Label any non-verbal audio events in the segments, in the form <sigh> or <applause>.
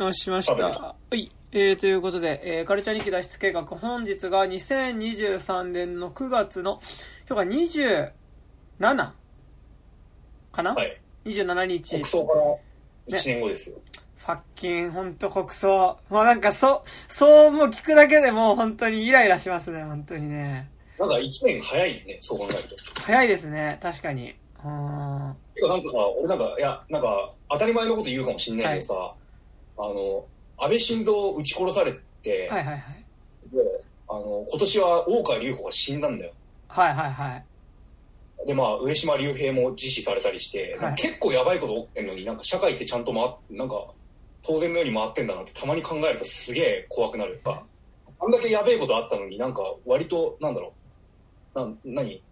おしました。はい。えー、ということで、えー、カルチャー日記脱出計画、本日が2023年の9月の、今日が27かな、はい。?27 日。国葬から1年後ですよ。ファッキン、ほんと国葬。もうなんか、そ、そうもう聞くだけでもう本当にイライラしますね、本当にね。なんか1年早いね、そう考えると。早いですね、確かに。うん。てかなんかさ、俺なんか、いや、なんか、当たり前のこと言うかもしんないけどさ、あの、安倍晋三撃ち殺されて、はいはいはい。であの、今年は大川隆法が死んだんだよ。はいはいはい。で、まあ、上島竜兵も自死されたりして、はい結構やばいこと起きてんのに、なんか社会ってちゃんと回っなんか、当然のように回ってんだなってたまに考えるとすげえ怖くなるか、あんだけやべえことあったのになんか割と、なんだろう、なん、何？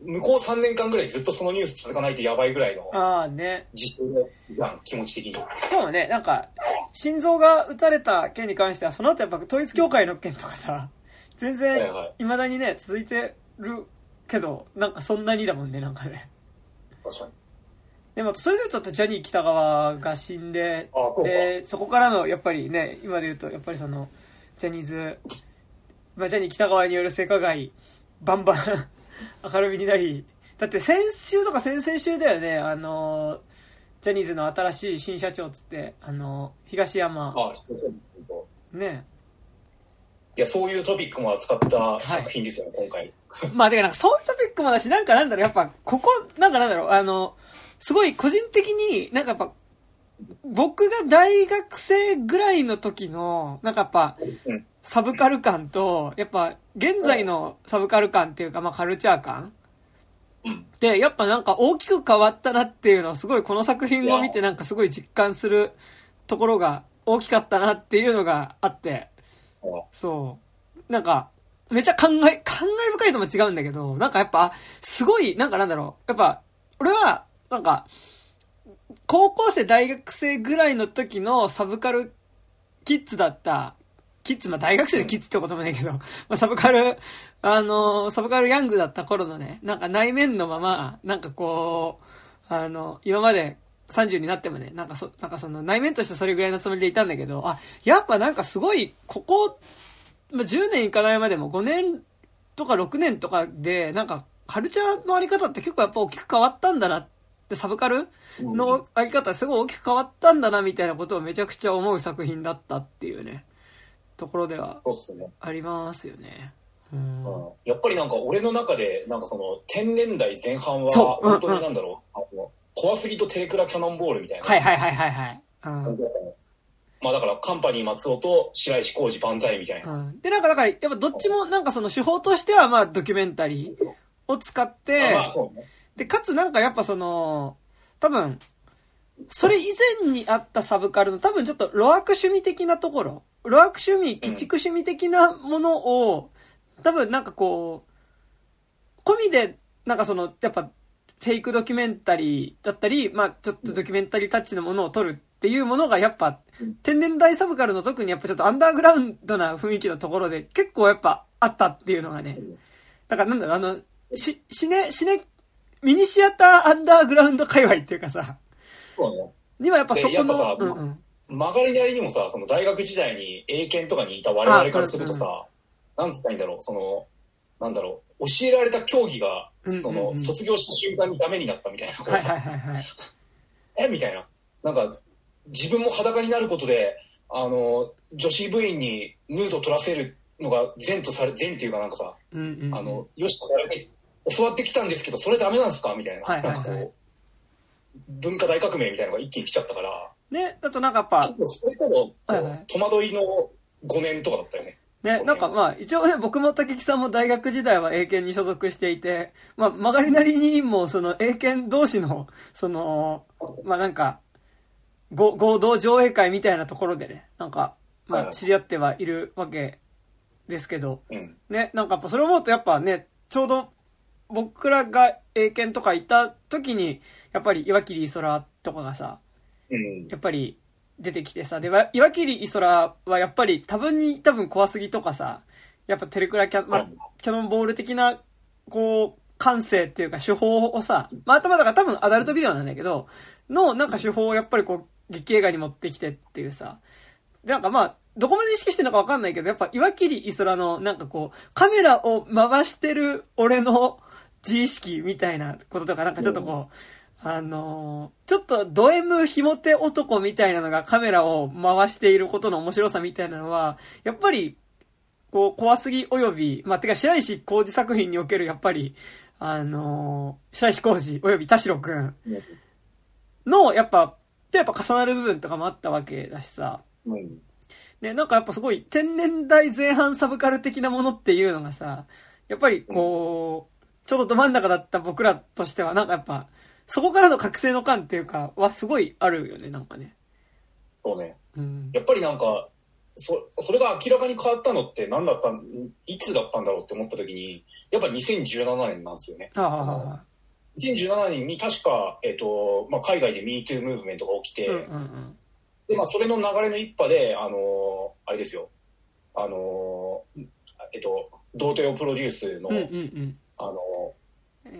向こう3年間ぐらいずっとそのニュース続かないとやばいぐらいのああね。自信じゃん、気持ち的に。でもね、なんか、心臓が撃たれた件に関しては、その後やっぱ統一教会の件とかさ、<laughs> 全はい然、はい。未だにね、続いてるけど、なんかそんなにだもんね、なんかね。確かに。でも、それで言うと、ジャニー喜多川が死んで、で、そこからの、やっぱりね、今で言うと、やっぱりその、ジャニーズ、まあ、ジャニー喜多川による性加害、バンバン明るみになり、だって先週とか先々週だよね、あの、ジャニーズの新しい新社長っつって、あの、東山、あそうそうね、いや、そういうトピックも扱った作品ですよね、今回。<laughs> まあ、だからなんかそういうトピックもだし、なんかなんだろう、やっぱ、ここ、なんかなんだろう、あの、すごい個人的に、なんかやっぱ、僕が大学生ぐらいの時の、なんかやっぱうん、サブカル感と、やっぱ、現在のサブカル感っていうか、まあカルチャー感うん。で、やっぱなんか大きく変わったなっていうのをすごいこの作品を見てなんかすごい実感するところが大きかったなっていうのがあって、そう。なんか、めちゃ考え、考え深いとも違うんだけど、なんかやっぱ、すごい、なんかなんだろう。やっぱ、俺は、なんか、高校生、大学生ぐらいの時のサブカルキッズだった、キッズ、まあ大学生でキッズってこともないけど、まあサブカル、あの、サブカルヤングだった頃のね、なんか内面のまま、なんかこう、あの、今まで30になってもね、なんかそ、なんかその内面としてそれぐらいのつもりでいたんだけど、あ、やっぱなんかすごい、ここ、まあ、10年いかないまでも5年とか6年とかで、なんかカルチャーのあり方って結構やっぱ大きく変わったんだなって、サブカルのあり方すごい大きく変わったんだなみたいなことをめちゃくちゃ思う作品だったっていうね、ところではそうっすね。ありますよね。うん。うんやっぱりなんか俺の中で、なんかその、10年代前半は、そううん本当になんだろう、あの怖すぎとテレクラキャノンボールみたいなはいはいはいはいはい。うん感じだったね。まあだから、カンパニー松尾と白石浩二万歳みたいな。うん。で、なんかだから、やっぱどっちもなんかその手法としてはまあドキュメンタリーを使って、あまあそうね。で、かつなんかやっぱその、多分、それ以前にあったサブカルの多分ちょっと露悪趣味的なところ、露悪趣味、鬼畜趣味的なものを、多分なんかこう、込みで、なんかその、やっぱ、フェイクドキュメンタリーだったり、まあちょっとドキュメンタリータッチのものを撮るっていうものがやっぱうん、天然大サブカルの特にやっぱちょっとアンダーグラウンドな雰囲気のところで結構やっぱあったっていうのがね、だからなんだろう、あの、し、シネ、シネ、ミニシアターアンダーグラウンド界隈っていうかさ、そうね。にはやっぱそこの、うんうん。曲がりなりにもさ、その大学時代に英検とかにいた我々からするとさ、なんつったらいいんだろう、その、なんだろう、教えられた競技が、その、卒業した瞬間にダメになったみたいな。<laughs> え？みたいな。なんか、自分も裸になることで、あの、女子部員にヌード取らせるのが善とされ、善っていうかなんかさ。あの、よしとされて、教わってきたんですけど、それダメなんですか？みたいな。なんかこう、文化大革命みたいなのが一気に来ちゃったから、ね、だとなんかやっぱそれとの、はいはい戸惑いの5年とかだったよね。ね、なんかまあ、一応ね、僕も竹木さんも大学時代は英検に所属していて、まあ、曲がりなりにも、その英検同士の、その、まあなんか、ご合同上映会みたいなところでね、なんか、まあ、知り合ってはいるわけですけど、うん。ね、なんかやっぱそれを思うとやっぱね、ちょうど僕らが英検とか行った時に、やっぱり岩切イソラとかがさ、うん。やっぱり出てきてさ、で、わ岩切イソラはやっぱり多分に多分怖すぎとかさ、やっぱテレクラキャ,、まあ、キャノンボール的な、こう、感性っていうか手法をさ、まあ頭だから多分アダルトビデオなんだけど、のなんか手法をやっぱりこう、劇映画に持ってきてっていうさ。で、なんかまあ、どこまで意識してるのかわかんないけど、やっぱ岩切イソラのなんかこう、カメラを回してる俺の自意識みたいなこととか、なんかちょっとこう、あのー、ちょっとド M ひも手男みたいなのがカメラを回していることの面白さみたいなのは、やっぱり、こう、怖すぎ及び、まあ、てか白石浩二作品におけるやっぱり、あのー、白石浩二及び田代くんの、やっぱ、とやっぱ重なる部分とかもあったわけだしさ。うん。ね、なんかやっぱすごい天然代前半サブカル的なものっていうのがさ、やっぱりこう、ちょうどど真ん中だった僕らとしては、なんかやっぱ、そこからの覚醒の感っていうか、はすごいあるよね、なんかね。そうね。うん。やっぱりなんか、そ、それが明らかに変わったのって何だったん、いつだったんだろうって思った時に、やっぱ2017年なんですよね。あああ2017年に確か、えっ、ー、と、まあ、海外で MeToo ムーブメントが起きて、で、まあ、それの流れの一派で、あのー、あれですよ、あのー、えっと、童貞をプロデュースの、あのー、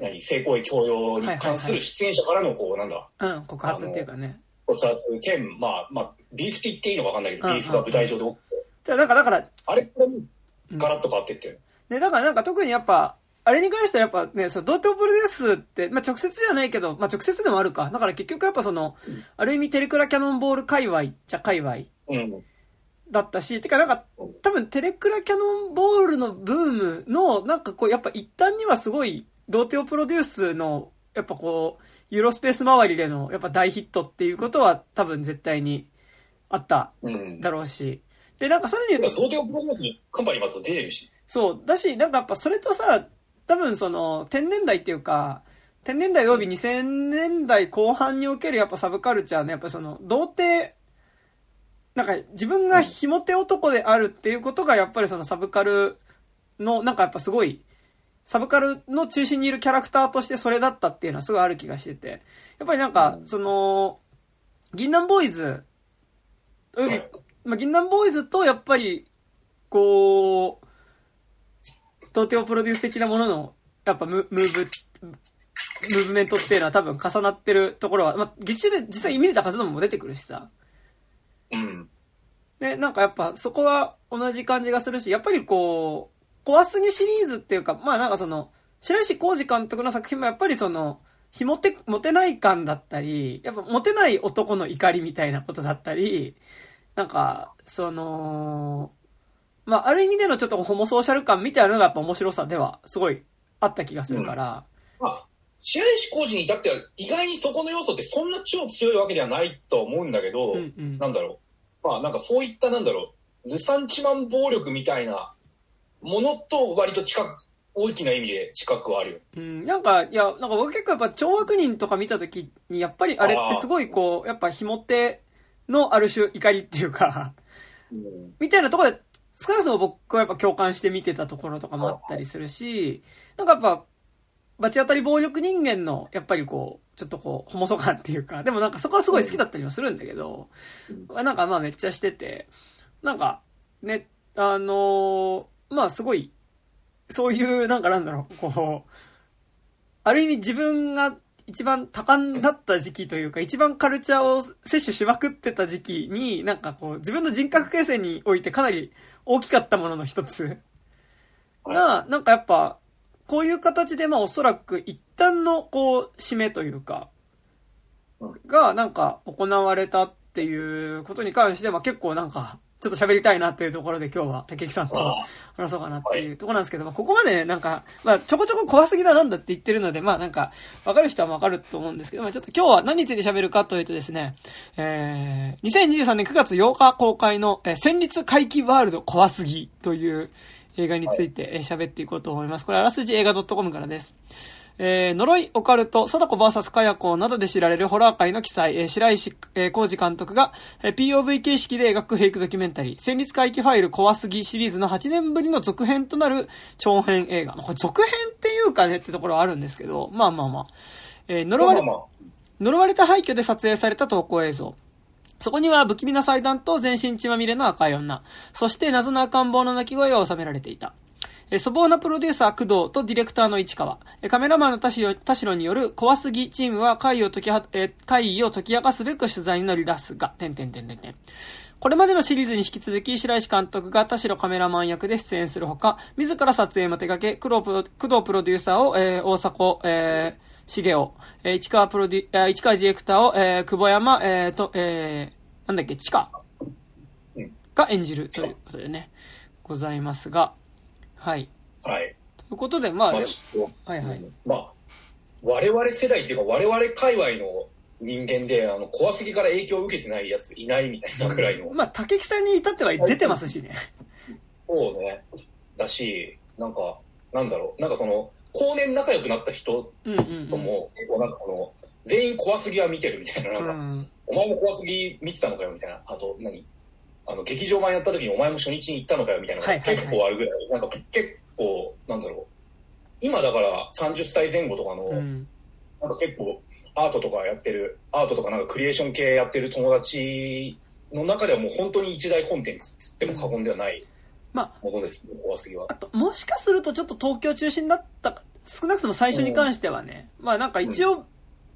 何、性行為強要に関する出演者からの、こう、なんだ、うん、告発っていうかね。告発兼、まあ、まあ、ビーフティっていいのかわかんないけど、ビーフが舞台上で起きて。だから、だから、あれ、ガラッと変わってって。ね、だからなんか特にやっぱ、あれに関してはやっぱね、その、童貞プロデュースって、まあ、直接じゃないけど、まあ、直接でもあるか。だから結局やっぱその、うん、ある意味テレクラキャノンボール界隈じゃ界隈。だったし、てかなんか、多分テレクラキャノンボールのブームの、なんかこう、やっぱ一旦にはすごい、童貞プロデュースの、やっぱこう、ユーロスペース周りでの、やっぱ大ヒットっていうことは多分絶対にあっただろうし。うん、で、なんかさらに言うと。童貞プロデュースカンパニーまず出てるし。そう。だし、なんかやっぱそれとさ、多分その、天然代っていうか、天然代及び2000年代後半におけるやっぱサブカルチャーのやっぱその、童貞、なんか自分がひも手男であるっていうことがやっぱりそのサブカルの、なんかやっぱすごい、サブカルの中心にいるキャラクターとしてそれだったっていうのはすごいある気がしてて。やっぱりなんか、その、銀杏ボーイズ、及び、まあ、銀杏ボーイズとやっぱり、こう、童貞プロデュース的なものの、やっぱムムーブ、ムーブメントっていうのは多分重なってるところは、まあ、劇中で実際見れた活動も出てくるしさ。うん。で、なんかやっぱそこは同じ感じがするし、やっぱりこう、怖すぎシリーズっていうか、まあなんかその、白石浩二監督の作品もやっぱりその、ひもて、モテない感だったり、やっぱモテない男の怒りみたいなことだったり、なんか、その、まあ、ある意味でのちょっとホモソーシャル感みたいなのがやっぱ面白さではすごいあった気がするから。うん、まあ、白石浩二に至っては意外にそこの要素ってそんな超強いわけではないと思うんだけど、うんうん、なんだろう。まあなんかそういったなんだろう、ルサンチマン暴力みたいなものと割と近く、大きな意味で近くはあるよ。うん、なんか、いや、なんか僕結構やっぱ超悪人とか見たときに、やっぱりあれってすごいこう、やっぱひも手のある種怒りっていうかうん、みたいなところで少なくとも僕はやっぱ共感して見てたところとかもあったりするし、なんかやっぱ、罰当たり暴力人間の、やっぱりこう、ちょっとこう、ホモソ感っていうか、でもなんかそこはすごい好きだったりもするんだけど、なんかまあめっちゃしてて、なんか、ね、あのー、まあすごい、そういう、なんかなんだろう、こう、ある意味自分が一番多感だった時期というか、一番カルチャーを摂取しまくってた時期に、なんかこう、自分の人格形成においてかなり大きかったものの一つ。が、なんかやっぱ、こういう形でまあおそらく一旦のこう、締めというか、がなんか行われたっていうことに関しては結構なんか、ちょっと喋りたいなというところで今日は竹木さんと話そうかなっていうところなんですけど、まあ、ここまでね、なんか、まあ、ちょこちょこ怖すぎだなんだって言ってるので、まあなんか、わかる人はわかると思うんですけど、まあちょっと今日は何について喋るかというとですね、えー、2023年9月8日公開の、えー、戦慄回帰ワールド怖すぎという映画について喋っていこうと思います。これあらすじ映画 .com からです。えー、呪い、オカルト、貞子 VS カヤコなどで知られるホラー界の記載、えー、白石、えー、浩二監督が、えー、POV 形式で描くフェイクドキュメンタリー、戦慄回帰ファイル怖すぎシリーズの8年ぶりの続編となる長編映画。まあ、これ続編っていうかねってところはあるんですけど、まあまあまあ。えー、呪われ、まあまあ、呪われた廃墟で撮影された投稿映像。そこには不気味な祭壇と全身血まみれの赤い女。そして謎の赤ん坊の鳴き声が収められていた。え粗暴なプロデューサー工藤とディレクターの市川、えカメラマンの田代田代による怖すぎチームは会を解きは、え会を解き明かすべく取材に乗り出すが、点々点々点。これまでのシリーズに引き続き、白石監督が田代カメラマン役で出演するほか、自ら撮影も手掛け、工藤プロ工藤プロデューサーを、えー、大迫、えー、重尾、えー、市川プロデュ、えー、市川ディレクターを、えー、久保山、えー、と、えー、なんだっけ、地下が演じるということでね、ございますが、はい。はい。ということで、まあ、まあ、はいはい。まあ、我々世代っていうか、我々界隈の人間で、あの、怖すぎから影響を受けてないやついないみたいなくらいの。まあ、竹木さんに至っては出てますしね。そうね。だし、なんか、なんだろう、なんかその、後年仲良くなった人とも、結構なんかその、全員怖すぎは見てるみたいな、なんか、うん、お前も怖すぎ見てたのかよみたいな、あと何、あの、劇場版やった時にお前も初日に行ったのかよみたいなのが結構あるぐらい、なんか結構、なんだろう、今だから30歳前後とかの、うん、なんか結構、アートとかやってる、アートとかなんかクリエーション系やってる友達の中ではもう本当に一大コンテンツっても過言ではないものですね、怖すぎは。あと、もしかするとちょっと東京中心だった、少なくとも最初に関してはね、うん、まあなんか一応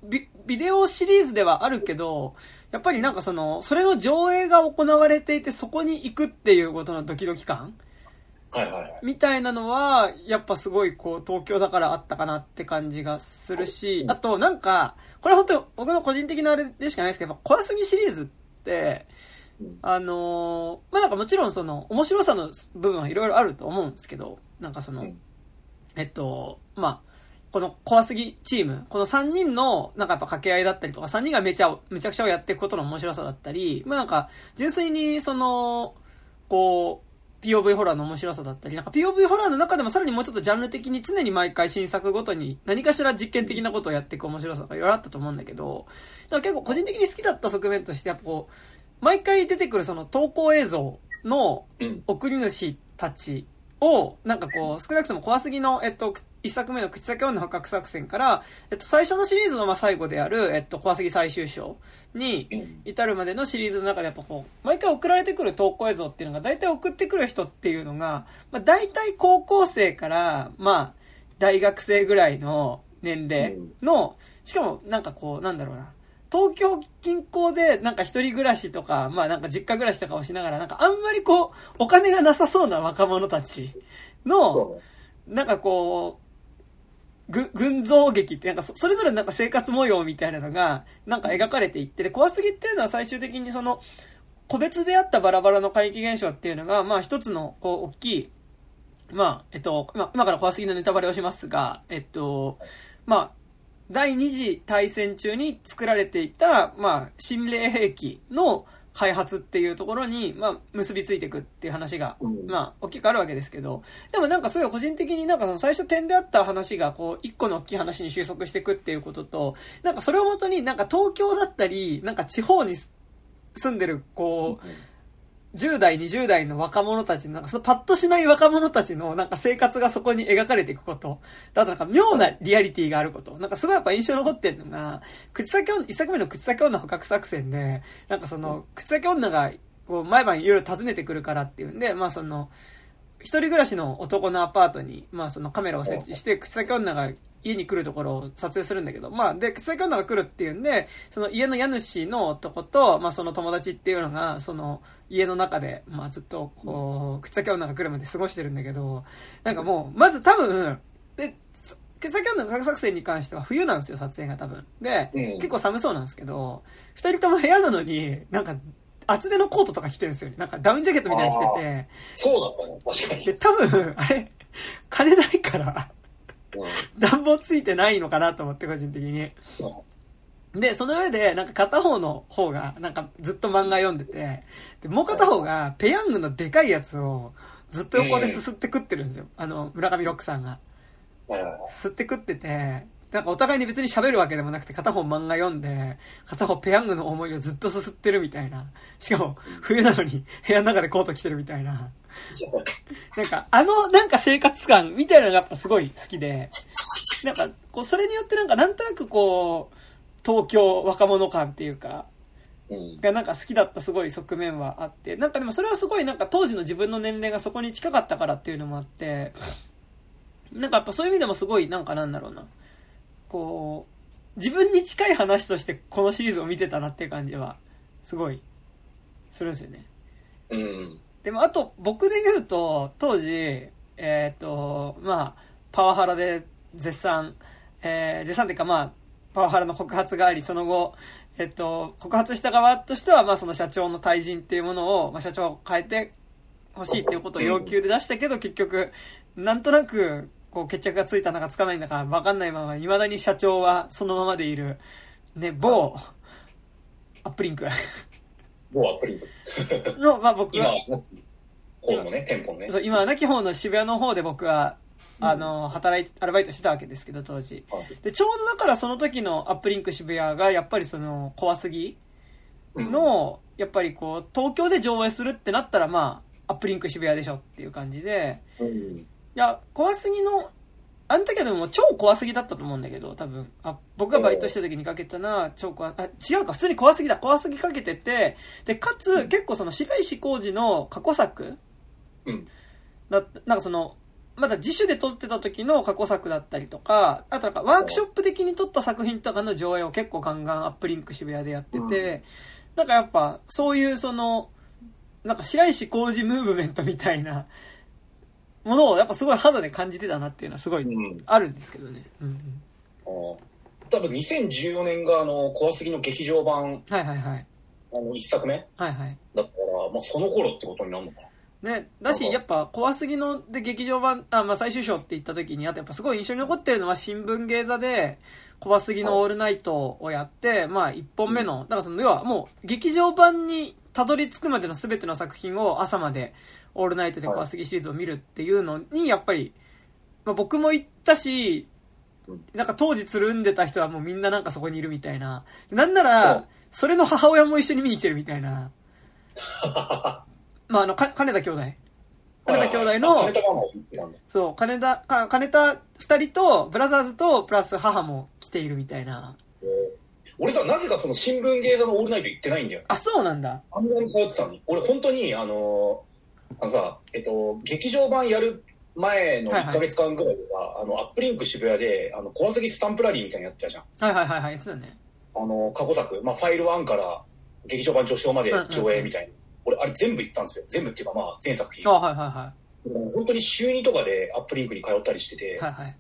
ビ、ビデオシリーズではあるけど、やっぱりなんかその、それの上映が行われていてそこに行くっていうことのドキドキ感はいはい、みたいなのは、やっぱすごいこう、東京だからあったかなって感じがするし、あとなんか、これ本当に僕の個人的なあれでしかないですけど、怖すぎシリーズって、あのー、まあ、なんかもちろんその、面白さの部分はいろいろあると思うんですけど、なんかその、えっと、まあ、この怖すぎチーム、この3人のなんかやっぱ掛け合いだったりとか、3人がめちゃ、めちゃくちゃやっていくことの面白さだったり、まあなんか、純粋にその、こう、POV ホラーの面白さだったり、なんか POV ホラーの中でもさらにもうちょっとジャンル的に常に毎回新作ごとに何かしら実験的なことをやっていく面白さがいろいろあったと思うんだけど、だから結構個人的に好きだった側面として、やっぱこう、毎回出てくるその投稿映像の送り主たちを、なんかこう、少なくとも怖すぎの、えっと、一作目の口先女捕獲作戦から、えっと、最初のシリーズのまあ最後である、えっと、怖すぎ最終章に至るまでのシリーズの中でやっぱこう、毎回送られてくる投稿映像っていうのが、大体送ってくる人っていうのが、まあ大体高校生から、まあ、大学生ぐらいの年齢の、しかもなんかこう、なんだろうな、東京近郊でなんか一人暮らしとか、まあなんか実家暮らしとかをしながら、なんかあんまりこう、お金がなさそうな若者たちの、なんかこう、ぐ、群像劇ってなんかそ、れぞれなんか生活模様みたいなのが、なんか描かれていって、で、怖すぎっていうのは最終的にその、個別であったバラバラの怪奇現象っていうのが、まあ一つの、こう、大きい、まあ、えっと、まあ、今から怖すぎのネタバレをしますが、えっと、まあ、第二次大戦中に作られていた、まあ、心霊兵器の、開発っていうところに、まあ、結びついていくっていう話が、まあ、大きくあるわけですけど、でもなんかそういう個人的になんかその最初点であった話が、こう、一個の大きい話に収束していくっていうことと、なんかそれをもとになんか東京だったり、なんか地方に住んでる、こう、10代、20代の若者たちの、なんかそのパッとしない若者たちのなんか生活がそこに描かれていくこと。あとなんか妙なリアリティがあること。なんかすごいやっぱ印象残ってんのが、口先女、一作目の口先女捕獲作戦で、なんかその、口先女がこう毎晩いろいろ訪ねてくるからっていうんで、まあその、一人暮らしの男のアパートに、まあそのカメラを設置して、口先女が家に来るところを撮影するんだけど、まあ、で、草木女が来るっていうんで、その家の家主の男と、まあ、その友達っていうのが、その家の中で、まあ、ずっと、こう、草木女が来るまで過ごしてるんだけど、なんかもう、まず多分、で、草木女の作戦に関しては冬なんですよ、撮影が多分。で、結構寒そうなんですけど、二人とも部屋なのに、なんか、厚手のコートとか着てるんですよ。なんかダウンジャケットみたいに着てて。そうだったの確かに。で、多分、あれ、金ないから、暖房ついてないのかなと思って、個人的に。で、その上で、なんか片方の方が、なんかずっと漫画読んでて、で、もう片方が、ペヤングのでかいやつを、ずっと横ですすって食ってるんですよ。あの、村上ロックさんが。すって食ってて、なんかお互いに別に喋るわけでもなくて、片方漫画読んで、片方ペヤングの思いをずっとすすってるみたいな。しかも、冬なのに部屋の中でコート着てるみたいな。なんか、あの、なんか生活感みたいなのがやっぱすごい好きで、なんか、こう、それによってなんか、なんとなくこう、東京若者感っていうか、うん。がなんか好きだったすごい側面はあって、なんかでもそれはすごいなんか当時の自分の年齢がそこに近かったからっていうのもあって、なんかやっぱそういう意味でもすごいなんかなんだろうな、こう、自分に近い話としてこのシリーズを見てたなっていう感じは、すごい、するんですよね。うん。でもあと僕で言うと、当時、えっ、と、まあ、パワハラで絶賛、えー絶賛っていうかまあ、パワハラの告発があり、その後、えっと、告発した側としては、まあその社長の退陣っていうものを、まあ社長を変えてほしいっていうことを要求で出したけど、結局、なんとなく、こう決着がついたのかつかないんだかわかんないまま、未だに社長はそのままでいる、ね、某、アップリンク某アップリンク。の、まあ僕今は、、方のね、店舗のね。そう、今は亡き方の渋谷の方で僕は、あの、働い、アルバイトしてたわけですけど、当時。はいで、ちょうどだからその時のアップリンク渋谷が、やっぱりその、怖すぎうんの、やっぱりこう、東京で上映するってなったら、まあ、アップリンク渋谷でしょっていう感じで、うん。いや、怖すぎの、あの時はでも超怖すぎだったと思うんだけど、多分。あ、僕がバイトした時にかけたのは、超怖、あ、違うか、普通に怖すぎだ。怖すぎかけてて、で、かつ、結構その白石浩二の過去作うん。だなんかその、まだ自主で撮ってた時の過去作だったりとか、あとなんかワークショップ的に撮った作品とかの上映を結構ガンガンアップリンク渋谷でやってて、なんかやっぱそういうその、なんか白石浩二ムーブメントみたいなものをやっぱすごい肌で感じてたなっていうのはすごいうん。あるんですけどね。うんうん、あー多分2014年があの、怖すぎの劇場版、はいはいはい。あの、一作目はいはい。だったから、まあその頃ってことになるのかな。ね、だし、やっぱ怖すぎので劇場版、あ、まあ最終章って言った時に、あとやっぱすごい印象に残ってるのは新聞芸座で、怖すぎのオールナイトをやって、まあ一本目の、だからその、要はもう劇場版にたどり着くまでの全ての作品を朝までオールナイトで怖すぎシリーズを見るっていうのに、やっぱり、まあ僕も行ったしうん、なんか当時つるんでた人はもうみんななんかそこにいるみたいな。なんなうんら、それの母親も一緒に見に来てるみたいな。<laughs> まああの、か金田兄弟。金田兄弟あの。そう、金田、か金田二人と、ブラザーズと、プラス母も来ているみたいな。えー俺さ、なぜかその新聞芸座のオールナイト行ってないんだよ。あ、そうなんだ。あんなに通ってたのに。俺本当に、あのーあのさ、えっと、劇場版やる前のはいはい1ヶ月間ぐらいでは、あの、アップリンク渋谷で、あの、怖すぎスタンプラリーみたいなのやってたじゃん。はいはいはいはい、やってたね。あの、過去作、まあ、ファイル1から劇場版序章まで上映みたいな。俺、あれ全部行ったんですよ。全部っていうか、まあ、全作品あ、。はいはいは本当に週2とかでアップリンクに通ったりしてて、い。はいはい。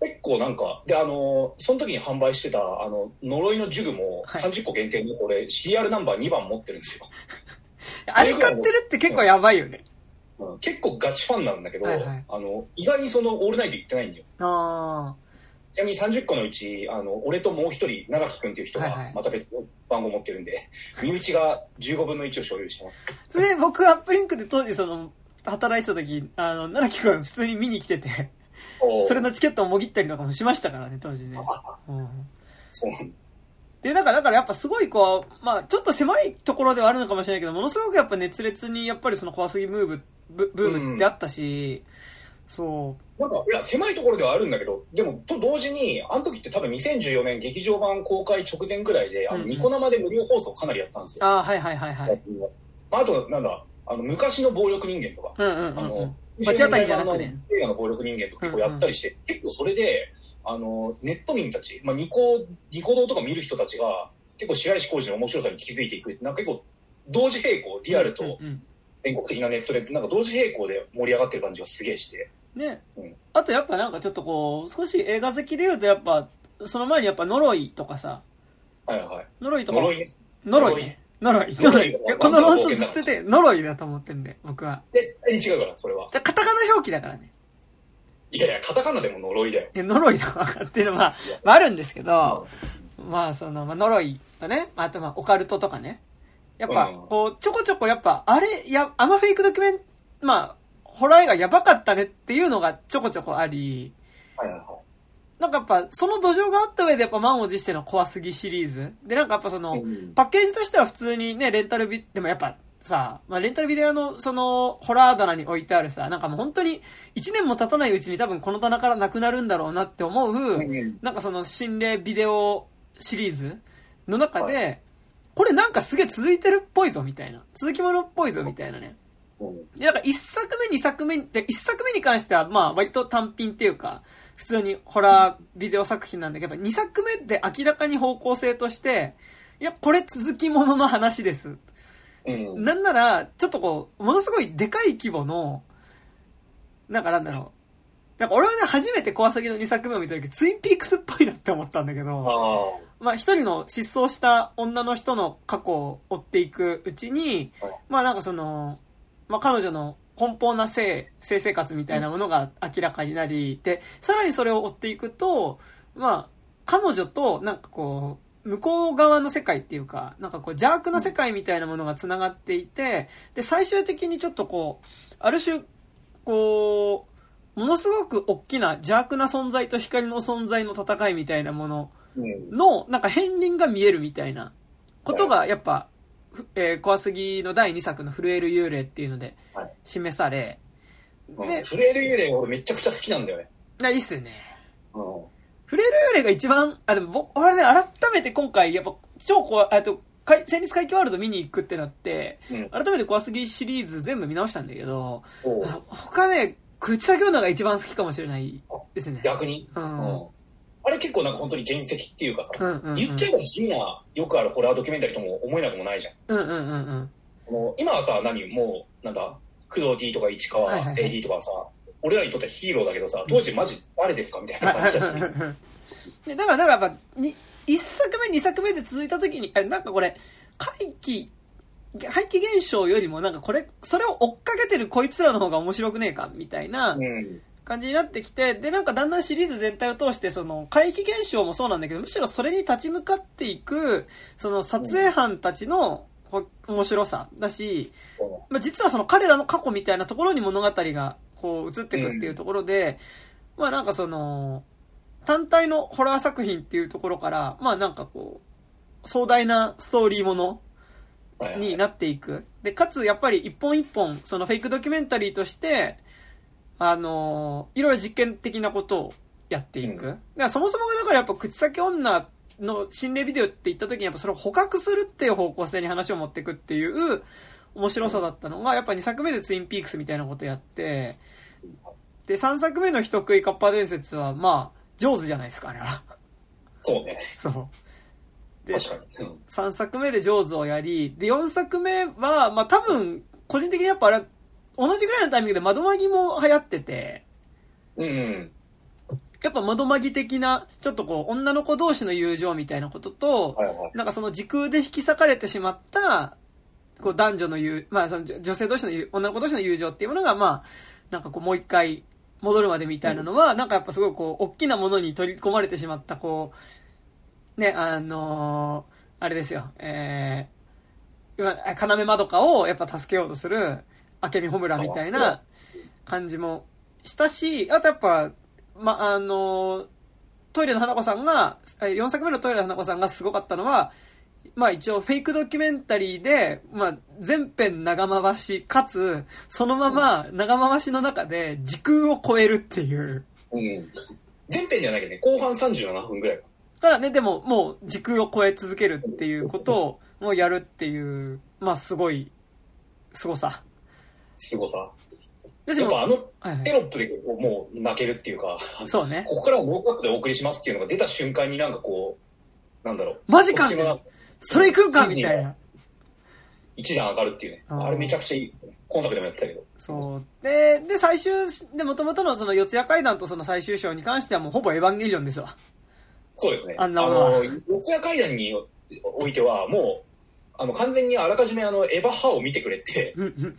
結構なんか、で、あの、その時に販売してた、あの、呪いの呪具もはい30個限定の俺、CR ナンバー2番持ってるんですよ。<laughs> あれ買ってるって結構やばいよね。うん結構ガチファンなんだけど、はいはいあの、意外にその、オールナイト行ってないんだよ。あちなみに30個のうち、あの、俺ともう一人、長木くんっていう人はいはい、がまた別の番号持ってるんで、<laughs> 身内が15分の1を所有してます。あ。それで僕、アップリンクで当時その、働いてた時、あの、奈良木くん普通に見に来てて、それのチケットをもぎったりとかもしましたからね、当時ね。うん。そうで、だから、だからやっぱすごいこう、まあちょっと狭いところではあるのかもしれないけど、ものすごくやっぱ熱烈にやっぱりその怖すぎムーブ、ブブームってあったし、そなんか、いや、狭いところではあるんだけど、でも、と同時に、あの時って多分2014年劇場版公開直前くらいで、あの、うんうんニコ生で無料放送かなりやったんですう。よ。ああ、はいはいはいはい。あと、なんだ、あの、昔の暴力人間とか、うんうんうんうあのん。、町渡りじゃなくね。映画の暴力人間とか結構やったりして、結構それで、あの、ネット民たち、まあ、ニコ、ニコ動とか見る人たちが、結構白石浩二の面白さに気づいていく。なんか結構、同時並行、リアルとうんうん全国的なネットで、なんか同時並行で盛り上がってる感じがすげえして。ねうん。あとやっぱなんかちょっとこう、少し映画好きで言うとやっぱ、その前にやっぱ呪いとかさ、はいはい。呪いとか、呪いね。呪いね。呪い。呪いこの論争ずっとて、呪いだと思ってんで、僕は。で、違うから、それは。でカタカナ表記だからね。いやいや、カタカナでも呪いだよ。え呪いだっていうのは、まああるんですけど、まあその、まあ呪いとね、あとまあオカルトとかね。やっぱうん、こう、ちょこちょこやっぱ、あれ、や、あのフェイクドキュメン、まあ、ホラー映画やばかったねっていうのがちょこちょこあり、はいはいはい。なんかやっぱ、その土壌があった上でやっぱ満を持しての怖すぎシリーズ。で、なんかやっぱその、うん。パッケージとしては普通にね、レンタルビ、でもやっぱさ、まあ、レンタルビデオのその、ホラー棚に置いてあるさ、なんかもう本当に1年も経たないうちに多分この棚からなくなるんだろうなって思う、うんなんかその心霊ビデオシリーズの中で、これなんかすげえ続いてるっぽいぞ、みたいな。続きものっぽいぞ、みたいなね。うん。で、なんか一作目、二作目で、一作目に関しては、まあ割と単品っていうか、普通にホラービデオ作品なんだけど、二作目って明らかに方向性として、いや、これ続きものの話です。うん。なんなら、ちょっとこう、ものすごいでかい規模の、なんかなんだろう。なんか俺はね、初めて小杉の2作目を見た時、ツインピークスっぽいなって思ったんだけど、あまあ一人の失踪した女の人の過去を追っていくうちにはい、まあなんかその、まあ彼女の奔放な性、性生活みたいなものが明らかになり、で、さらにそれを追っていくと、まあ、彼女となんかこう、向こう側の世界っていうか、なんかこう邪悪な世界みたいなものが繋がっていて、で、最終的にちょっとこう、ある種、こう、ものすごく大きな邪悪な存在と光の存在の戦いみたいなものうん。の、なんか片鱗が見えるみたいなことが、やっぱ、ふえー、小杉の第2作の震える幽霊っていうのではい示され、うんで、フレール幽霊俺めちゃくちゃ好きなんだよね。あいいっすよね。うん。フレール幽霊が一番、あ、でも僕、俺ね、改めて今回、やっぱ、超怖い、あと、かい戦慄回帰ワールド見に行くってなって、うん。改めて小杉シリーズ全部見直したんだけど、他ね、口先女が一番好きかもしれないですね。逆に？うん。あれ結構なんか本当に原石っていうかさ、うんうんうん。言っちゃえば地味な、よくあるホラードキュメンタリーとも思えなくもないじゃん。うんうんうんうん。この今はさ、何もう、なんだ、工藤 D とか市川はいはいはい AD とかさ、俺らにとってはヒーローだけどさ、当時マジ誰ですかみたいな感じだし。で <laughs> だから、だからやっぱ、に、一作目、二作目で続いた時に、あれ、なんかこれ、怪奇、怪奇現象よりもなんかこれ、それを追っかけてるこいつらの方が面白くねえかみたいなうん。感じになってきて、で、なんかだんだんシリーズ全体を通して、その、怪奇現象もそうなんだけど、むしろそれに立ち向かっていく、その撮影班たちの、ほ面白さだし、まあ、実はその彼らの過去みたいなところに物語がこう移っていくっていうところで、まあなんかその、単体のホラー作品っていうところから、まあなんかこう、壮大なストーリーものになっていく。で、かつやっぱり一本一本、そのフェイクドキュメンタリーとして、あのいろいろ実験的なことをやっていく。うんだからそもそもがだからやっぱ口先女の心霊ビデオって言った時にやっぱそれを捕獲するっていう方向性に話を持っていくっていう面白さだったのが、やっぱ2作目でツインピークスみたいなことやって、で、3作目の人食いカッパ伝説は、まあ、上手じゃないですか、あれは。そうね。そう。で、確かに。うん3作目で上手をやり、で、4作目は、まあ多分、個人的にやっぱあれ、同じぐらいのタイミングで窓マギも流行ってて、うんうん。やっぱ窓マギ的な、ちょっとこう、女の子同士の友情みたいなことと、はいはい。なんかその時空で引き裂かれてしまった、こう男女の友、まあその女女性同士の友、女の子同士の友情っていうものが、まあ、なんかこうもう一回戻るまでみたいなのは、なんかやっぱすごいこう、大きなものに取り込まれてしまった、こう、ね、あのーあれですよ、えー、今、要まどかをやっぱ助けようとする、明美穂村みたいな感じもしたし、あとやっぱ、ま、あのートイレの花子さんが、4作目のトイレの花子さんがすごかったのは、まあ一応フェイクドキュメンタリーで、まあ全編長回し、かつ、そのまま長回しの中で時空を超えるっていう。うん。前編ではないけどね、後半37分ぐらいか。ただね、でももう時空を超え続けるっていうことをもうやるっていう、まあすごい。すごさ。でも、やっぱあのテロップでこうもう泣けるっていうか、そうね。ここからはノーカットでお送りしますっていうのが出た瞬間になんかこう、なんだろう。マジかそれ行くんかみたいな。一段上がるっていうね。あれめちゃくちゃいいですね。今作でもやってたけど。そう。で、で、最終、で、元々のその四谷階段とその最終章に関してはもうほぼエヴァンゲリオンですわ。そうですね。あんなものはの、四谷階段においては、もう、あの、完全にあらかじめあの、エヴァ派を見てくれって。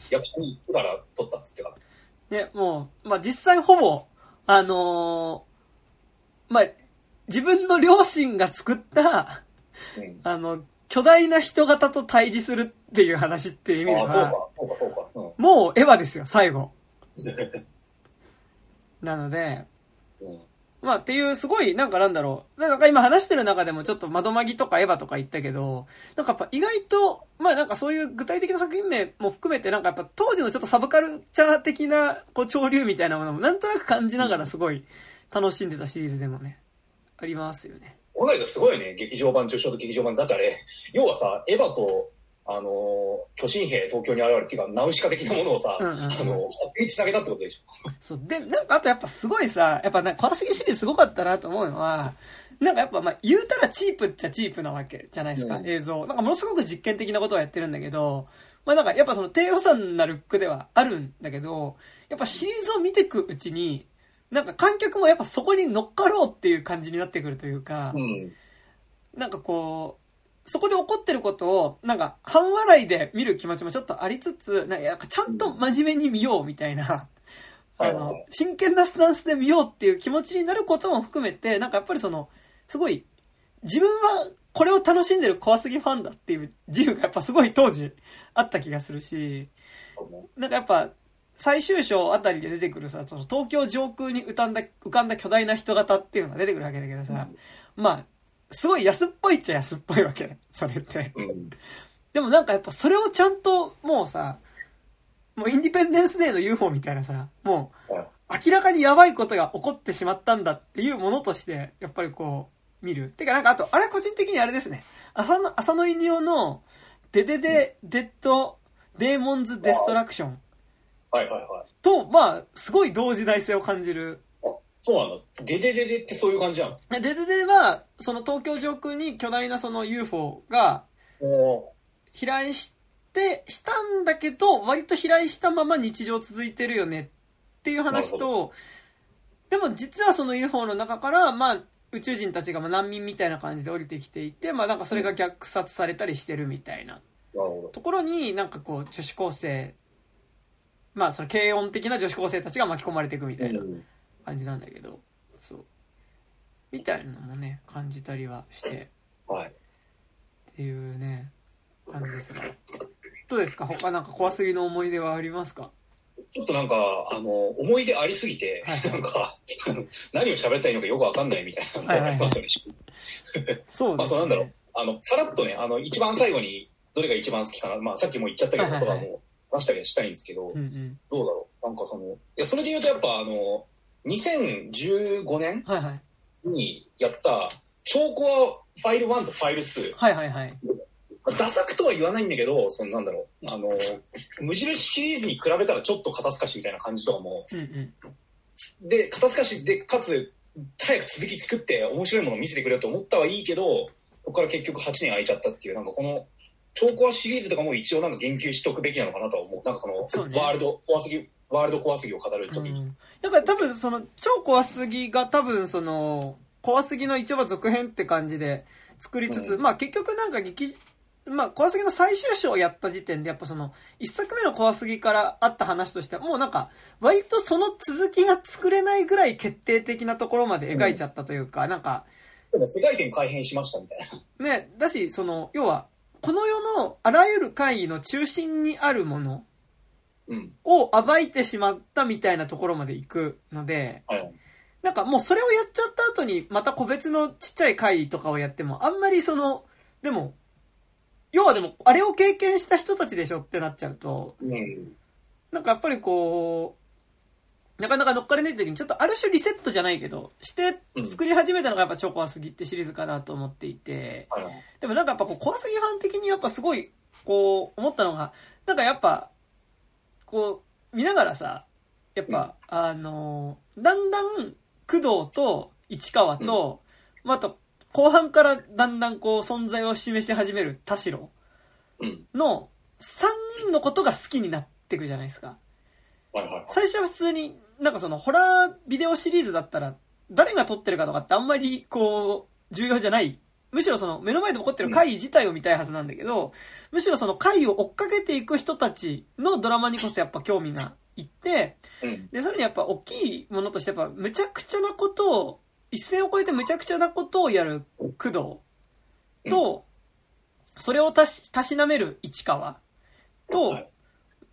役者に言から撮ったっつってから。ね、もう、まあ、実際ほぼ、あのーまあ、自分の両親が作った、うん。あの、巨大な人型と対峙するっていう話っていう意味でああ、そうは、か、そうか、そうか。うん。もうエヴァですよ、最後。<laughs> なので、うんまあっていうすごいなんかなんだろう。なんか今話してる中でもちょっと窓マギとかエヴァとか言ったけど、なんかやっぱ意外と、まあなんかそういう具体的な作品名も含めてなんかやっぱ当時のちょっとサブカルチャー的なこう潮流みたいなものもなんとなく感じながらすごい楽しんでたシリーズでもね、ありますよね。考えたらすごいね。劇場版、中小と劇場版。だってあれ、要はさ、エヴァと、あのー、巨神兵東京に現れるっていうか、ナウシカ的なものをさ、うんうんうんあの、げたってことでしょ？そう。で、なんかあとやっぱすごいさ、やっぱなんか小杉シリーズすごかったなと思うのは、なんかやっぱまあ言うたらチープっちゃチープなわけじゃないですか、うん映像。なんかものすごく実験的なことをやってるんだけど、まあなんかやっぱその低予算なルックではあるんだけど、やっぱシリーズを見ていくうちに、なんか観客もやっぱそこに乗っかろうっていう感じになってくるというか、うん。なんかこう、そこで起こってることを、なんか、半笑いで見る気持ちもちょっとありつつ、なんかちゃんと真面目に見ようみたいな、<laughs> あの真剣なスタンスで見ようっていう気持ちになることも含めて、なんかやっぱりその、すごい、自分はこれを楽しんでる怖すぎファンだっていう自由がやっぱすごい当時あった気がするし、なんかやっぱ、最終章あたりで出てくるさ、その東京上空に浮かんだ、浮かんだ巨大な人型っていうのが出てくるわけだけどさ、まあ、すごい安っぽいっちゃ安っぽいわけ。<laughs> それって。うん。でもなんかやっぱそれをちゃんともうさ、もうインディペンデンスデーの UFO みたいなさ、もうはい明らかにやばいことが起こってしまったんだっていうものとして、やっぱりこう、見る。てかなんかあと、あれ個人的にあれですね。浅野、浅野いにおの、デデデ、デッド、デーモンズ・デストラクションはいはいはい。と、まあ、すごい同時代性を感じる。そうなんだ。デデデデってそういう感じじゃん。デデデは、その東京上空に巨大なその UFO がお飛来して、したんだけど、割と飛来したまま日常続いてるよねっていう話と、でも実はその UFO の中から、まあ、宇宙人たちがまあ難民みたいな感じで降りてきていて、まあなんかそれが虐殺されたりしてるみたいなところになんかこう女子高生、まあその軽音的な女子高生たちが巻き込まれていくみたど。いな感じなんだけど、そう。みたいなのもね、感じたりはして、はい。っていうね、感じですが。どうですか？他なんか怖すぎの思い出はありますか？ちょっとなんか、あの、思い出ありすぎて、はいなんか、<laughs> 何を喋ったらいいのかよくわかんないみたいなのがありますよね。まあ、そうですそうなんだろうね。。あの、さらっとね、あの、一番最後に、どれが一番好きかな？まあ、さっきも言っちゃったけど、はいはいはい言葉も出したりはしたいんですけど、うんうん。どうだろう？なんかその、いや、それで言うとやっぱ、あの、2015年はいはい。にやった、超コアファイル1とファイル2。はいはいはい。ダサくとは言わないんだけど、そのなんだろう、あの、無印シリーズに比べたらちょっと肩透かしみたいな感じとかも、うんうん。で、肩透かしで、かつ、早く続き作って面白いものを見せてくれよと思ったはいいけど、ここから結局8年空いちゃったっていう、なんかこの、超コアシリーズとかも一応なんか言及しておくべきなのかなとは思う。なんかその、そうねワールド、怖すぎ、ワールド怖すぎを語るときに。うんだから多分その超怖すぎが多分その怖すぎの一応は続編って感じで作りつつ、うんまあ結局なんか劇まあ怖すぎの最終章をやった時点でやっぱその一作目の怖すぎからあった話としてはもうなんか割とその続きが作れないぐらい決定的なところまで描いちゃったというか、なんかでも世界線改変しましたみたいな。ねだしその要はこの世のあらゆる会議の中心にあるものうん。を暴いてしまったみたいなところまで行くので、はい。なんかもうそれをやっちゃった後にまた個別のちっちゃい回とかをやってもあんまりその、でも、要はでもあれを経験した人たちでしょってなっちゃうと、うん。なんかやっぱりこう、なかなか乗っかれない時にちょっとある種リセットじゃないけど、して作り始めたのがやっぱ超怖すぎってシリーズかなと思っていて、はい。でもなんかやっぱこう怖すぎファン的にやっぱすごい、こう思ったのが、なんかやっぱ、こう見ながらさ、やっぱ、あのーだんだん工藤と市川と、まあ、あと後半からだんだんこう存在を示し始める田代うん。の3人のことが好きになってくじゃないですか。はいはい。最初は普通に、なんかそのホラービデオシリーズだったら、誰が撮ってるかとかってあんまりこう、重要じゃない。むしろその目の前で起こってる回自体を見たいはずなんだけど、むしろその回を追っかけていく人たちのドラマにこそやっぱ興味がいって、うん。で、さらにやっぱ大きいものとしてやっぱむちゃくちゃなことを、一線を越えてむちゃくちゃなことをやる工藤と、それをたし、たしなめる市川と、はい。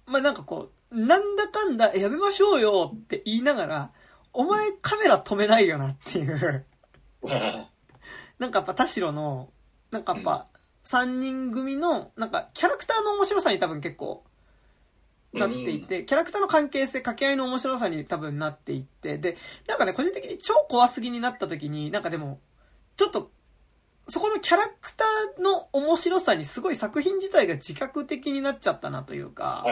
まあなんかこう、なんだかんだやめましょうよって言いながら、お前カメラ止めないよなっていう、<laughs> なんかやっぱ田代の、なんかやっぱ3人組の、なんかキャラクターの面白さに多分結構なっていて、キャラクターの関係性、掛け合いの面白さに多分なっていって、で、なんかね、個人的に超怖すぎになった時に、なんかでも、ちょっとそこのキャラクターの面白さにすごい作品自体が自覚的になっちゃったなというか。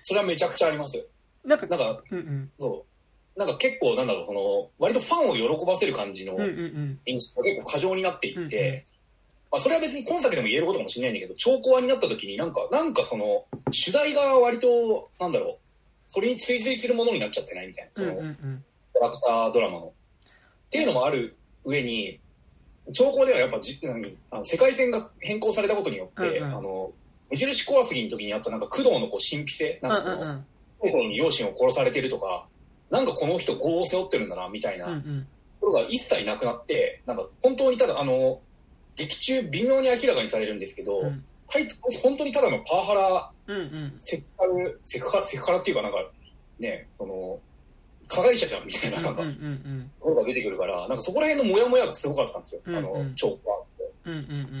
それはめちゃくちゃあります。なんか、なんか、うんうん。そう。なんか結構、なんだろう、その、割とファンを喜ばせる感じの。演出が結構過剰になっていって、まあ、それは別に今作でも言えることかもしれないんだけど、超コアになった時になんか、なんかその、主題が割と、なんだろう、それに追随するものになっちゃってないみたいな、そうんの。キャラクタードラマの。っていうのもある上に、超高ではやっぱじ何あの世界線が変更されたことによって、うんうんあの、無印怖すぎの時にあったなんか工藤のこう神秘性、なんかその、うんうんうん。過去に両親を殺されてるとか、なんかこの人業を背負ってるんだな、みたいな。ところが一切なくなって、なんか本当にただ、あの、劇中微妙に明らかにされるんですけど、うん本当にただのパワハラ、うんうん。セクハラ、セクハラ、セクハラっていうかなんか、ね、その、加害者じゃんみたいな、なんか、うんところが出てくるから、なんかそこら辺のモヤモヤがすごかったんですよ、あうんうんの、超怖っ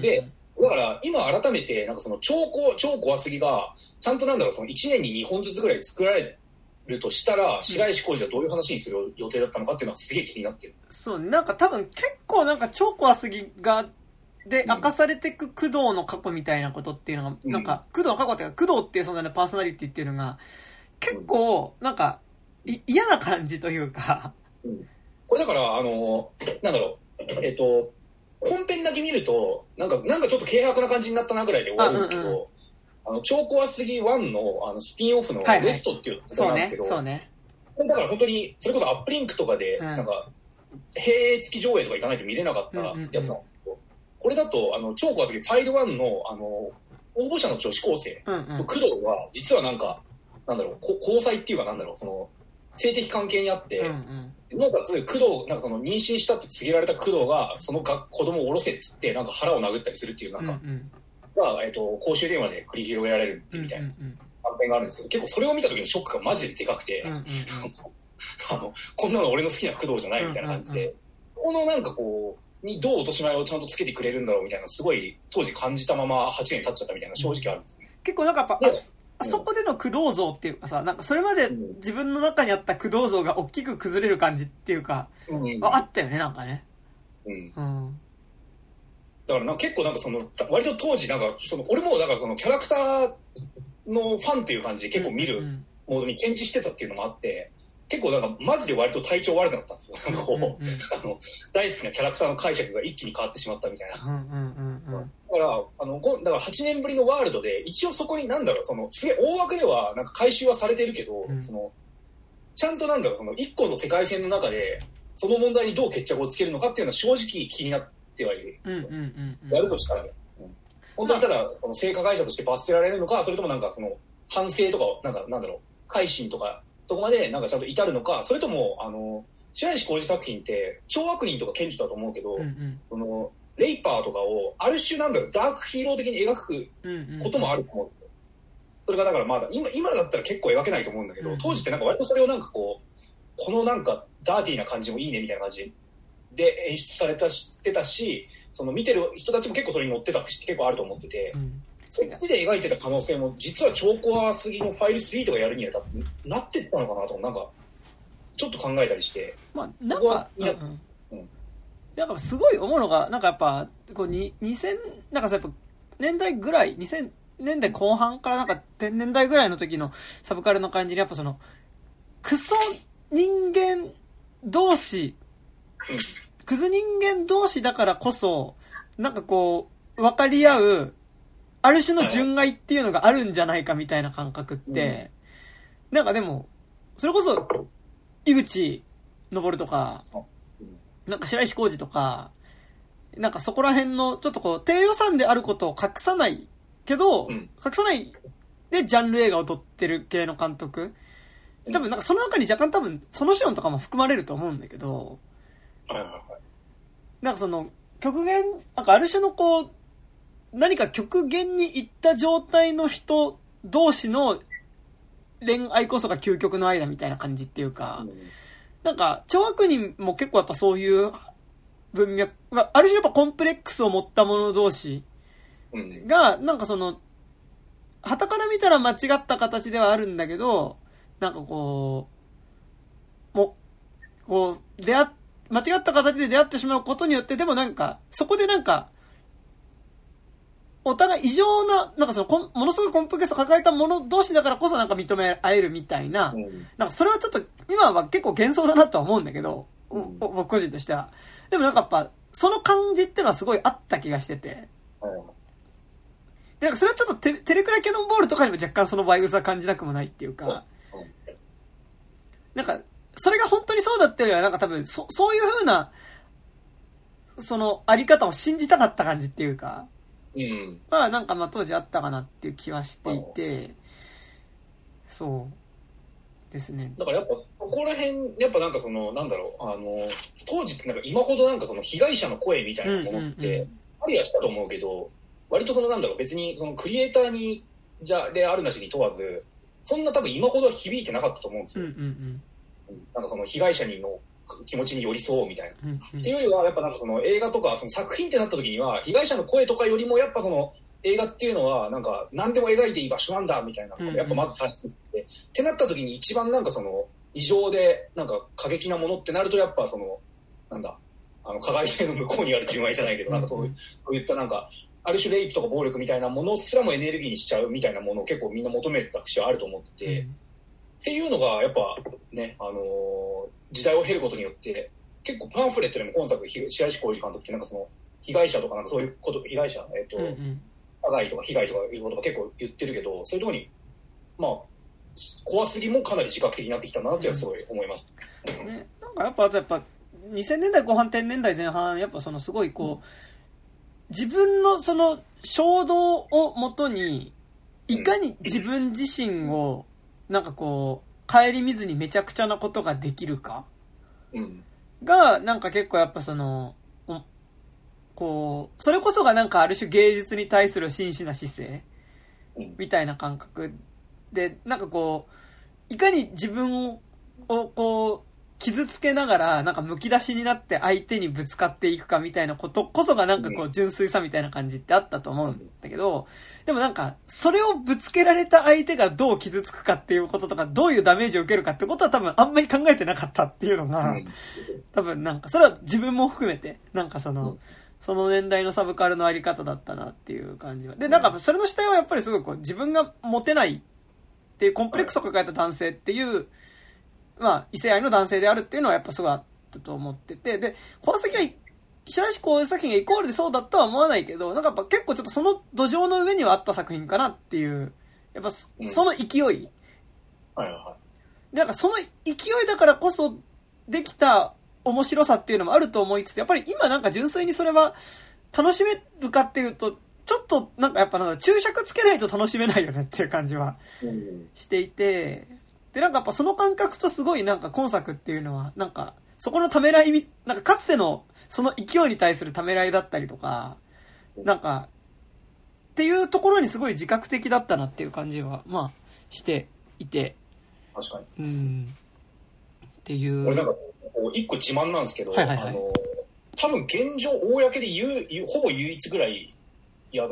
て。で、だから今改めて、なんかその超怖、超怖すぎが、ちゃんとなんだろう、その1年に2本ずつぐらい作られるとしたら、白石浩二はどういう話にする予定だったのかっていうのはすげえ気になってる。そう、なんか多分結構なんか超怖すぎが、で、うん。明かされてく工藤の過去みたいなことっていうのが、うん。なんか、工藤の過去っていうか、工藤っていうそのね、パーソナリティっていうのが、結構、なんか、い嫌な感じというか、これだから、あの、なんだろう、えっと、本編だけ見ると、なんか、なんかちょっと軽薄な感じになったなぐらいで終わるんですけど、あの、超怖すぎ1のあのスピンオフのはいはいレストっていうとこそなんですけ、ど、そうね。これだから本当に、それこそアップリンクとかで、うんなんか、併付き上映とか行かないと見れなかったやつなんですけど、これだと、あの、超怖すぎファイル1の、あの、応募者の女子高生、うんうん。工藤は、実はなんか、なんだろう、こ交際っていうかなんだろう、その、性的関係にあって、うんうん。なおかつ、工藤、なんかその妊娠したって告げられた工藤が、そのが子供を下ろせっつって、なんか腹を殴ったりするっていう、なんうんうか、ん。が、えっと、公衆電話で繰り広げられるみたいな短編があるんですけど、結構それを見た時のショックがマジででかくて。あの、こんなの俺の好きな工藤じゃないみたいな感じで、うんこのなんかこう、にどう落とし前をちゃんとつけてくれるんだろうみたいな、すごい当時感じたまま8年経っちゃったみたいな正直あるんですよね。結構なんかやっぱ、であそこでの工藤像っていうかさ、なんかそれまでうん自分の中にあった工藤像が大きく崩れる感じっていうか、うんああったよね、なんかね。うんうん。だからな結構なんかその、割と当時なんか、その、俺もだからそのキャラクターのファンっていう感じで結構見るうんモードにチェンジしてたっていうのもあって、結構なんかマジで割と体調悪くなったんですよ。あの、大好きなキャラクターの解釈が一気に変わってしまったみたいな。だから、あの、こだから8年ぶりのワールドで、一応そこになんだろう、その、すげえ大枠ではなんか回収はされてるけど、うんその、ちゃんとなんだろう、その一個の世界線の中で、その問題にどう決着をつけるのかっていうのは正直気になってはいる。うんうんうんうん。やるとしたらね。うん本当にただ、その性加害者として罰せられるのか、それともなんかその、反省とかを、なんか、なんだろう、改心とか、とこまでなんかちゃんと至るのか、それとも、あの、白石浩二作品って、超悪人とか顕著だと思うけど、うんうんその、レイパーとかを、ある種なんだろう、ダークヒーロー的に描く。こともあると思う。それがだからまだ、今、今だったら結構描けないと思うんだけど、うん当時ってなんか割とそれをなんかこう、このなんかダーティーな感じもいいねみたいな感じで演出されたし、してたし、その見てる人たちも結構それに乗ってたし、結構あると思ってて、うん。そっちで描いてた可能性も、実は超コアすぎのファイル3とかやるにはなってったのかなと、なんか、ちょっと考えたりして、まあ、なんかなんかすごい思うのが、なんかやっぱ、こうに、2000、なんかさ、やっぱ、年代ぐらい、2000年代後半からなんか、天年代ぐらいの時のサブカルの感じに、やっぱその、クソ人間同士、うんクズ人間同士だからこそ、なんかこう、分かり合う、ある種の純愛っていうのがあるんじゃないかみたいな感覚って、なんかでも、それこそ、井口昇とか、なんか白石浩二とか、なんかそこら辺の、ちょっとこう、低予算であることを隠さないけど、うん隠さないでジャンル映画を撮ってる系の監督。多分なんかその中に若干多分、そのシオンとかも含まれると思うんだけど。なんかその、極限、なんかある種のこう、何か極限に行った状態の人同士の恋愛こそが究極の愛だみたいな感じっていうか、なんか、超悪人も結構やっぱそういう文脈、まあ、ある種やっぱコンプレックスを持った者同士が、なんかその、旗から見たら間違った形ではあるんだけど、なんかこう、もう、こう、出会っ、間違った形で出会ってしまうことによって、でもなんか、そこでなんか、お互い異常な、なんかそのものすごいコンプレックスを抱えた者同士だからこそなんか認め合えるみたいな、うん。なんかそれはちょっと、今は結構幻想だなとは思うんだけど、おうん。お僕個人としては。でもなんかやっぱ、その感じってのはすごいあった気がしてて、で、なんかそれはちょっとテテレクラキャノンボールとかにも若干そのバイブスは感じなくもないっていうか、なんか、それが本当にそうだったよりは、なんか多分、そ、そういう風な、その、あり方を信じたかった感じっていうか、うん。まあなんかまあ当時あったかなっていう気はしていて、そうですね。だからやっぱ、ここら辺、やっぱなんかその、なんだろう、あの、当時ってなんか今ほどなんかその被害者の声みたいなものって、ありはしたと思うけど、割とそのなんだろう、別にそのクリエイターに、じゃ、であるなしに問わず、そんな多分今ほど響いてなかったと思うんですよ。うんうんなんかその被害者にの気持ちに寄り添おうみたいな。っていうよりは、やっぱなんかその映画とか、その作品ってなった時には、被害者の声とかよりも、やっぱその映画っていうのは、なんか何でも描いていい場所なんだみたいなやっぱまず最初に。って、ってなった時に一番なんかその異常で、なんか過激なものってなると、やっぱその、なんだ、あの、加害性の向こうにある純愛じゃないけど、なんかそういう、そういったなんか、ある種レイプとか暴力みたいなものすらもエネルギーにしちゃうみたいなものを結構みんな求めてた節はあると思ってて、っていうのが、やっぱね、あのー時代を経ることによって、結構パンフレットでも今作、ひ白石浩二監督ってなんかその、被害者とかなんかそういうこと、被害者、えっ、と、うんうん。加害とか被害とかいうことが結構言ってるけど、そういうところに、まあ、怖すぎもかなり自覚的になってきたなってすごい思います。ね、なんかやっぱ、あとやっぱ、2000年代後半、10年代前半、やっぱそのすごいこう、自分のその衝動をもとに、いかに自分自身を、なんかこう、顧みずにめちゃくちゃなことができるか？うん。が、なんか結構やっぱその、おこう、それこそがなんかある種芸術に対する真摯な姿勢うんみたいな感覚で、なんかこう、いかに自分を、をこう、傷つけながら、なんか剥き出しになって相手にぶつかっていくかみたいなことこそがなんかこうう純粋さみたいな感じってあったと思うんだけど、でもなんか、それをぶつけられた相手がどう傷つくかっていうこととか、どういうダメージを受けるかってことは多分あんまり考えてなかったっていうのが、うん。多分なんか、それは自分も含めて、なんかその、うん。その年代のサブカルのあり方だったなっていう感じは。で、なんかそれの主体はやっぱりすごいこう自分がモテないっていうコンプレックスを抱えた男性っていう、まあ異性愛の男性であるっていうのはやっぱすごいあったと思ってて、で、この先は、白石光作品がイコールでそうだとは思わないけど、なんかやっぱ結構ちょっとその土壌の上にはあった作品かなっていう、やっぱその勢い、はいはでなんかその勢いだからこそできた面白さっていうのもあると思いつつ、やっぱり今なんか純粋にそれは楽しめるかっていうと、ちょっとなんかやっぱなんか注釈つけないと楽しめないよねっていう感じは。していて、でなんかやっぱその感覚とすごいなんか今作っていうのは、なんかそこのためらいみ、なんかかつてのその勢いに対するためらいだったりとか、なんか、っていうところにすごい自覚的だったなっていう感じは、まあ、していて、確かに。うん。っていう。俺なんか、一個自慢なんですけど、はいはいはいあの、多分現状、公で言う、ほぼ唯一ぐらい、や、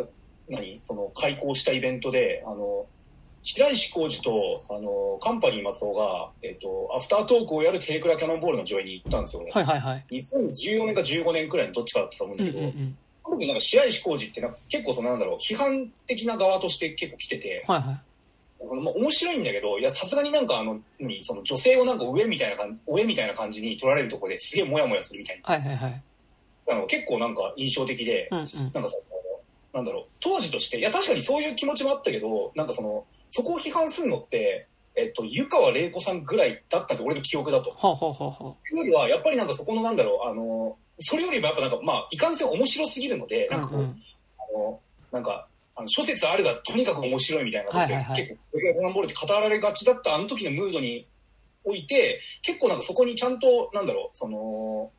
何？その、開講したイベントで、あの、白石浩二と、あの、カンパニー松尾が、えっと、アフタートークをやるテレクラキャノンボールの上映に行ったんですよ。はいはいはい。2014年か15年くらいのどっちかだったと思うんうだけど、んうんうん。その時なんか白石浩二ってなんか結構そのなんだろう、批判的な側として結構来てて、はいはい。まあ、面白いんだけど、いや、さすがになんかあの、何その女性をなんか上みたいな感じ、上みたいな感じに取られるところですげえモヤモヤするみたいはいはいはい。な。あの結構なんか印象的で、うんうん。なんかその、なんだろう、当時として、いや、確かにそういう気持ちもあったけど、なんかその、そこを批判するのって、えっと、湯川玲子さんぐらいだったって俺の記憶だと。ほうほうほうほというよりは、やっぱりなんかそこのなんだろう、あの、それよりもやっぱなんか、まあ、いかんせん面白すぎるので、う。うなんかこう、んうん。あの、なんか、あの諸説あるがとにかく面白いみたいなことって、はいはいはい結構、ドラゴンボールって語られがちだったあの時のムードにおいて、結構なんかそこにちゃんと、なんだろう、その、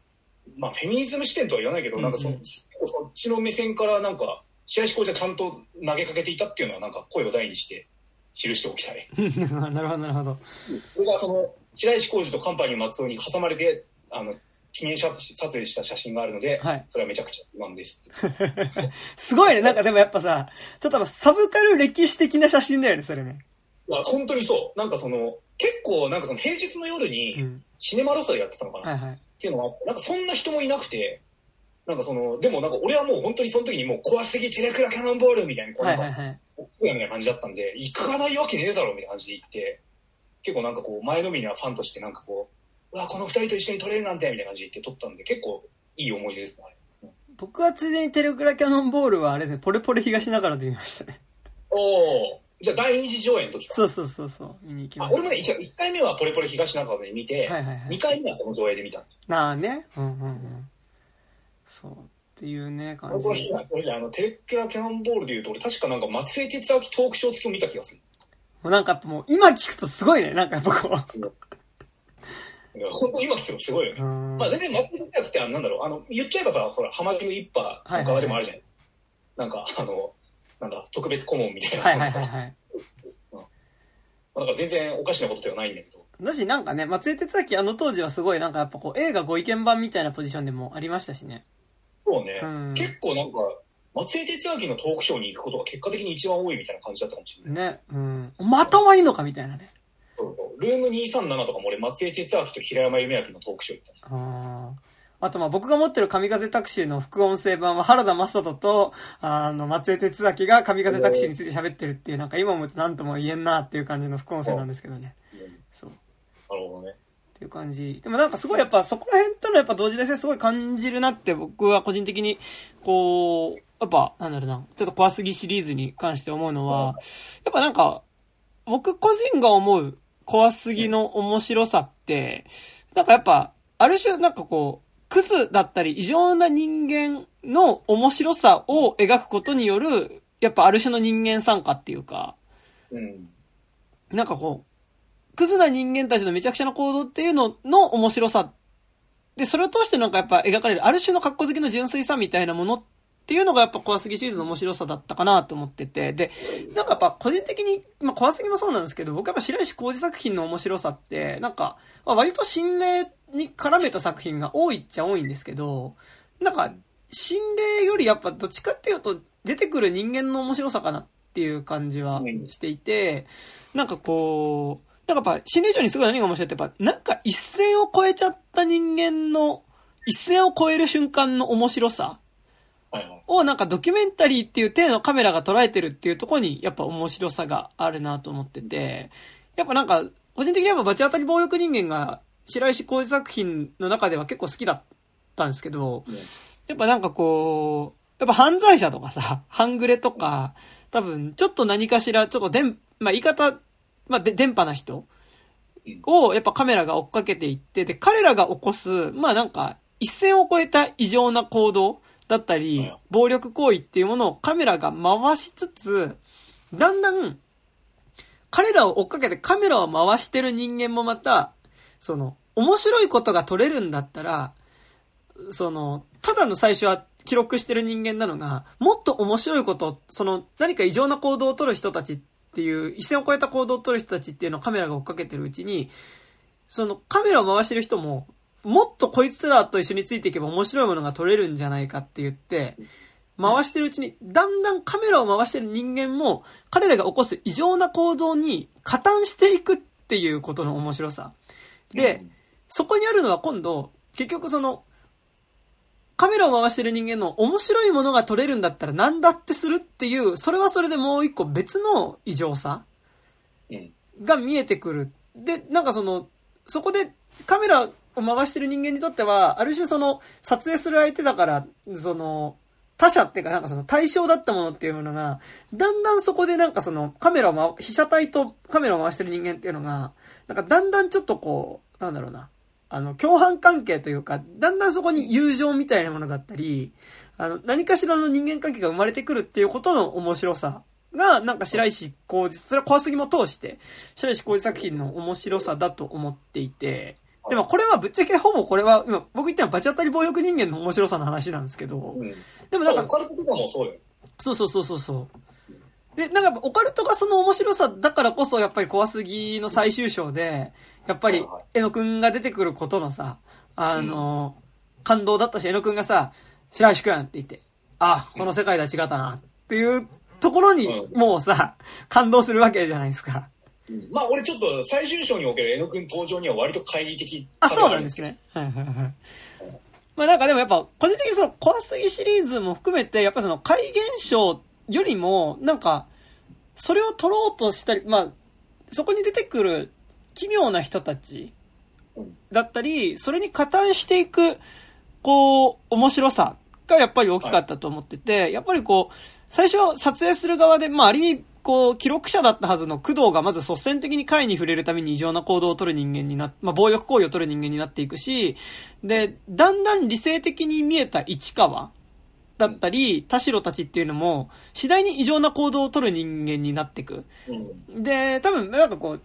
まあ、フェミニズム視点とは言わないけど、うんうんなんかその、結構そっちの目線からなんか、試合志向じゃちゃんと投げかけていたっていうのは、なんか声を大にして、記しておきたい。なるほどなるほど。これがその、白石浩二とカンパニー松尾に挟まれて、あの、記念撮撮影した写真があるので、はいそれはめちゃくちゃ不満です。<laughs> すごいね。なんかでもやっぱさ、ちょっとサブカル歴史的な写真だよね、それね。いや、本当にそう。なんかその、結構なんかその平日の夜うにん。シネマロサでやってたのかな、っはいはい。ていうのがあって、なんかそんな人もいなくて、なんかその、でもなんか俺はもう本当にその時にもう怖すぎテレクラキャノンボールみたいな、こうなんか、みたいな感じだったんで、行かないわけねえだろみたいな感じで行って、結構なんかこう前のみにはファンとしてなんかこう、うわ、この二人と一緒に撮れるなんてみたいな感じで行って撮ったんで、結構いい思い出ですね。僕はついでにテレクラキャノンボールはあれですね、ポレポレ東中野で見ましたね。おおじゃあ第二次上映の時か。そうそうそうそう、見に行きました。俺もね、1回目はポレポレ東中野で見て、はいはいはい、2回目はその上映で見たんですああね。うんうんうん。そう。っていうね、感じ。俺あの、テレクラキャノンボールで言うと、俺確かなんか松江哲明トークショー付きを見た気がする。もうなんかもう今聞くとすごいね、なんかやっぱこう。本当今聞くとすごいよね。まあ全然松井哲明ってなんだろう、あの、言っちゃえばさ、ほら、浜島一派の側でもあるじゃない。なんか、あの、なんだ、特別顧問みたいな。はいはいはい、はい。なんか全然おかしなことではないんだけど。だし、なんかね、松江哲明あの当時はすごいなんかやっぱこう映画ご意見版みたいなポジションでもありましたしね。そうね。うん、結構なんか、松江哲明のトークショーに行くことが結果的に一番多いみたいな感じだったかもしれない。ね。うん。またはいいのかみたいなね。そうそう。ルーム237とかも俺松江哲明と平山夢明のトークショー行った。ああ。あとまあ僕が持ってる神風タクシーの副音声版は原田正人と、あの、松江哲明が神風タクシーについて喋ってるっていう、なんか今も何とも言えんなっていう感じの副音声なんですけどね。そう。なるほどね。っていう感じ。でもなんかすごいやっぱそこら辺とのやっぱ同時ですごい感じるなって僕は個人的に、こう、やっぱ、なんだろうな、ちょっと怖すぎシリーズに関して思うのは、やっぱなんか、僕個人が思う怖すぎの面白さって、なんかやっぱ、ある種なんかこう、クズだったり異常な人間の面白さを描くことによる、やっぱある種の人間参加っていうか、うん。なんかこう、クズな人間たちのめちゃくちゃな行動っていうのの面白さ。で、それを通してなんかやっぱ描かれる、ある種の格好好きの純粋さみたいなものっていうのがやっぱ怖すぎシリーズの面白さだったかなと思ってて、で、なんかやっぱ個人的に、まあ怖すぎもそうなんですけど、僕やっぱ白石浩二作品の面白さって、なんか、まあ、割と心霊に絡めた作品が多いっちゃ多いんですけど、なんか、心霊よりやっぱどっちかっていうと、出てくる人間の面白さかなっていう感じはしていて、なんかこう、なんかやっぱ心霊以上にすごい何が面白いってやっぱ、なんか一線を越えちゃった人間の、一線を越える瞬間の面白さをなんかドキュメンタリーっていう体のカメラが捉えてるっていうところにやっぱ面白さがあるなと思ってて、やっぱなんか、個人的には罰当たり暴力人間が白石浩二作品の中では結構好きだったんですけど、やっぱなんかこう、やっぱ犯罪者とかさ、半グレとか、多分ちょっと何かしら、ちょっとでん、まあ言い方、まあで、電波な人をやっぱカメラが追っかけていって、で、彼らが起こす、まあなんか、一線を越えた異常な行動だったり、暴力行為っていうものをカメラが回しつつ、だんだん、彼らを追っかけてカメラを回してる人間もまた、その、面白いことが撮れるんだったら、その、ただの最初は記録してる人間なのが、もっと面白いこと、その、何か異常な行動を取る人たちっていう、一線を越えた行動を取る人たちっていうのをカメラが追っかけてるうちに、そのカメラを回してる人も、もっとこいつらと一緒についていけば面白いものが撮れるんじゃないかって言って、回してるうちに、だんだんカメラを回してる人間も、彼らが起こす異常な行動に加担していくっていうことの面白さ。で、そこにあるのは今度、結局その、カメラを回してる人間の面白いものが撮れるんだったら何だってするっていう、それはそれでもう一個別の異常さが見えてくる。で、なんかその、そこでカメラを回してる人間にとっては、ある種その、撮影する相手だから、その、他者っていうかなんかその対象だったものっていうものが、だんだんそこでなんかそのカメラを回、被写体とカメラを回してる人間っていうのが、なんかだんだんちょっとこう、なんだろうな、あの、共犯関係というか、だんだんそこに友情みたいなものだったり、あの、何かしらの人間関係が生まれてくるっていうことの面白さが、なんか白石浩二、それは怖すぎも通して、白石浩二作品の面白さだと思っていて、でもこれはぶっちゃけほぼこれは、今僕言ったのはバチ当たり暴力人間の面白さの話なんですけど、うん、でもなんか、オカルトとかもそうよ。そうそうそうそうそう。で、なんかオカルトがその面白さだからこそやっぱり怖すぎの最終章で、やっぱり、えのくんが出てくることのさ、あの、うん、感動だったし、えのくんがさ、白石くんって言って、あ、この世界では違ったなっていうところに、もうさ、感動するわけじゃないですか。まあ俺ちょっと最終章における江野くん登場には割と懐疑的あ、そうなんですね。はいはいはい。まあなんかでもやっぱ、個人的にその、怖すぎシリーズも含めて、やっぱその怪現象よりも、なんか、それを取ろうとしたり、まあ、そこに出てくる奇妙な人たちだったり、それに加担していく、こう、面白さがやっぱり大きかったと思ってて、やっぱりこう、最初撮影する側で、まあある意味、こう、記録者だったはずの工藤がまず率先的に会に触れるために異常な行動を取る人間になまあ暴力行為を取る人間になっていくし、で、だんだん理性的に見えた市川だったり、田代たちっていうのも、次第に異常な行動を取る人間になっていく。で、多分、なんかこう、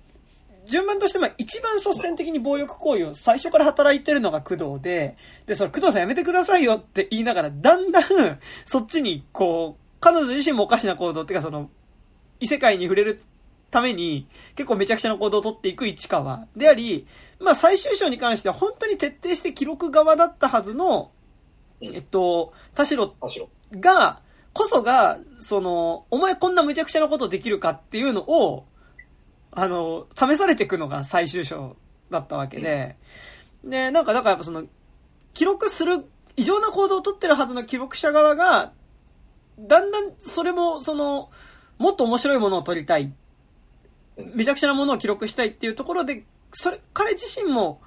順番として、まあ、一番率先的に暴力行為を最初から働いてるのが工藤で、で、その工藤さんやめてくださいよって言いながら、だんだん、そっちに、こう、彼女自身もおかしな行動っていうか、その、異世界に触れるために、結構めちゃくちゃな行動をとっていく市川であり、まあ、最終章に関しては本当に徹底して記録側だったはずの、えっと、田代。が、こそが、その、お前こんな無茶苦茶なことできるかっていうのを、あの、試されていくのが最終章だったわけで、で、なんか、だからやっぱその、記録する、異常な行動をとってるはずの記録者側が、だんだんそれも、その、もっと面白いものを撮りたい。めちゃくちゃなものを記録したいっていうところで、それ、彼自身も、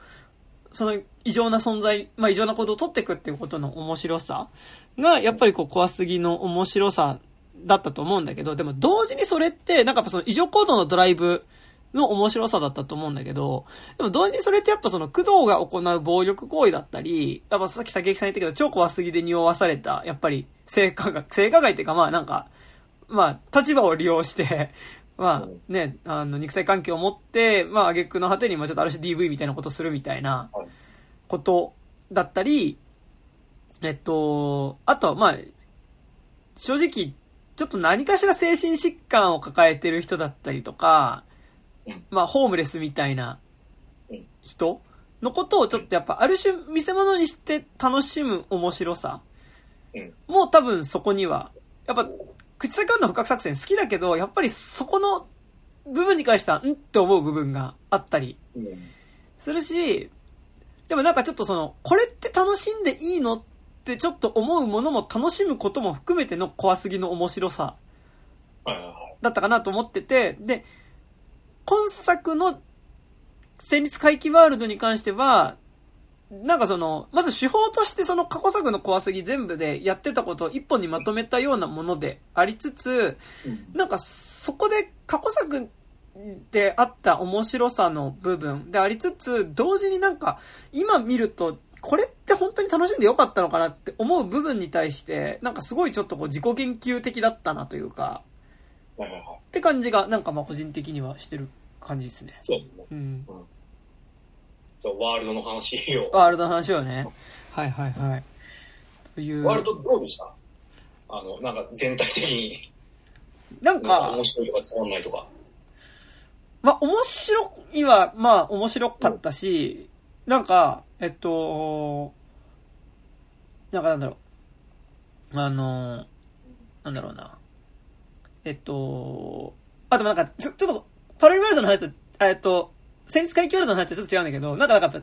その異常な存在、まあ異常な行動を取っていくっていうことの面白さが、やっぱりこう怖すぎの面白さだったと思うんだけど、でも同時にそれって、なんかその異常行動のドライブの面白さだったと思うんだけど、でも同時にそれってやっぱその工藤が行う暴力行為だったり、やっぱさっき竹木さん言ったけど、超怖すぎで匂わされた、やっぱり性加害、性加害っていうかまあなんか、まあ立場を利用して <laughs> まあね、あの、肉体関係を持って、まあ、挙句の果てに、まあちょっとある種 DV みたいなことするみたいなことだったり、えっと、あとはまあ、正直、ちょっと何かしら精神疾患を抱えてる人だったりとか、まあ、ホームレスみたいな人のことをちょっとやっぱある種見せ物にして楽しむ面白さもう多分そこには、やっぱ、口先の捕獲作戦好きだけど、やっぱりそこの部分に関しては、んって思う部分があったりするし、でもなんかちょっとその、これって楽しんでいいのってちょっと思うものも楽しむことも含めての怖すぎの面白さ。だったかなと思ってて、で、今作の戦慄回帰ワールドに関しては、なんかその、まず手法としてその過去作の怖すぎ全部でやってたことを一本にまとめたようなものでありつつ、なんかそこで過去作であった面白さの部分でありつつ、同時になんか今見ると、これって本当に楽しんでよかったのかなって思う部分に対して、なんかすごいちょっとこう自己研究的だったなというか、って感じが、なんかまあ個人的にはしてる感じですね。そうですね。うん。ワールドの話を。ワールドの話をね。はいはいはい。という。ワールドどうでした？あの、なんか全体的に。なんか、面白いとかつまんないとか。まあ、面白いは、まあ、面白かったし、うん、なんか、えっと、なんかなんだろう。あの、なんだろうな。えっと、あとなんか、ちょっと、パラレルワールドの話と、えっと、戦術回帰ワールドの話とちょっと違うんだけど、なんかなんか、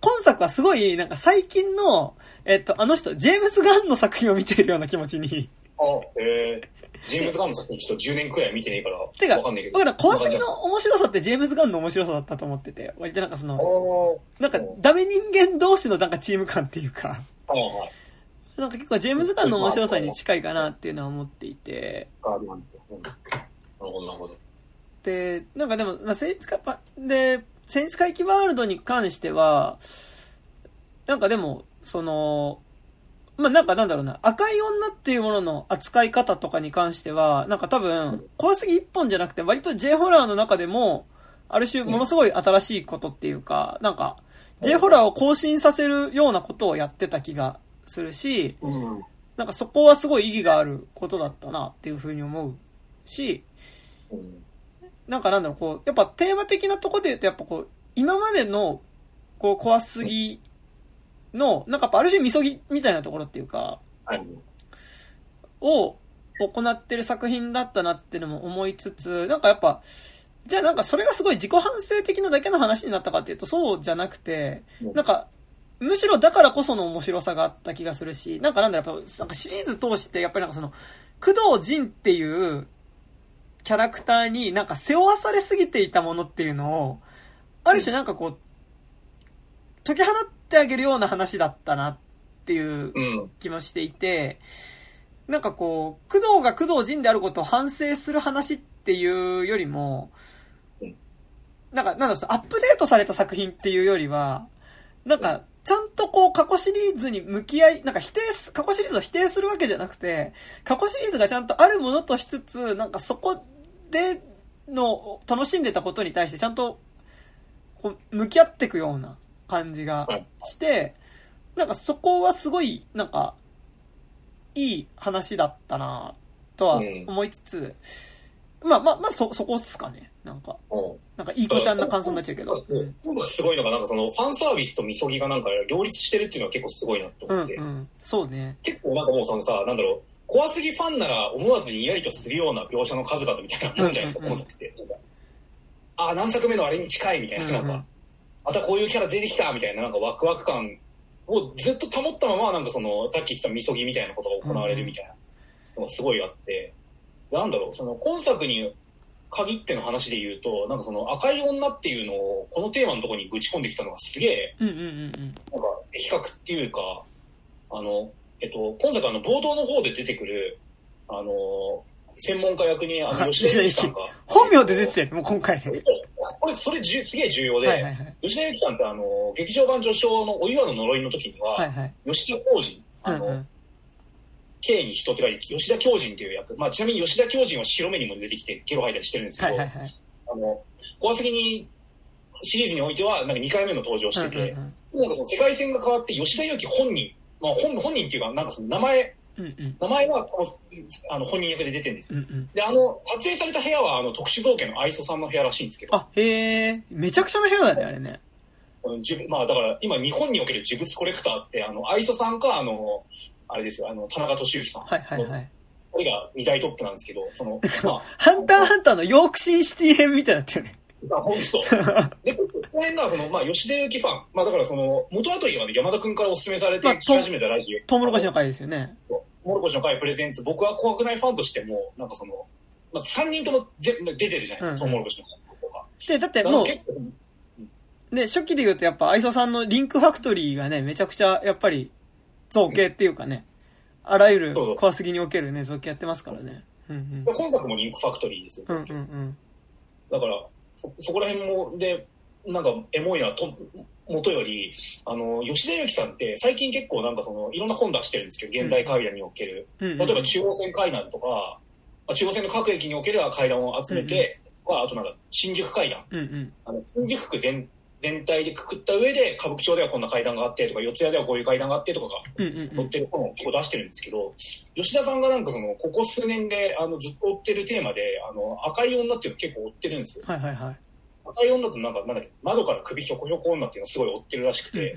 今作はすごい、なんか最近の、えっと、あの人、ジェームズ・ガンの作品を見ているような気持ちに。あ、へえ。ジェームズ・ガンの作品ちょっと10年くらい見てねえから。てか、わかんないけど。僕ら怖すぎの面白さってジェームズ・ガンの面白さだったと思ってて、割となんかその、なんかダメ人間同士のなんかチーム感っていうか、なんか結構ジェームズ・ガンの面白さに近いかなっていうのは思っていて。なるほど、なるほど。で、なんかでも、まあ、戦術か、で、戦術回帰ワールドに関しては、なんかでも、その、まあ、なんかなんだろうな、赤い女っていうものの扱い方とかに関しては、なんか多分、怖すぎ一本じゃなくて、割と J ホラーの中でも、ある種ものすごい新しいことっていうか、なんか、J ホラーを更新させるようなことをやってた気がするし、なんかそこはすごい意義があることだったなっていうふうに思うし、なんかなんだろう、こう、やっぱテーマ的なとこで言うと、やっぱこう、今までの、こう、怖すぎの、なんかやっぱある種みそぎみたいなところっていうか、を行ってる作品だったなっていうのも思いつつ、なんかやっぱ、じゃあなんかそれがすごい自己反省的なだけの話になったかっていうとそうじゃなくて、なんかむしろだからこその面白さがあった気がするし、なんかなんだやっぱ、なんかシリーズ通して、やっぱりなんかその、工藤仁っていうキャラクターになんか背負わされすぎていたものっていうのを、ある種なんかこう、解き放ってあげるような話だったなっていう気もしていて、なんかこう、工藤が工藤仁であることを反省する話っていうよりも、なんか、なんだろう、アップデートされた作品っていうよりは、なんか、ちゃんとこう、過去シリーズに向き合い、なんか否定す、過去シリーズを否定するわけじゃなくて、過去シリーズがちゃんとあるものとしつつ、なんかそこでの、楽しんでたことに対してちゃんと、こう、向き合っていくような感じがして、なんかそこはすごい、なんか、いい話だったなとは思いつつ、うん、まあまあまあそ、そこっすかね。なんか、なんかいい子ちゃんな感想になっちゃうけど。うん、すごいのが、なんかその、ファンサービスとみそぎがなんか両立してるっていう。のは結構すごいなと思って。うん、う。ん、そう。ね。結構なんかもう。そのさ、なんだろう、怖すぎファンなら思わずにやりとするよう。な描写の数々みたいなもんじゃないですか、今作って。ああ、何作目のあれに近いみたいな、なんか、またこういう。キャラ出てきたみたいな、なんかワクワク感をずっと保ったまま、なんかその、さっき言ったみそぎみたいなことが行われるみたいなのがすごいあって、なんだろう、その今作に限っての話で言うと、なんかその赤い女っていうのをこのテーマのところにぶち込んできたのがすげえ、なんか比較っていうか、あの、えっと、今作あの冒頭の方で出てくる、あの、専門家役にあの <laughs> 吉田由紀さんが。本名で出てたよ、もう今回。これ、それじすげえ重要で、はいはいはい、吉田由紀さんってあの、劇場版序章のお岩の呪いの時には、はいはい、吉田浩二、あの、うんうん K に人って書いて、吉田狂人っていう役。まあ、ちなみに吉田狂人は白目にも出てきて、ゲロ吐いたりしてるんですけど、はいはいはい、あの、怖すぎにシリーズにおいては、なんか2回目の登場してて、なんかその世界線が変わって、吉田祐樹本人、まあ本、本人っていうか、なんかその名前、うんうん、名前はそのあの本人役で出てるんですよ、うんうん、であの撮影された部屋はあの特殊造形の愛想さんの部屋らしいんですけど。あへえめちゃくちゃな部屋だねあれね。まあだから今日本における呪物コレクターってあの愛想さんかあのあれですよ、あの、田中俊之さん。はいはいはい。これが二大トップなんですけど、その、<laughs> まあ、ハンターハンターのヨークシーシティ編みたいになったよね。あ、ほんとそう。<laughs> で、この辺が、その、まあ、吉田ゆきファン。まあ、だからその、元後にはね、山田くんからお勧めされて聞き始めたラジオ。トウモロコシの会ですよね。トウモロコシの会プレゼンツ、僕は怖くないファンとしても、なんかその、まあ、3人ともぜ出てるじゃないですか、トウモロコシの会とか。で、だってもう、で、初期で言うとやっぱ、愛想さんのリンクファクトリーがね、めちゃくちゃ、やっぱり、造形っていうかね、あらゆる怖すぎにおけるね、造形やってますからね。うんうん、今作もリンクファクトリーですよ。うんうんうん、だからそ、そこら辺も、で、なんか、エモいなと、もとより、あの、吉田由紀さんって最近結構なんかその、いろんな本出してるんですけど、現代階段における。うん、例えば中央線階段とか、中央線の各駅における階段を集めて、うんうん、あとなんか、新宿階段。うんうん、あの新宿区全全体でくくった上で、歌舞伎町ではこんな階段があってとか、四谷ではこういう階段があってとかが載ってる本を結構出してるんですけど、吉田さんがなんかその、ここ数年であのずっと追ってるテーマで、あの、赤い女っていうの結構追ってるんですよ。はいはいはい。赤い女となんか、なんだっけ、窓から首ひょこひょこ女っていうのをすごい追ってるらしくて、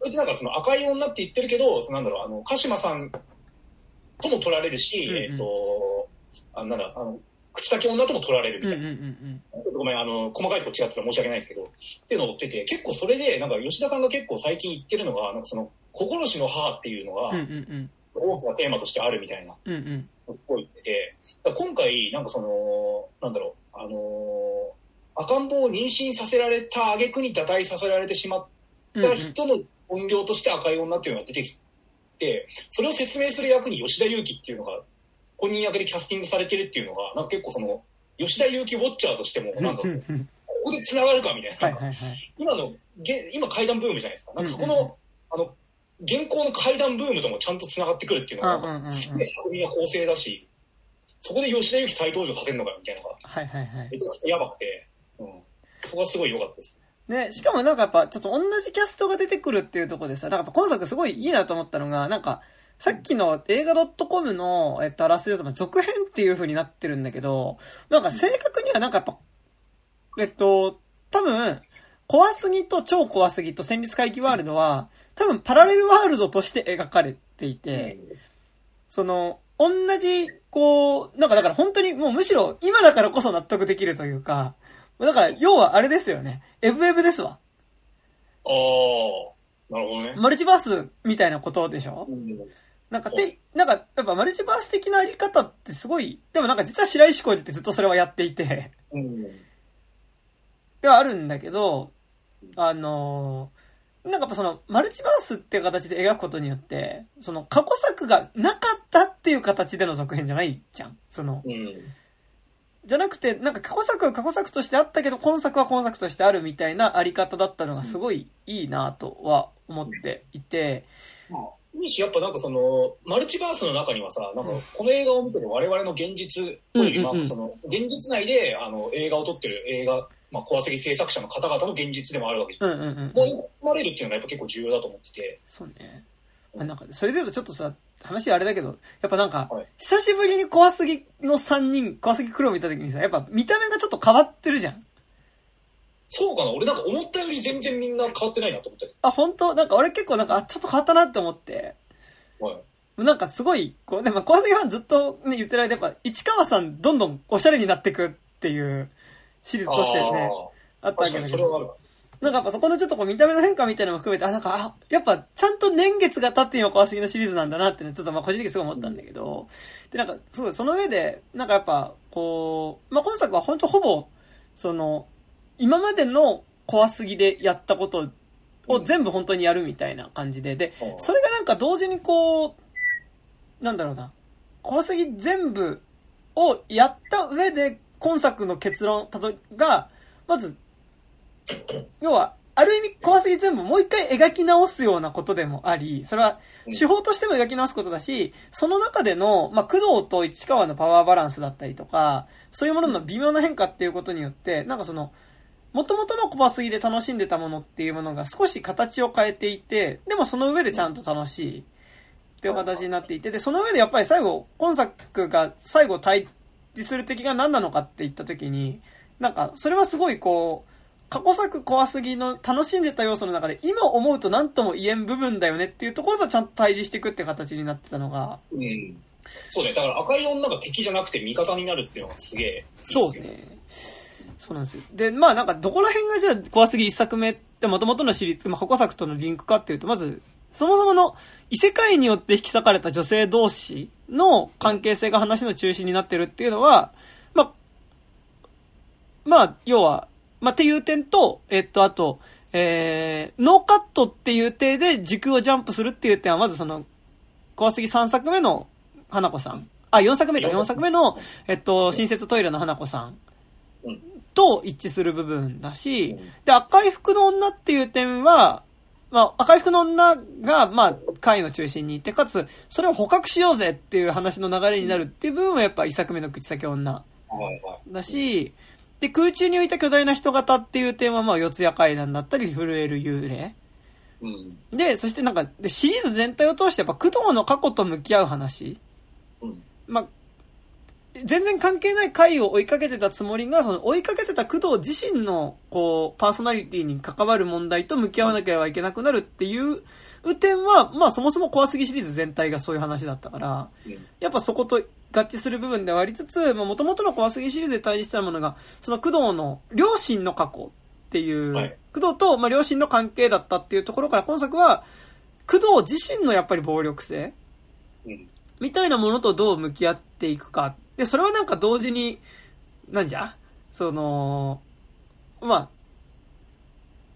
そいつなんかその赤い女って言ってるけど、そのなんだろう、あの、鹿島さんとも取られるし、うんうん、えっ、ー、と、あなんだ、あの、口先女とも取られるみたいな。うんうんうん、ごめん、あの、細かいとこ違ってたら申し訳ないですけど、っていうのを追ってて、結構それで、なんか吉田さんが結構最近言ってるのが、なんかその、心しの母っていうのが、大きなテーマとしてあるみたいな、うんうん、すごい言ってて、今回、なんかその、なんだろう、あのー、赤ん坊を妊娠させられた挙句に堕胎させられてしまった人の音量として赤い女っていうのが出てきて、それを説明する役に吉田裕樹っていうのが本人役でキャスティングされてるっていうのが、なんか結構その、吉田裕樹ウォッチャーとしても、<laughs> なんか、ここで繋がるかみたいな。はいはいはい、今の、今階段ブームじゃないですか。なんかそこの、あの、現行の階段ブームともちゃんと繋がってくるっていうのが、すげえ作品が構成だし、そこで吉田裕樹再登場させるのかみたいなのが、はいはいはい。めちゃくちゃやばくて、うん。そこはすごい良かったです。ね、しかもなんかやっぱ、ちょっと同じキャストが出てくるっていうところでさ、なんか今作すごいいいなと思ったのが、なんか、さっきの映画 .com の、えっと、あらすじだと、続編っていう風になってるんだけど、なんか正確にはなんかやっぱ、えっと、多分、怖すぎと超怖すぎと戦慄回帰ワールドは、多分パラレルワールドとして描かれていて、その、同じ、こう、なんかだから本当にもうむしろ今だからこそ納得できるというか、だから要はあれですよね。エブエブですわ。ああ。なるほどね。マルチバースみたいなことでしょ？うんなんかで、なんか、やっぱマルチバース的なあり方ってすごい、でもなんか実は白石浩二ってずっとそれはやっていて、うん。ではあるんだけど、あのーなんかやっぱその、マルチバースっていう形で描くことによって、その過去作がなかったっていう形での続編じゃないじゃん。その、うん。じゃなくて、なんか過去作は過去作としてあったけど、今作は今作としてあるみたいなあり方だったのがすごいいいなとは思っていて、にし、やっぱなんかその、マルチバースの中にはさ、なんかこの映画を見てる我々の現実および、まうんうんうんあその、現実内であの映画を撮ってる映画、まあ、怖すぎ制作者の方々の現実でもあるわけじゃん。うんうんうんここに含まれるっていうのがやっぱ結構重要だと思ってて。そうね。まあ、なんか、それで言うとちょっとさ、話あれだけど、やっぱなんかはい、久しぶりに怖すぎの3人、怖すぎ黒を見た時にさ、やっぱ見た目がちょっと変わってるじゃん。そうかな俺なんか思ったより全然みんな変わってないなと思って。あ、本当？なんか俺結構なんか、あちょっと変わったなって思って、はい。なんかすごい、こう、でも怖すぎファンずっとね、言ってる間、やっぱ、市川さんどんどんおしゃれになってくっていうシリーズとしてね、あったわけだけど。にそれはあるわ。なんかやっぱそこのちょっとこう見た目の変化みたいなのも含めて、あ、なんか、あ、やっぱちゃんと年月が経って今怖すぎのシリーズなんだなってね、ちょっとまあ個人的にすごい思ったんだけど、で、なんか、すごい、その上で、なんかやっぱ、こう、まあ今作は本当ほぼ、その、今までの怖すぎでやったことを全部本当にやるみたいな感じで、で、うんそれがなんか同時にこう、なんだろうな、怖すぎ全部をやった上で、今作の結論たどが、まず、要は、ある意味怖すぎ全部もう一回描き直すようなことでもあり、それは手法としても描き直すことだし、その中での、まあ、工藤と市川のパワーバランスだったりとか、そういうものの微妙な変化っていうことによって、なんかその、元々の怖すぎで楽しんでたものっていうものが少し形を変えていて、でもその上でちゃんと楽しいっていう形になっていて、で、その上でやっぱり最後、今作が最後対峙する敵が何なのかって言った時に、なんか、それはすごいこう、過去作怖すぎの楽しんでた要素の中で、今思うと何とも言えん部分だよねっていうところとちゃんと対峙していくって形になってたのが、うん。そうね。だから赤い女が敵じゃなくて味方になるっていうのがすげえ。そうですね。そうなんですよ。で、まあなんかどこら辺がじゃあ怖すぎ一作目って元々のシリーズ、まあ過去作とのリンクかっていうと、まず、そもそもの異世界によって引き裂かれた女性同士の関係性が話の中心になってるっていうのは、まあ、まあ、要は、まあっていう点と、えっと、あと、えー、ノーカットっていう点で時空をジャンプするっていう点は、まずその、怖すぎ3作目の花子さん。あ、4作目か、4作目の、えっと、新設トイレの花子さん。と一致する部分だしうん、で、赤い服の女っていう点は、まあ、赤い服の女が、まあ、会の中心にいて、かつ、それを捕獲しようぜっていう話の流れになるっていう部分はやっぱ一作目の口先女。だし、で、空中に浮いた巨大な人型っていう点は、まあ、四谷階段だったり、震える幽霊。うん。で、そしてなんか、でシリーズ全体を通してやっぱ工藤の過去と向き合う話。うん。まあ、全然関係ない回を追いかけてたつもりが、その追いかけてた工藤自身の、こう、パーソナリティに関わる問題と向き合わなければいけなくなるっていう点は、まあそもそも怖すぎシリーズ全体がそういう話だったから、うん。やっぱそこと合致する部分ではありつつ、まあ元々の怖すぎシリーズで対峙してたものが、その工藤の両親の過去っていう、はい工藤と、まあ、両親の関係だったっていうところから今作は、工藤自身のやっぱり暴力性うん。みたいなものとどう向き合っていくか。で、それはなんか同時に、なんじゃ？その、まあ、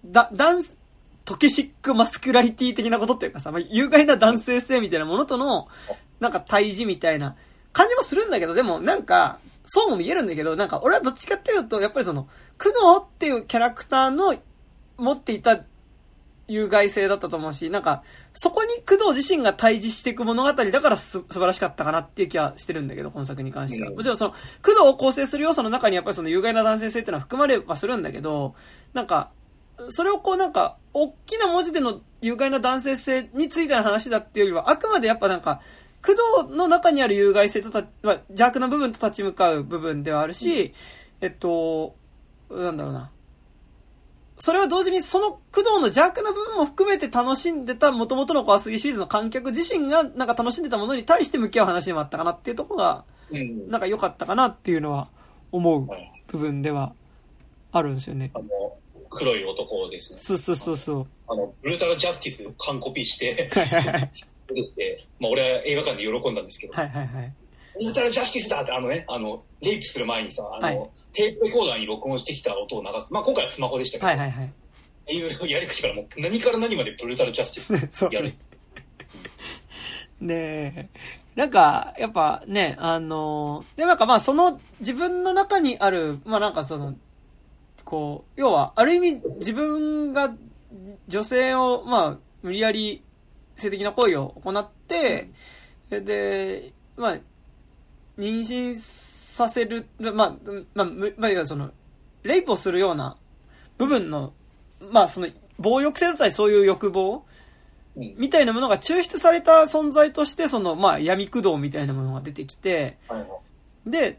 だ、ダンス、トキシックマスクラリティ的なことっていうかさ、まあ、有害な男性性みたいなものとの、なんか対峙みたいな感じもするんだけど、でもなんか、そうも見えるんだけど、なんか俺はどっちかっていうと、やっぱりその、工藤っていうキャラクターの持っていた有害性だったと思うし、なんか、そこに工藤自身が対峙していく物語だからす素晴らしかったかなっていう気はしてるんだけど、本作に関しては。うんもちろんその、工藤を構成する要素の中にやっぱりその有害な男性性っていうのは含まれはするんだけど、なんか、それをこうなんか、大きな文字での有害な男性性についての話だっていうよりは、あくまでやっぱなんか、工藤の中にある有害性とた、まあ、邪悪な部分と立ち向かう部分ではあるし、えっと、なんだろうな。それは同時にその工藤の邪悪な部分も含めて楽しんでた元々の怖すぎシリーズの観客自身がなんか楽しんでたものに対して向き合う話でもあったかなっていうところが、うん。なんか良かったかなっていうのは思うはい部分ではあるんですよね。あの、工黒い男ですね。そうそうそうそう。あの、ブルータルジャスティス完コピーして、はいはいはい。出てきて、まあ俺は映画館で喜んだんですけど、はいはいはい。ブルータルジャスティスだってあのね、あの、レイプする前にさ、あの、はいテープレコーダーに録音してきた音を流す。まあ今回はスマホでしたけど、はいはいはい。っていうやり口からもう何から何までブルータルジャスティス <laughs> やる。<laughs> で、なんか、やっぱね、あの、で、なんかまあその自分の中にある、まあなんかその、こう、要は、ある意味自分が女性を、まあ、無理やり性的な行為を行って、で、まあ、妊娠させる、まあ、まあ、むまあ、その、レイプをするような部分の、まあその、暴力性だったりそういう欲望うん。みたいなものが抽出された存在として、その、まあ、闇駆動みたいなものが出てきて、で、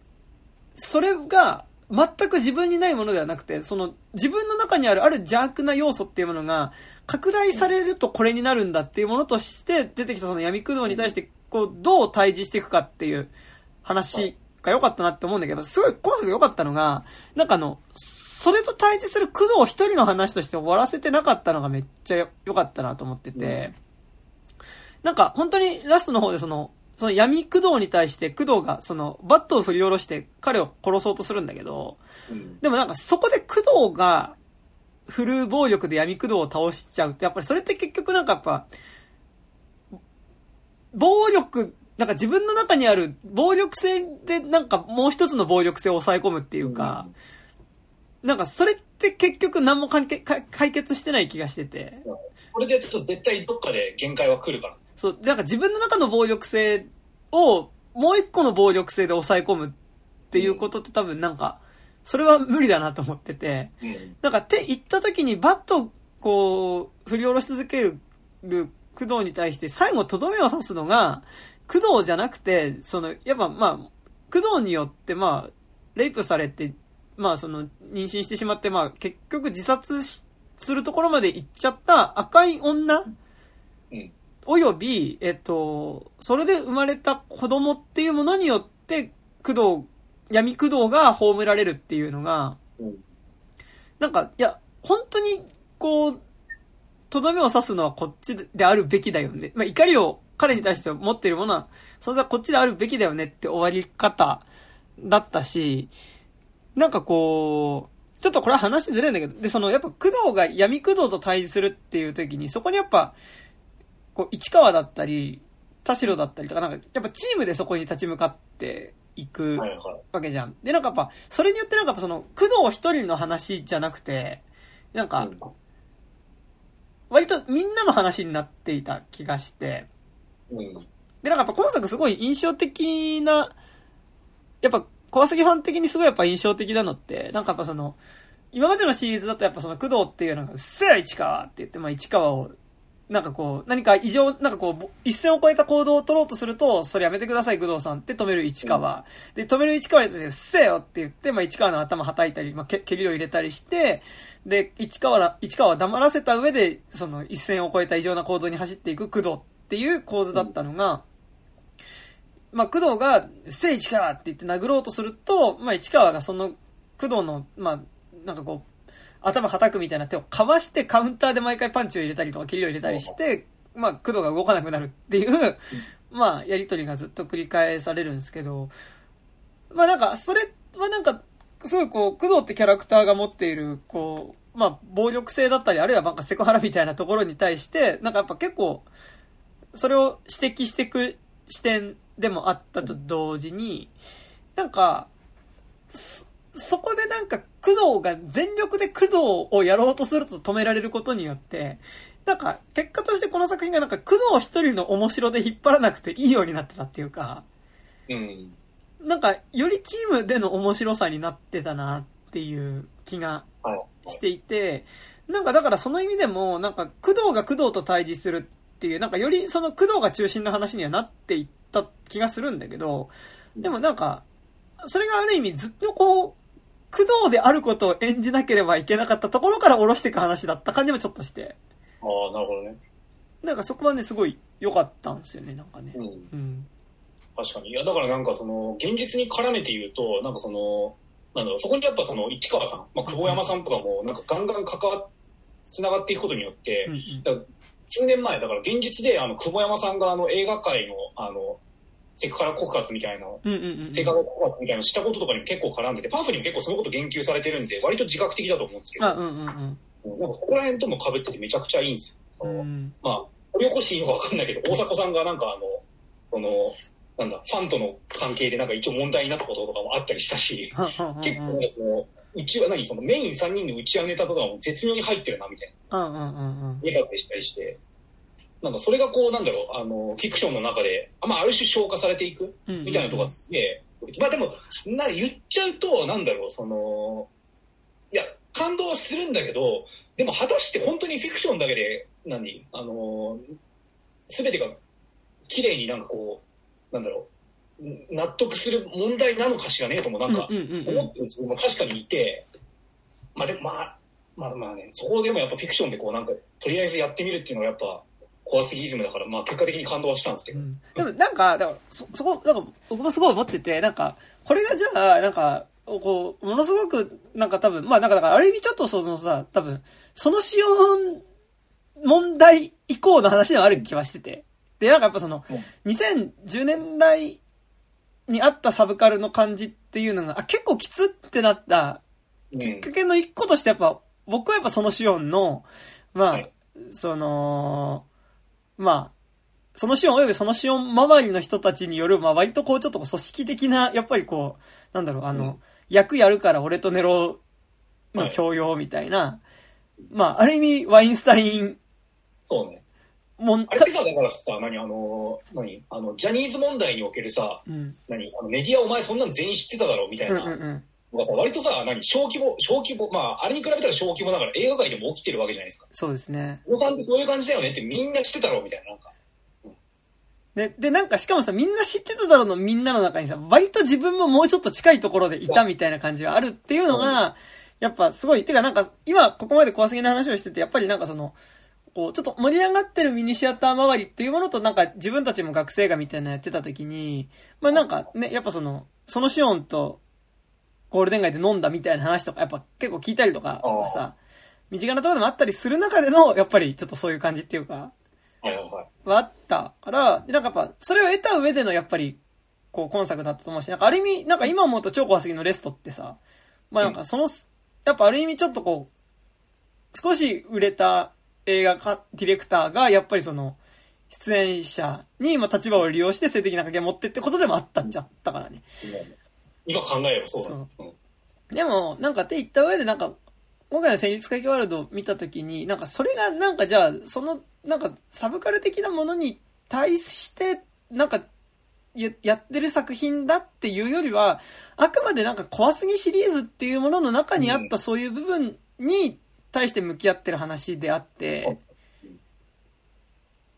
それが、全く自分にないものではなくて、その、自分の中にあるある邪悪な要素っていうものが、拡大されるとこれになるんだっていうものとして出てきたその闇駆動に対して、こう、どう対峙していくかっていう話が良かったなって思うんだけど、すごい今作良かったのが、なんかあの、それと対峙する工藤一人の話として終わらせてなかったのがめっちゃ良かったなと思ってて、なんか本当にラストの方でその、その闇工藤に対して工藤がそのバットを振り下ろして彼を殺そうとするんだけど、うん。でもなんかそこで工藤が振る暴力で闇工藤を倒しちゃうって、やっぱりそれって結局なんかやっぱ、暴力、なんか自分の中にある暴力性でなんかもう一つの暴力性を抑え込むっていうか、なんかそれって結局何も関係か解決してない気がしてて、これでちょっと絶対どっかで限界は来るから。そう、なんか自分の中の暴力性をもう一個の暴力性で抑え込むっていうことって多分なんか、それは無理だなと思ってて、うん。なんかって言った時にバットをこう、振り下ろし続ける工藤に対して最後とどめを刺すのが、工藤じゃなくて、その、やっぱまあ、工藤によってまあ、レイプされて、まあその、妊娠してしまって、まあ結局自殺しするところまで行っちゃった赤い女うん。および、えっと、それで生まれた子供っていうものによって、工藤、闇工藤が葬られるっていうのが、うん。なんか、いや、本当に、こう、とどめを刺すのはこっちであるべきだよね。まあ、怒りを彼に対して持っているものは、それはこっちであるべきだよねって終わり方だったし、なんかこう、ちょっとこれは話ずれるんだけど、で、その、やっぱ工藤が闇工藤と対峙するっていう時に、そこにやっぱ、こう、市川だったり、田代だったりとか、なんか、やっぱチームでそこに立ち向かっていく。わけじゃん。で、なんかやっぱ、それによってなんかその、工藤一人の話じゃなくて、なんか、割とみんなの話になっていた気がして、うん。で、なんかやっぱ今作すごい印象的な、やっぱ、小杉ファン的にすごいやっぱ印象的なのって、なんかやっぱその、今までのシリーズだとやっぱその工藤っていうのが、うっせえ市川って言って、まあ市川を、なんかこう、何か異常、なんかこう、一線を越えた行動を取ろうとすると、それやめてください、工藤さんって止める市川。で、止める市川に対して、うっせえよって言って、まあ市川の頭叩いたり、まあけ、蹴りを入れたりして、で、市川ら、市川は黙らせた上で、その一線を越えた異常な行動に走っていく工藤っていう構図だったのが、まあ、工藤が、うっせえ市川って言って殴ろうとすると、まあ、市川がその、工藤の、まあ、なんかこう、頭叩くみたいな手をかわしてカウンターで毎回パンチを入れたりとか、蹴りを入れたりして、まあ、工藤が動かなくなるっていう、まあ、やりとりがずっと繰り返されるんですけど、まあなんか、それはなんか、すごいこう、工藤ってキャラクターが持っている、こう、まあ、暴力性だったり、あるいはなんかセクハラみたいなところに対して、なんかやっぱ結構、それを指摘していく視点でもあったと同時に、なんか、そそこでなんか工藤が全力で工藤をやろうとすると止められることによって、なんか結果としてこの作品がなんか工藤一人の面白で引っ張らなくていいようになってたっていうか、うん。なんかよりチームでの面白さになってたなっていう気がはい。していて、なんかだからその意味でも、なんか工藤が工藤と対峙するっていう、なんかよりその工藤が中心の話にはなっていった気がするんだけど、でもなんか、それがある意味ずっとこう、工藤であることを演じなければいけなかったところから下ろしていく話だった感じもちょっとして、ああ、なるほどね。なんかそこはね、すごい良かったんですよね、なんかねう。ん。うん。確かに。いや、だからなんかその、現実に絡めて言うと、なんかその、なんだろう、そこにやっぱその市川さん、まあ、久保山さんとかも、なんかガンガン関わっ、つながっていくことによって、うんうん数年前、だから現実で、あの、久保山さんがあの映画界の、あの、セクハラ告発みたいな、セクハラ告発みたいなのしたこととかにも結構絡んでて、パンフにも結構そのこと言及されてるんで、割と自覚的だと思うんですけど、あ、うんうんうん。なんかそこら辺とも被っててめちゃくちゃいいんですよ。うんまあ、掘り起こしていいのかわかんないけど、大迫さんがなんかあの、その、なんだ、ファンとの関係でなんか一応問題になったこととかもあったりしたし、結構ね、その、うちは何、そのメイン3人のうちわネタとかも絶妙に入ってるな、みたいな。うんうんうんうん。見え方したりして、なんかそれがこう、なんだろう、あの、フィクションの中で、あまあ、ある種消化されていくうんみたいなとこがすげえ、まあでも、な、言っちゃうと、なんだろう、その、いや、感動はするんだけど、でも果たして本当にフィクションだけで、何？あの、すべてが綺麗になんかこう、なんだろう、納得する問題なのかしらねともなんか思ってる自分も確かにいて、まあでもまあ、まあまあね、そこでもやっぱフィクションでこうなんか、とりあえずやってみるっていうのがやっぱ怖すぎイズムだから、まあ結果的に感動はしたんですけど。うんでもなんか、だからそ、そこ、なんか、僕もすごい思ってて、なんか、これがじゃあ、なんか、こう、ものすごく、なんか多分、まあなんか、だから、ある意味ちょっとそのさ、多分、その仕様問題以降の話ではある気はしてて。で、なんかやっぱその、2010年代にあったサブカルの感じっていうのが、あ、結構きつってなった。うん。きっかけの一個としてやっぱ、僕はやっぱそのシオンの、まあ、はい。その、まあ、そのシオンおよびそのシオン周りの人たちによる、まあ割とこうちょっと組織的な、やっぱりこう、なんだろう、あの、うん。役やるから俺とネロの教養みたいな、まあ、ある意味ワインスタインそうね。もん、あれってさ、だからさ、何、あの、何、あの、ジャニーズ問題におけるさ、うん、何、あのメディアお前そんなん全員知ってただろみたいうんうんなうん。のがさ、割とさ、何、小規模、小規模、まあ、あれに比べたら小規模だから映画界でも起きてるわけじゃないですか。そうですね。おさんってそういう感じだよねってみんな知ってたろみたいな、なんか。で、で、なんかしかもさ、みんな知ってただろうのみんなの中にさ、割と自分ももうちょっと近いところでいたみたいな感じがあるっていうのが、やっぱすごい、てかなんか今ここまで怖すぎな話をしてて、やっぱりなんかその、こう、ちょっと盛り上がってるミニシアター周りっていうものとなんか自分たちも学生がみたいなのやってた時に、まあなんかね、やっぱその、そのシオンとゴールデン街で飲んだみたいな話とか、やっぱ結構聞いたりとかがさ、身近なところでもあったりする中での、やっぱりちょっとそういう感じっていうか、はあったから、でなんかやっぱ、それを得た上でのやっぱり、こう、今作だったと思うし、なんかある意味、なんか今思うと超怖すぎのレストってさ、まあなんかその、やっぱある意味ちょっとこう、少し売れた映画か、ディレクターが、やっぱりその、出演者に、まあ立場を利用して性的な関係を持ってってことでもあったんじゃったからね。今考えればそうだね。うんでも、なんかって言った上で、なんか、今回の戦術会議ワールドを見たときに、なんかそれがなんかじゃあ、その、なんかサブカル的なものに対して、なんか、ややってる作品だっていうよりは、あくまでなんか怖すぎシリーズっていうものの中にあったそういう部分に対して向き合ってる話であって、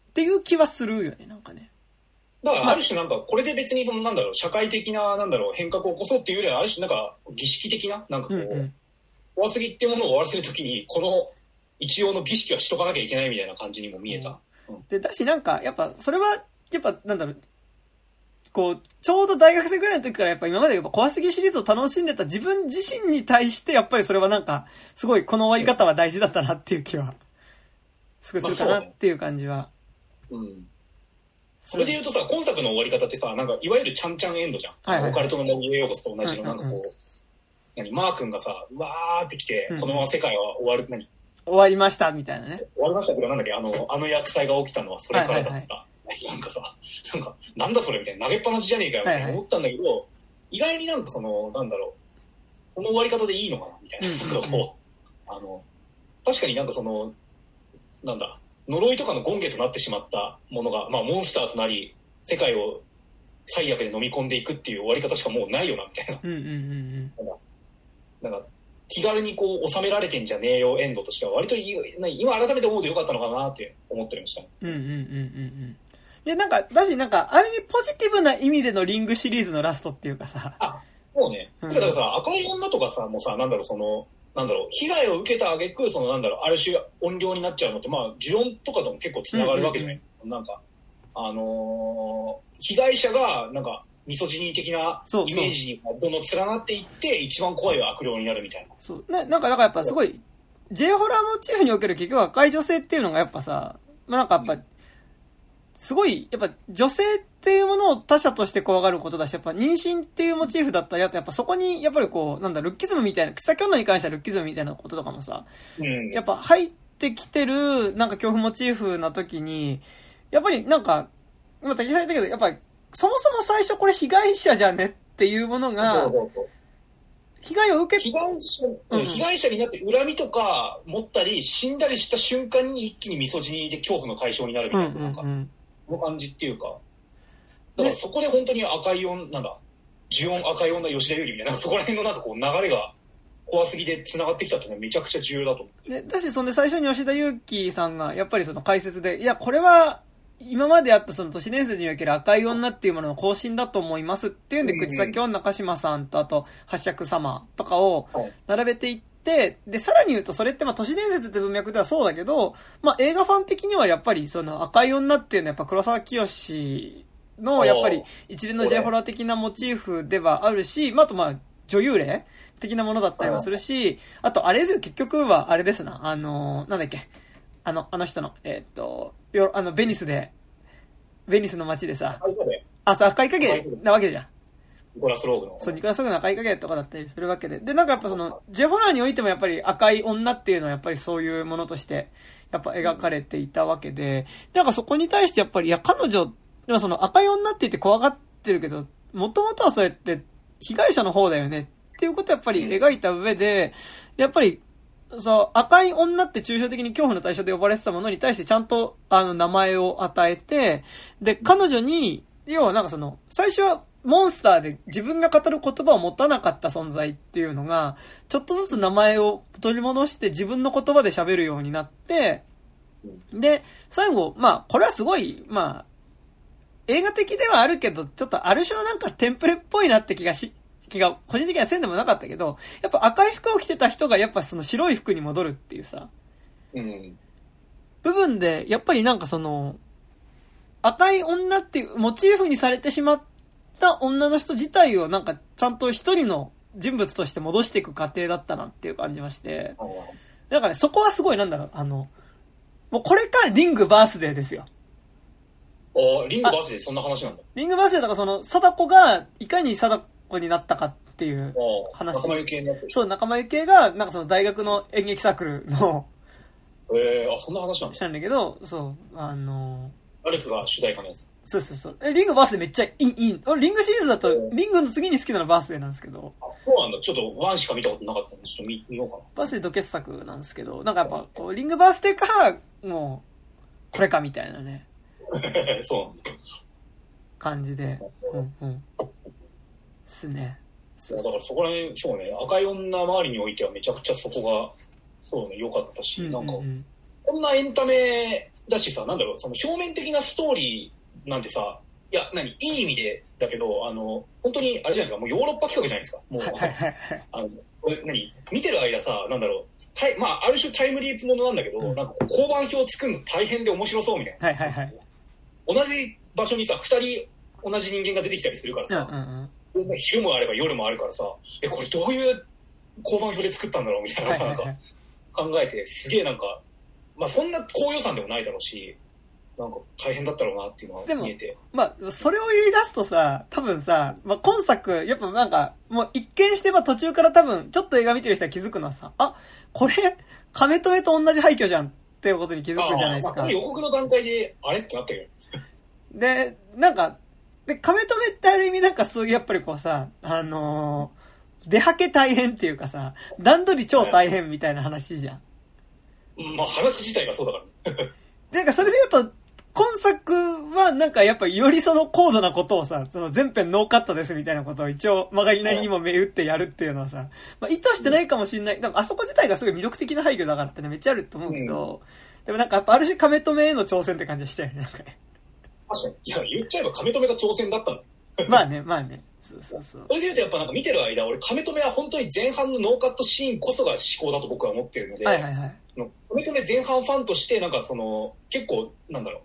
っていう気はするよね、なんかね。だから、ある種なんか、これで別にその、なんだろう、社会的な、なんだろう、変革を起こそうっていうよりは、ある種なんか、儀式的な、なんかこう、うんうん。怖すぎっていうものを終わらせるときに、この一応の儀式はしとかなきゃいけないみたいな感じにも見えた。で、だしなんか、やっぱ、それは、やっぱ、なんだろう、こう、ちょうど大学生ぐらいの時からやっぱ今までやっぱ怖すぎシリーズを楽しんでた自分自身に対して、やっぱりそれはなんか、すごいこの終わり方は大事だったなっていう気は、すごいするかなっていう感じは。うん。それで言うとさ、今作の終わり方ってさ、なんか、いわゆるちゃんちゃんエンドじゃん。はいはいオカルトの森へようこそと同じの、うんうんうんなんかこう、何、マー君がさ、うわーってきて、うんこのまま世界は終わる、何、終わりました、みたいなね。終わりましたけど、なんだっけ、あの、あの薬剤が起きたのはそれからだった。はい <laughs> なんかさ、なんか、なんだそれみたいな、投げっぱなしじゃねえかよみたいなはいはい思ったんだけど、意外になんかその、なんだろう、この終わり方でいいのかなみたいな。うんうんうんなんかこう、あの、確かになんかその、なんだ、呪いとかの権下となってしまったものが、まあモンスターとなり、世界を最悪で飲み込んでいくっていう終わり方しかもうないよな、みたいな。うんうんうんなんか、気軽にこう収められてんじゃねえよエンドとしては割といい今改めて思うとよかったのかなって思ってました。うん。うんうんうんうんうん。で、なんか、だし、なんか、ある意味ポジティブな意味でのリングシリーズのラストっていうかさ、あ、もうね、うんだからさ、赤い女とかさ、もうさ、なんだろう、その、なんだろう、被害を受けた挙句、その、なんだろう、ある種音量になっちゃうのって、まあ、呪音とかとも結構つながるわけじゃない？なんか、あのー被害者が、なんか、ミソジニー的なそうそうイメージがどんどん連なっていって、一番怖い悪霊になるみたいな。そう。ななんか、だからやっぱすごい、J ホラーモチーフにおける結局赤い女性っていうのがやっぱさ、まあなんかやっぱ、すごい、やっぱ女性っていうものを他者として怖がることだし、やっぱ妊娠っていうモチーフだったり、あとやっぱそこに、やっぱりこう、なんだ、ルッキズムみたいな、草木女に関してはルッキズムみたいなこととかもさ、うん。やっぱ入ってきてる、なんか恐怖モチーフな時に、やっぱりなんか、今竹さん言ったけど、やっぱり、そもそも最初これ被害者じゃねっていうものそが被害を受け被害者、うんうん被害者になって恨みとか持ったり、死んだりした瞬間に一気にミソジニーで恐怖の対象になるみたいな、うんうんなんかう、ん。この感じっていうか、だからそこで本当に赤い女、なんだ、呪音赤い女吉田優里みたいな、そこら辺のなんかこう流れが怖すぎで繋がってきたっていうのはめちゃくちゃ重要だと思って。で、だし、そんで最初に吉田裕樹さんが、やっぱりその解説で、いや、これは、今まであったその都市伝説における赤い女っていうものの更新だと思いますっていうんで、うんうん。口先女中島さんと、あと、八尺様とかをはい。並べていって、で、さらに言うと、それってまあ都市伝説って文脈ではそうだけど、まあ映画ファン的にはやっぱりその赤い女っていうのはやっぱ黒沢清のやっぱり一連の J ホラー的なモチーフではあるし、まああとまあ女優霊的なものだったりもするし、あとあれですよ、結局はあれですな、あの、なんだっけ、あの、あの人の、えーっと、よあの、ベニスで、ベニスの街でさ、あ、そう、赤い影なわけじゃん。ニコラス・ローグの。そう、ニコラス・ローグの赤い影とかだったりするわけで。で、なんかやっぱその、J ホラーにおいてもやっぱり赤い女っていうのはやっぱりそういうものとして、やっぱ描かれていたわけで、なんかそこに対してやっぱり、いや、彼女、でもその赤い女って言って怖がってるけど、もともとはそうやって被害者の方だよねっていうことをやっぱり描いた上で、やっぱり、そう、赤い女って抽象的に恐怖の対象で呼ばれてたものに対してちゃんと、あの、名前を与えて、で、彼女に、要はなんかその、最初はモンスターで自分が語る言葉を持たなかった存在っていうのが、ちょっとずつ名前を取り戻して自分の言葉で喋るようになって、で、最後、まあ、これはすごい、まあ、映画的ではあるけど、ちょっとある種のなんかテンプレっぽいなって気がし、気が個人的にはせんでもなかったけど、やっぱ赤い服を着てた人がやっぱその白い服に戻るっていうさ、うん。部分で、やっぱりなんかその、赤い女っていう、モチーフにされてしまった女の人自体をなんかちゃんと一人の人物として戻していく過程だったなっていう感じまして、だからね、そこはすごいなんだろう、あの、もうこれかリングバースデーですよ。あ、リングバースでそんな話なんだ。リングバースデーだからその、貞子がいかに貞子になったかっていう、あ話仲間由紀恵そう、仲間由紀恵が、なんかその大学の演劇サークルのえー、あ、そんな話なんだ。人なんだけど、そう、あのアレクが主題歌のやつ。そうそうそう。えリングバースデーめっちゃいい、いい。俺リングシリーズだと、リングの次に好きなのバースデーなんですけど、あ、そうなんだ。ちょっとワンしか見たことなかったんで、ちょっと見見ようかな。バースデード傑作なんですけど、なんかやっぱ、こう、リングバースデーか、もう、これかみたいなね、<laughs> そうなんだ。感じで、うんうん。すね。だからそこら辺、そうね、赤い女周りにおいてはめちゃくちゃそこが、そうね、良かったし、うんなんか、うんうんこんなエンタメだしさ、なんだろう、その表面的なストーリーなんてさ、いや、何、いい意味でだけど、あの、本当に、あれじゃないですか、もうヨーロッパ企画じゃないですか。もう。あの、これ何、見てる間さ、なんだろう、タイまあ、ある種タイムリープものなんだけど、うんなんか交番表作るの大変で面白そうみたいな。はいはいはい。同じ場所にさ、二人同じ人間が出てきたりするからうんうさ、んうん。昼もあれば夜もあるからさ、え、これどういう交番表で作ったんだろうみたいな、なんかはいはいはい。考えて、すげえなんか、まあそんな高予算でもないだろうし、なんか大変だったろうなっていうのでもが見えて。まあ、それを言い出すとさ、多分さ、まあ、今作、やっぱなんか、もう一見してまあ途中から多分、ちょっと映画見てる人は気づくのはさ、あ、これ、亀止めと同じ廃墟じゃんっていうことに気づくじゃないですかまあ。予告の段階で、あれってなったけど。で、なんか、で、亀止めってある意味なんかそういうやっぱりこうさ、あのー出はけ大変っていうかさ、段取り超大変みたいな話じゃん。まあ話自体がそうだから。でなんかそれで言うと、今作はなんかやっぱよりその高度なことをさ、その全編ノーカットですみたいなことを一応曲がりなりにも目打ってやるっていうのはさ、まあ意図してないかもしれない。でもあそこ自体がすごい魅力的な廃墟だからってねめっちゃあると思うけど、でもなんかやっぱある種カメ止めへの挑戦って感じがしたよね。なんかね確かに。いや、言っちゃえばカメ止めが挑戦だったの。まあね、まあね。そうそうそう。それで言うとやっぱなんか見てる間、俺カメ止めは本当に前半のノーカットシーンこそが至高だと僕は思ってるので、はいはいはい。カメ止め前半ファンとして、なんかその、結構、なんだろう、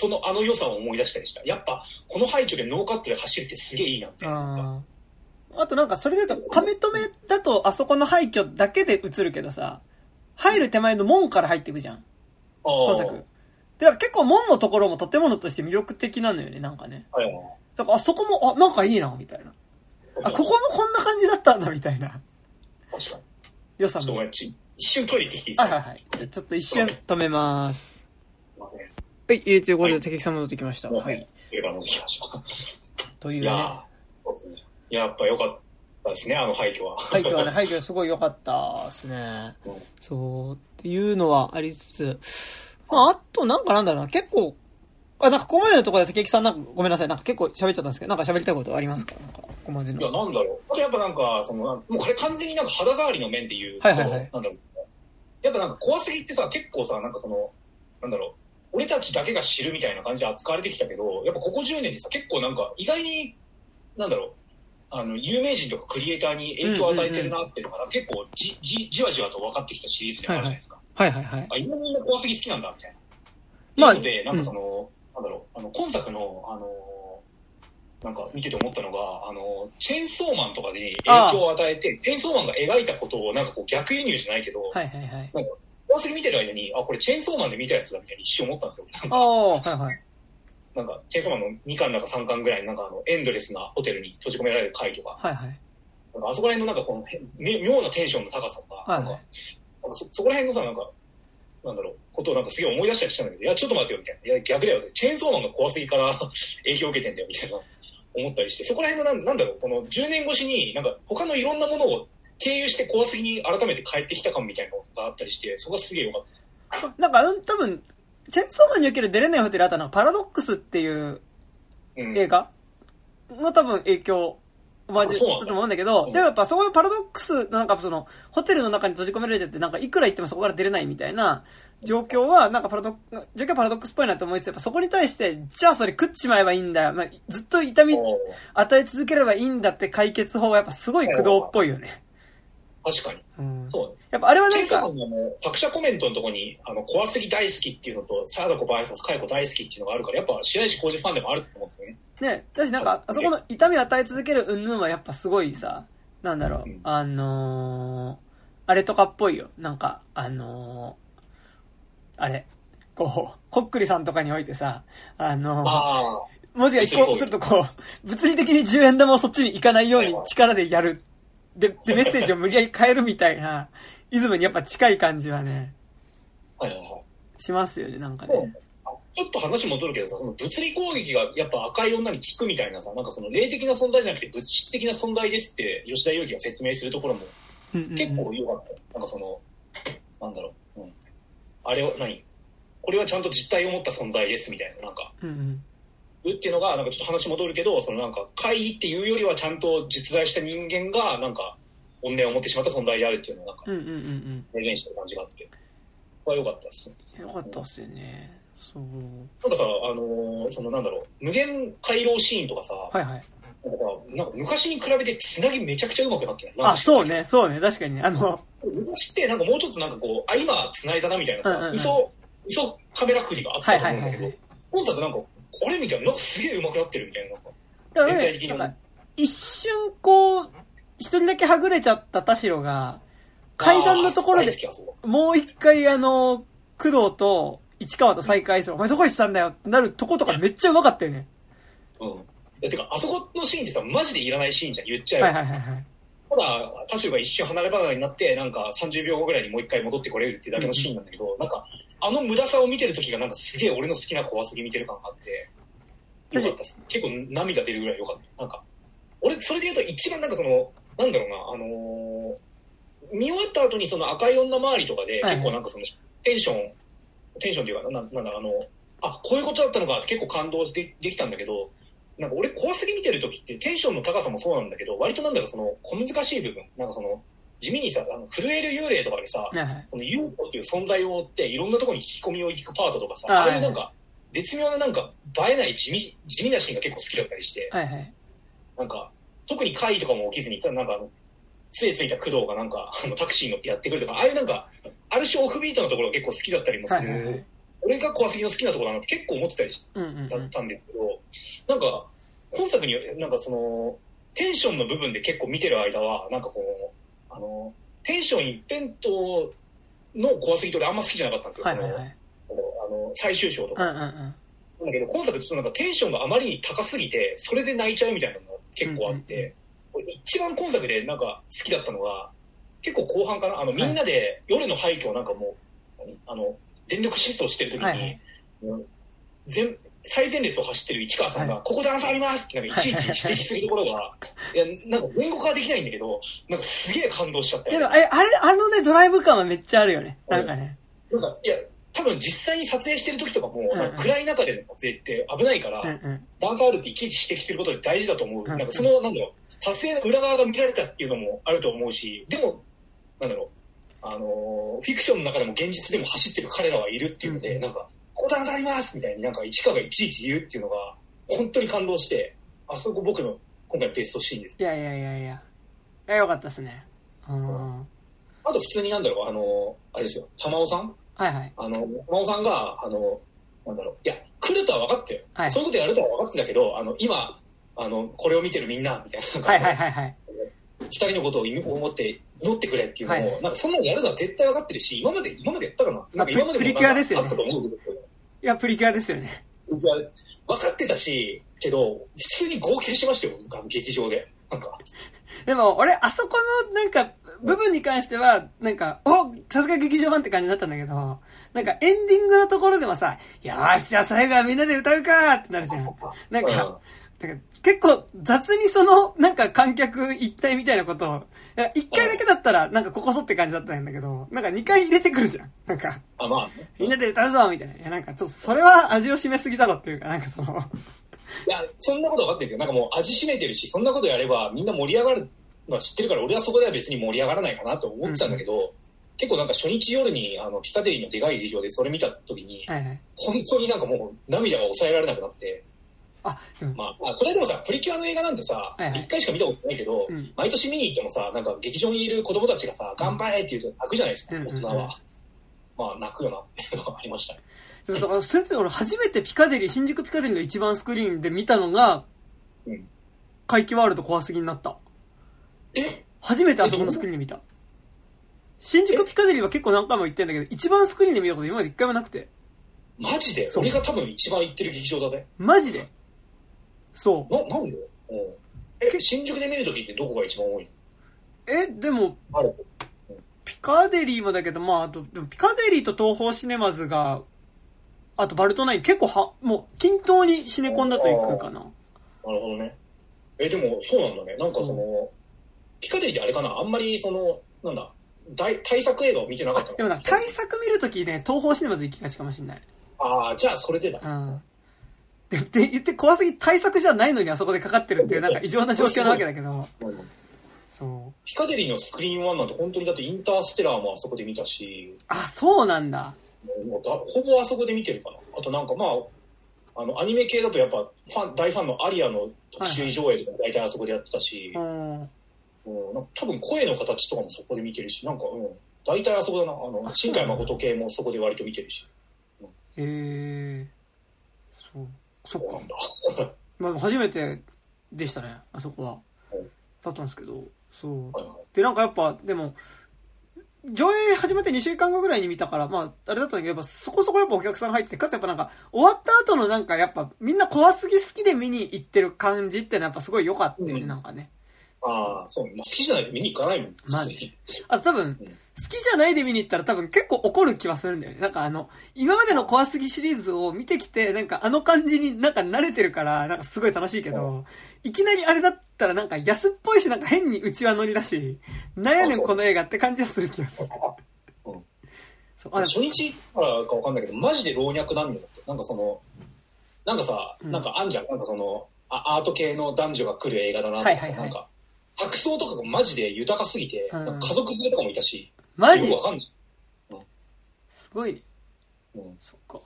そのあの良さを思い出したりした。やっぱ、この廃墟でノーカットで走るってすげえいいなって。ああとなんかそれで言うと、亀止めだとあそこの廃墟だけで映るけどさ、入る手前の門から入っていくじゃん。今作。だから結構門のところも建物として魅力的なのよね、なんかね。だからあそこも、あ、なんかいいな、みたいな。あ、ここもこんな感じだったんだ、みたいな。確かに。良さも。一瞬トイレ行ってきていいですか？はいはいはい。じゃあちょっと一瞬止めます。はい、えー、ということで、敵さん戻ってきました。はい。映画のきました。というね。いやーそうですね。やっぱ良かったですね、あの廃墟は。廃墟はね、<laughs> 廃墟すごい良かったですね。うんそう、っていうのはありつつ、まあ、あとなんかなんだろうな、結構、あ、なんかここまでのところで関木さんなんかごめんなさい、なんか結構喋っちゃったんですけど、なんか喋りたいことありますか？なんか、ここまでいや、の。なんだろう。あとやっぱなんか、その、もうこれ完全になんか肌触りの面で言うと、はいはいはいなんだろう。やっぱなんか怖すぎってさ、結構さ、なんかその、なんだろう。俺たちだけが知るみたいな感じで扱われてきたけど、やっぱここ10年でさ、結構なんか意外に、なんだろう。あの、有名人とかクリエイターに影響を与えてるなっていうのが、結構じ、じ、じわじわと分かってきたシリーズでもあるじゃないですか。はいはいはい。あ、今みんな怖すぎ好きなんだ、みたいな。まあなので、なんかその、なんだろう、あの、今作の、あの、なんか見てて思ったのが、あの、チェーンソーマンとかに影響を与えて、チェーンソーマンが描いたことをなんかこう逆輸入じゃないけど、はいはいはい。なんか、怖すぎ見てる間に、あ、これチェーンソーマンで見たやつだみたいに一瞬思ったんですよ。なんあか、あ、はいはい。なんかチェーンソーマンの2巻だか3巻ぐらいのなんかあの、エンドレスなホテルに閉じ込められる回とか、はいはい。なんかあそこら辺のなんかこの妙なテンションの高さとか、はいはいなんか、なんかそそこら辺のさ、なんか、なんだろう、ことをなんかすげえ思い出したりしたんだけど、いや、ちょっと待ってよ、みたいな。いや、逆だよ。チェーンソーマンが怖すぎから <laughs> 影響を受けてんだよ、みたいな、思ったりして、そこら辺のなんなんだろう、この10年越しに、なんか他のいろんなものを経由して怖すぎに改めて帰ってきた感みたいなのがあったりして、そこがすげえ良かったです。なんか、うん多分、チェンソーマンにおける出れないホテルあとなんかパラドックスっていううん。映画の多分影響、マジだと思うんだけど、うんでもやっぱそういうパラドックスのなんかその、ホテルの中に閉じ込められてて、なんかいくら言ってもそこから出れないみたいな状況は、なんかパラドック、状況はパラドックスっぽいなと思いつつ、やっぱそこに対して、じゃあそれ食っちまえばいいんだよ。まあ、ずっと痛み与え続ければいいんだって解決法はやっぱすごい駆動っぽいよね。確かに。うん。そうね。やっぱあれはなんかの作者コメントのところに、あの、怖すぎ大好きっていうのと、貞子 VS カイコ大好きっていうのがあるから、やっぱ白石浩二ファンでもあると思うんですよね。ね、だしなんか、あそこの痛みを与え続ける云々はやっぱすごいさ、なんだろううん、あのー、あれとかっぽいよ。なんか、あのー、あれ、こう、こっくりさんとかにおいてさ、あのー、あ文字が行こうとするとこう、物理的に10円玉をそっちに行かないように力でやる。で、で、メッセージを無理やり変えるみたいな、イズムにやっぱ近い感じはね、あ、はいはいはい。しますよね、なんかね。ちょっと話戻るけどさ、その物理攻撃がやっぱ赤い女に効くみたいなさ、なんかその霊的な存在じゃなくて物質的な存在ですって吉田裕樹が説明するところも結構良かったよ。なんかその、なんだろう、うん。あれを、何？これはちゃんと実体を持った存在ですみたいな、なんか、うんうん。っていうのが、なんかちょっと話戻るけど、そのなんか、怪異っていうよりはちゃんと実在した人間が、なんか、怨念を持ってしまった存在であるっていうのをなんか、うんうんうんうん。明言した感じがあって、これは良かったですね。よかったっすよね。そう。なんかさ、あのーそのなんだろう、無限回廊シーンとかさ、はいはい。なんかなんか昔に比べてつなぎめちゃくちゃ上手くなってない？あ、そう。ね、そうね、確かにね。あの、昔ってなんかもうちょっとなんかこう、あ、今つないだなみたいなさ、うんうんうん嘘、嘘カメラ振りがあったと思うんだけどはいはいはい、本作なんか、あれみたいな、なんかすげえ上手くなってるみたいな。なんかだからなんか、一瞬こう、一人だけはぐれちゃった田代が、階段のところでもう一回あの、工藤と市川と再会する。お前どこ行ってたんだよってなるとことかめっちゃうまかったよね。うん。てか、あそこのシーンってさ、マジでいらないシーンじゃん、言っちゃえば。はいはいはいはい。ただ、タシュが一瞬離れ離れになって、なんか30秒後ぐらいにもう一回戻ってこれるっていうだけのシーンなんだけど、なんか、あの無駄さを見てる時がなんかすげえ俺の好きな怖すぎ見てる感があって、よかったです。結構涙出るぐらいよかった。なんか、俺、それで言うと一番なんかその、なんだろうな、あのー見終わった後にその赤い女周りとかで、はいはい結構なんかその、テンション、テンションっていうか、ななんだ、あの、あ、こういうことだったのか結構感動でできたんだけど、なんか俺怖すぎ見てる時ってテンションの高さもそうなんだけど、割となんだろう、その小難しい部分、なんかその、地味にさ、あの震える幽霊とかでさ、はいはい。その UFO っていう存在を追っていろんなところに聞き込みを行くパートとかさ、あああいうなんか、絶妙ななんか映えない地味、地味なシーンが結構好きだったりして、はいはい。なんか、特に怪異とかも起きずに、ただなんかあの、杖ついた工藤がなんか、<laughs> あのタクシー乗ってやってくるとか、ああいうなんか、ある種オフビートのところが結構好きだったりもする。はいはいはい。俺が怖すぎの好きなところだなって結構思ってたりしうんうんうんだったんですけど、なんか、今作に、なんかその、テンションの部分で結構見てる間は、なんかこう、あの、テンション一辺倒の怖すぎと俺あんま好きじゃなかったんですよ。はいはいはい。そのあの、最終章とか。うんうんうん。だけど、今作ちょっとなんかテンションがあまりに高すぎて、それで泣いちゃうみたいなのが結構あって、一番今作でなんか好きだったのが、結構後半かな、あの、みんなで夜の廃墟をなんかもう、何？あの、全力疾走してる時に、はいはいうん全最前列を走ってる市川さんが、はここ段差ありますってなんかいちいち指摘するところが、いや、なんか言語化はできないんだけど、なんかすげえ感動しちゃったよいやでも、え、あれ、あのね、ドライブ感はめっちゃあるよね。なんかね。なんか、いや、多分実際に撮影してる時とかも、暗い中での撮影って危ないから、うんうん。段差あるっていちいち指摘することで大事だと思う。うんなんかその、なんだろう、撮影の裏側が見られたっていうのもあると思うし、でも、なんだろう、あのーフィクションの中でも現実でも走ってる彼らはいるっていうので、うんなんか、ここ段差ありますみたいになんか市川がいちいち言うっていうのが、本当に感動して、あそこ僕の今回ベストシーンです。いやいやいやいや。いや、よかったですね。うん。あと普通になんだろう、あのーあれですよ、玉尾さん？はいはい。あの、玉尾さんが、あの、なんだろう、いや、来るとは分かってよ。はいそういうことやるとは分かってたけど、あの、今、あの、これを見てるみんな、みたいな。はいはいはいはい。二人のことを思って祈ってくれっていうのも、はいなんかそんなのやるのは絶対分かってるし、今まで、今までやったかななんか今までもプリキュアですよねあったと思うけど、いや、プリキュアですよね。分かってたし、けど、普通に号泣しましたよ、劇場で。なんか、でも、俺、あそこの、なんか、部分に関しては、なんか、おさすが劇場版って感じになったんだけど、なんか、エンディングのところでもさ、よーし、じゃあ最後はみんなで歌うかってなるじゃん。なんか、なんか結構雑にその、なんか観客一体みたいなことを、いや一回だけだったら、なんかここそって感じだったんだけど、なんか二回入れてくるじゃん。なんか、あ、まあね、みんなで歌うぞみたいな。いや、なんかちょっとそれは味を占めすぎだろっていうか、なんかその、いや、そんなこと分かってるんですよ。なんかもう味しめてるし、そんなことやればみんな盛り上がるのは知ってるから、俺はそこでは別に盛り上がらないかなと思ってたんだけど、結構なんか初日夜にあのピカデリーのでかい劇場でそれ見た時に、はいはい。本当になんかもう涙が抑えられなくなって、あ、でも、まあ、まあ、それでもさ、プリキュアの映画なんてさ、一、はいはい回しか見たことないけど、うん毎年見に行ってもさ、なんか劇場にいる子供たちがさ、頑張れって言うと泣くじゃないですか、うん大人は。まあ、泣くよなっていうのがありましたね。でもさそれって俺初めてピカデリー、新宿ピカデリーの一番スクリーンで見たのが、うん怪奇ワールド怖すぎになった。え？初めてあそこのスクリーンで見た。新宿ピカデリーは結構何回も行ってんだけど、一番スクリーンで見たこと今まで一回もなくて。マジで？そう俺が多分一番行ってる劇場だぜ。マジで？そう。な、なんで？うんえ、新宿で見るときってどこが一番多いえ、でも、あるピカデリーもだけど、まあ、あと、でもピカデリーと東宝シネマズが、あとバルトナイン結構は、もう均等にシネコンだと行くかな。なるほどね。え、でも、そうなんだね。なんかその、ピカデリーってあれかな？あんまりその、なんだ、大対策映画を見てなかったの？でもな対策見るときね、東宝シネマズ行きがちかもしれない。ああ、じゃあそれでだ。うん。で、で言って怖すぎ対策じゃないのにあそこでかかってるっていうなんか異常な状況なわけだけど、うんそう。ピカデリーのスクリーン1なんて本当にだってインターステラーもあそこで見たし、あ、そうなんだ。もうだほぼあそこで見てるかな。あとなんかまあ、あの、アニメ系だとやっぱファン、大ファンのアリアの特集上映とか大体あそこでやってたし、うん。うん、なんか多分声の形とかもそこで見てるし、なんか、うん、大体あそこだな。あの、あ新海誠系もそこで割と見てるし。へえ。そう。そっか。<laughs> まあ、初めてでしたね、あそこはうん。だったんですけど、そう。で、なんかやっぱ、でも、上映始まって2週間後ぐらいに見たから、まあ、あれだったんだけど、やっぱそこそこやっぱお客さん入って、かつやっぱなんか、終わった後のなんかやっぱ、みんな怖すぎ好きで見に行ってる感じってのはやっぱすごい良かったよね、うんなんかね。ああ、そう、まあ、好きじゃないと見に行かないもん。マジ <laughs> あと多分、好きじゃないで見に行ったら多分結構怒る気はするんだよね。なんかあの、今までの怖すぎシリーズを見てきて、なんかあの感じになんか慣れてるから、なんかすごい楽しいけど、いきなりあれだったらなんか安っぽいし、なんか変に内輪乗りだし、なんやねんこの映画って感じはする気がする。うんそう、あ、初日からかわかんないけど、マジで老若男女だって。なんかその、なんかさ、うんなんかあんじゃん。なんかその、あアート系の男女が来る映画だなとかさ、はいはいはいなんか、服装とかがマジで豊かすぎて、うん家族連れとかもいたし、マジ？よくわかんない。すごいね。うんそっか。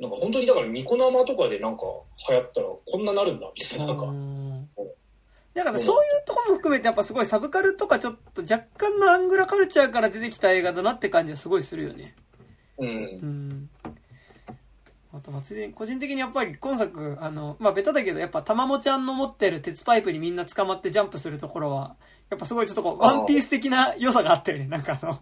なんか本当にだからニコ生とかでなんか流行ったらこんななるんだみたいな。なんか、うんだからそういうとこも含めてやっぱすごいサブカルとかちょっと若干のアングラカルチャーから出てきた映画だなって感じはすごいするよね。うん。うん。あと、ついでに、個人的にやっぱり今作、あの、まあ、ベタだけど、やっぱ、たまもちゃんの持ってる鉄パイプにみんな捕まってジャンプするところは、やっぱすごいちょっとこう、ワンピース的な良さがあったよね。なんかあの、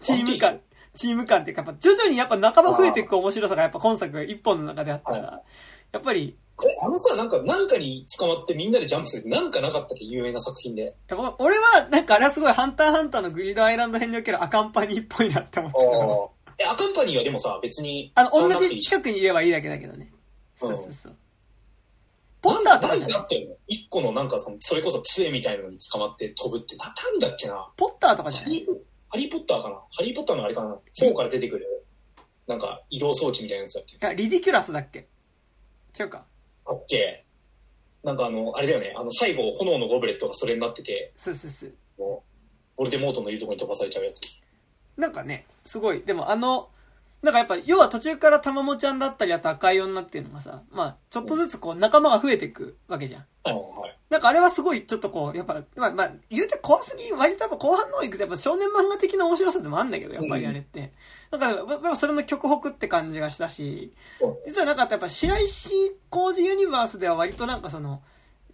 チーム感、チーム感っていうか、やっぱ徐々にやっぱ仲間増えていく面白さがやっぱ今作一本の中であってさ、やっぱり、え、あのさ、なんか、なんかに捕まってみんなでジャンプするなんかなかったっけ有名な作品で。やっぱ俺は、なんかあれはすごいハンターハンターのグリードアイランド編におけるアカンパニーっぽいなって思ったけど。え、アカンパニーはでもさ、別に。あの、同じ近くにいればいいだけだけどね。そうそうそう。ポッターとかじゃなくて、一個のなんかその、それこそ杖みたいなのに捕まって飛ぶって、な、なんだっけな。ポッターとかじゃない？ハリーポッターかなハリーポッターのあれかな ?4 から出てくる、なんか移動装置みたいなやつだっけいや、リディキュラスだっけ？違うか。あっけなんかあの、あれだよね、あの、最後、炎のゴブレットがそれになってて、そうそうそう。もう、ボルデモートのいるとこに飛ばされちゃうやつ。なんかね、すごい、でもあの、なんかやっぱ、要は途中からたまもちゃんだったり、あと赤い女っていうのがさ、まあ、ちょっとずつこう、仲間が増えていくわけじゃん。なんかあれはすごい、ちょっとこう、やっぱ、まあ、まあ、言うて怖すぎ、割とやっぱ後半の方行くと、やっぱ少年漫画的な面白さでもあるんだけど、やっぱりあれって。なんか、やっぱそれの極北って感じがしたし、実はなんかやっぱ白石工事ユニバースでは割となんかその、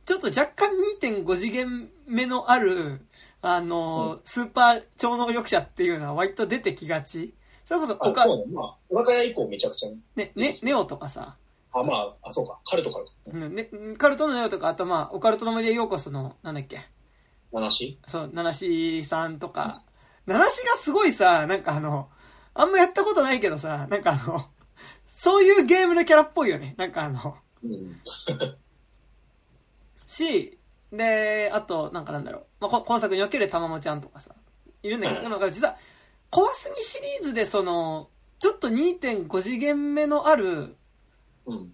ちょっと若干2.5次元目のある、あの、スーパー超能力者っていうのは割と出てきがち。それこそ、あ、そうね。まあ、若屋以降めちゃくちゃね。ね、ね、ネオとかさ。あ、まあ、あ、そうか。カルトから。うん、ね、カルトのネオとか、あとまあ、オカルトの森へようこその、なんだっけ。七しそう、七しさんとか。七しがすごいさ、なんかあの、あんまやったことないけどさ、なんかあの、そういうゲームのキャラっぽいよね。なんかあの、うん。し、で、あと、なんかなんだろう。まあ、こ今作におけるたまもちゃんとかさ、いるんだけど、うんでもなんか実は、怖すぎシリーズでその、ちょっと2.5次元目のあるうん。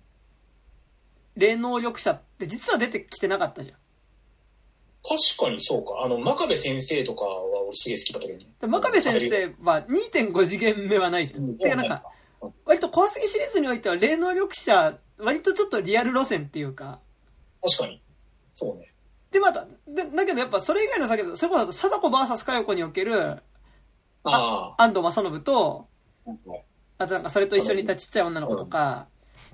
霊能力者って実は出てきてなかったじゃん。確かにそうか。あの、真壁先生とかは俺すげえ好きだったけどね。で真壁先生は2.5次元目はないじゃん。うんてかなんか、割と怖すぎシリーズにおいては霊能力者、割とちょっとリアル路線っていうか、確かに。そうね。で、また、でだけどやっぱそれ以外の先それこそ貞子 VS 佳代子におけるあ安藤正信と、あ。あとなんかそれと一緒にいたちっちゃい女の子とか、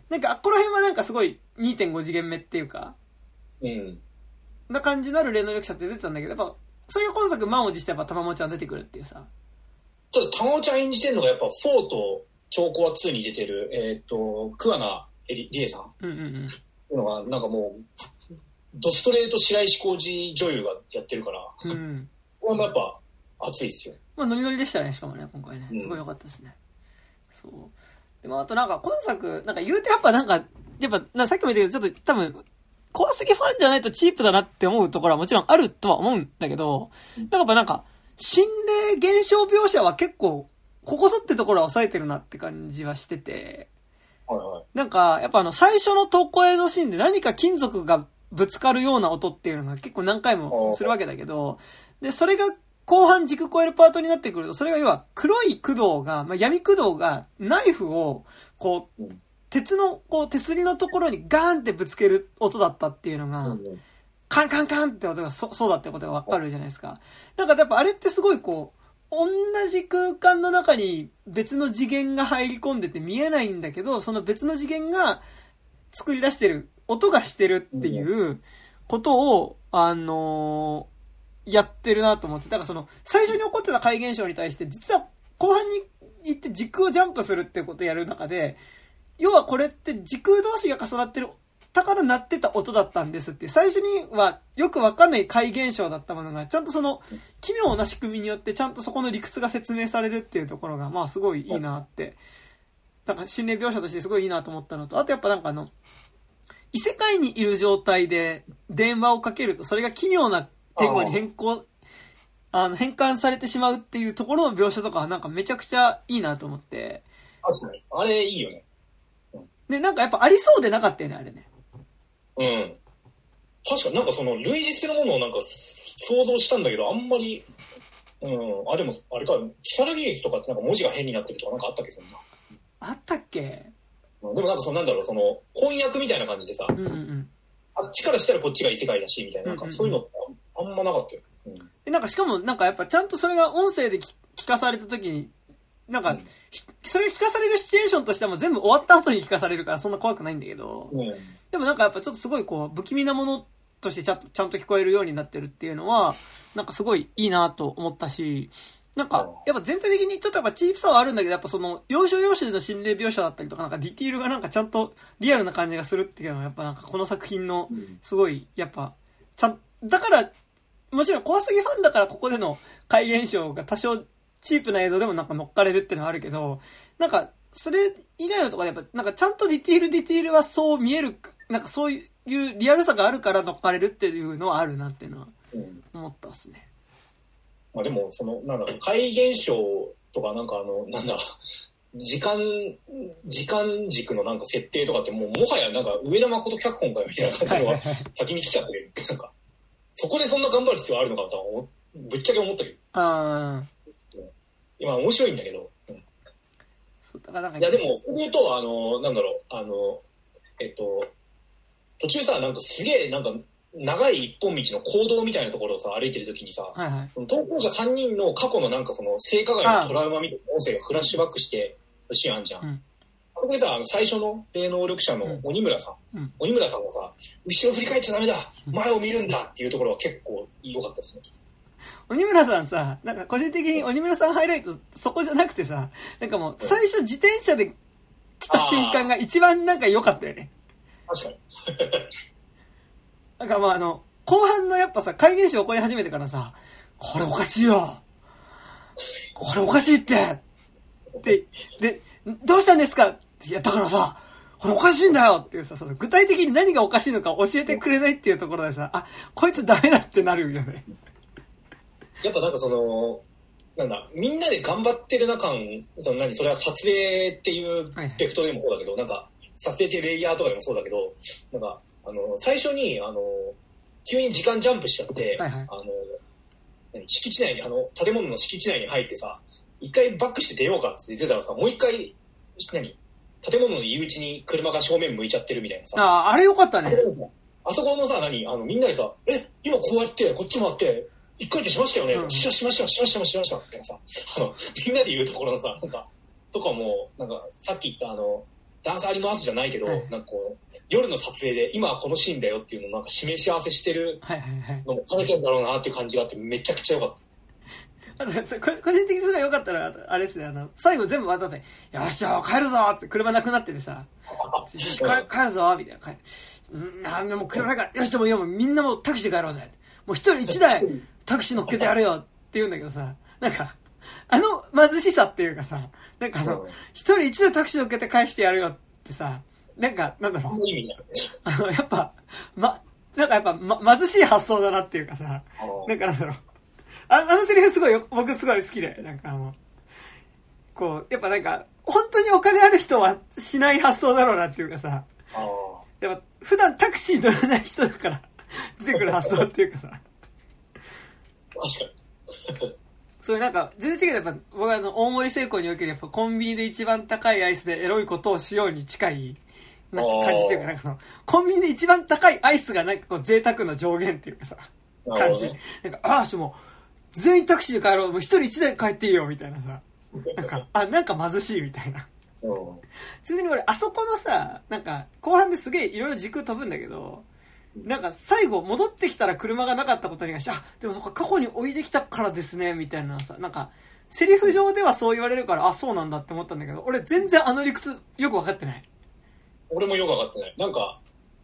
なんかあっこら辺はなんかすごい2.5次元目っていうか、うん。な感じのある霊能力者って出てたんだけど、やっぱ、それが今作満を持してやっぱ玉もちゃん出てくるっていうさ。ただ、たまおちゃん演じてるのがやっぱ、4と超コア2に出てる、えっ、と、桑名りりえさんっうんうんうん。ていうのが、なんかもう、ドストレート白石浩二女優がやってるから、うん。これもやっぱ、熱いっすよ。まあノリノリでしたね、しかもね、今回ねう。んすごい良かったですね。そう。でもあとなんか今作、なんか言うてやっぱなんか、やっぱ、なさっきも言ったけど、ちょっと多分、怖すぎファンじゃないとチープだなって思うところはもちろんあるとは思うんだけど、なんかやっぱなんか、心霊現象描写は結構、ここぞってところは抑えてるなって感じはしてて、はいはい。なんか、やっぱあの、最初の投稿映像シーンで何か金属がぶつかるような音っていうのが結構何回もするわけだけど、で、それが後半軸超えるパートになってくると、それが要は黒い駆動が、まあ、闇駆動がナイフを、こううん、鉄の、こう、手すりのところにガーンってぶつける音だったっていうのが、うんカンカンカンって音がそそうだってことがわかるじゃないですか。なん。かやっぱあれってすごいこう、同じ空間の中に別の次元が入り込んでて見えないんだけど、その別の次元が作り出してる、音がしてるっていうことを、あのーやってるなと思って。だからその、最初に起こってた怪現象に対して、実は後半に行って時空をジャンプするっていうことをやる中で、要はこれって時空同士が重なってる、だから鳴ってた音だったんですって、最初にはよくわかんない怪現象だったものが、ちゃんとその、奇妙な仕組みによってちゃんとそこの理屈が説明されるっていうところが、まあすごいいいなって、なんか心霊描写としてすごいいいなと思ったのと、あとやっぱなんかあの、異世界にいる状態で電話をかけると、それが奇妙な言語に変更、あの、変換されてしまうっていうところの描写とかはなんかめちゃくちゃいいなと思って、確かに。あれいいよね。で、なんかやっぱありそうでなかったよね、あれね。うん。確かになんかその類似するものをなんか想像したんだけど、あんまり、うん。あ、でも、あれか、木更木駅とかってなんか文字が変になってるとかなんかあったっけ、そんな。あったっけ？うんでもなんかそのなんだろう、その翻訳みたいな感じでさ、うんうんうん。あっちからしたらこっちが異世界だし、みたいな、なんかそういうのあんまなかったよ。うんで、なんかしかもなんかやっぱちゃんとそれが音声で聞聞かされた時に、なんか、うんそれ聞かされるシチュエーションとしてはもう全部終わった後に聞かされるからそんな怖くないんだけど、うん。でもなんかやっぱちょっとすごいこう、不気味なものとしてちゃんとちゃんと聞こえるようになってるっていうのは、なんかすごいいいなと思ったし、なんか、やっぱ全体的にちょっとやっぱチープさはあるんだけど、やっぱその、要所要所での心霊描写だったりとか、なんかディティールがなんかちゃんとリアルな感じがするっていうのは、やっぱなんかこの作品のうん、すごい、やっぱ、ちゃん、だから、もちろん怖すぎファンだからここでの怪現象が多少チープな映像でもなんか乗っかれるっていうのはあるけど、なんか、それ以外のところでやっぱ、なんかちゃんとディティールディティールはそう見える、なんかそういうリアルさがあるから乗っかれるっていうのはあるなっていうのはうん。思ったっすね。まあでも、その、なんだろう、怪現象とか、なんかあの、なんだ、時間、時間軸のなんか設定とかってもう、もはやなんか上田誠脚本かよみたいな感じのが先に来ちゃってる。なんか、そこでそんな頑張る必要あるのかとは思ぶっちゃけ思ったけど、あー今面白いんだけど。うんそう、だからなんか、いやでも、それで言うと、あの、なんだろう、あの、えっと、途中さ、なんかすげえ、なんか、長い一本道の行動みたいなところをさ、歩いてる時にさ、はいはい。その投稿者3人の過去のなんかその性加害のトラウマみたいな音声がフラッシュバックしてるシーンあんじゃん。うんあそこでさ、最初の霊能力者の鬼村さん、うん鬼村さんがさ、後ろ振り返っちゃダメだうん前を見るんだっていうところは結構良かったですね。鬼村さんさ、なんか個人的に鬼村さんハイライトそこじゃなくてさ、なんかもう最初自転車で来た瞬間が一番なんか良かったよね。確かに。なんかまああの、後半のやっぱさ、怪現象起こり始めてからさ、これおかしいよ。これおかしいって。って、で、どうしたんですか？いや、だからさ、これおかしいんだよ。っていうさ、その具体的に何がおかしいのか教えてくれないっていうところでさ、あ、こいつダメだってなるよね。やっぱなんかその、なんだ、みんなで頑張ってる中、その何、それは撮影っていうはい。ベクトルでもそうだけど、なんか、撮影っていうレイヤーとかでもそうだけど、なんか、あの、最初に、あの、急に時間ジャンプしちゃって、はいはい。あの、何敷地内に、あの、建物の敷地内に入ってさ、一回バックして出ようかって言ってたらさ、もう一回、何建物の入り口に車が正面向いちゃってるみたいなさ、ああ、あれ良かったね。あそこのさ、何あの、みんなでさ、え、今こうやって、こっち回って、一回転しましたよね、うん。しましました、しました、しました、みたいなさ、あの、みんなで言うところのさ、なんか、とかも、なんか、さっき言ったあの、段差ありますじゃないけど、はいなんかこう、夜の撮影で、今はこのシーンだよっていうのをなんか示し合わせしてる。のもされてんだろうなっていう感じがあって、めちゃくちゃ良かっあと、<laughs> こ個人的にすごい良かったのは、あれですね、あの、最後全部終わった後に、よっしゃ、帰るぞって車なくなっててさ、よし帰帰るぞみたいな。帰るうん、あ、もう車ないから、よし、でもいいよ、もうみんなもうタクシーで帰ろうぜ。もう一人一台タクシー乗っけてやるよって言うんだけどさ、なんか、あの貧しさっていうかさ、なんかあのうん、一人一台タクシー乗っけて返してやるよってさ、なんか、なんだろうた。、いい意味だよね。あの、やっぱ、ま、なんかやっぱ、ま、貧しい発想だなっていうかさ、なんかなんだろう。ああのセリフすごいよ、僕すごい好きで、なんかあの、こう、やっぱなんか、本当にお金ある人はしない発想だろうなっていうかさ、あやっぱ普段タクシー乗らない人だから出てくる発想っていうかさ、確かに。そういうなんか、全然違うやっぱ僕はあの、大森成功におけるやっぱコンビニで一番高いアイスでエロいことをしように近い、なんか感じっていうか、なんかコンビニで一番高いアイスがなんかこう贅沢の上限っていうかさ、感じ。なんか、ああ、しもう、全員タクシーで帰ろう。もう一人一台帰っていいよ、みたいなさ。なんか、あ、なんか貧しいみたいな。うんついでに俺、あそこのさ、なんか、後半ですげえいろいろ軸飛ぶんだけど、なんか最後戻ってきたら車がなかったことに関して、あ、でもそっか、過去に追いできたからですね、みたいなさ、なんか、セリフ上ではそう言われるから、あ、そうなんだって思ったんだけど、俺全然あの理屈よくわかってない。俺もよくわかってない。なんか、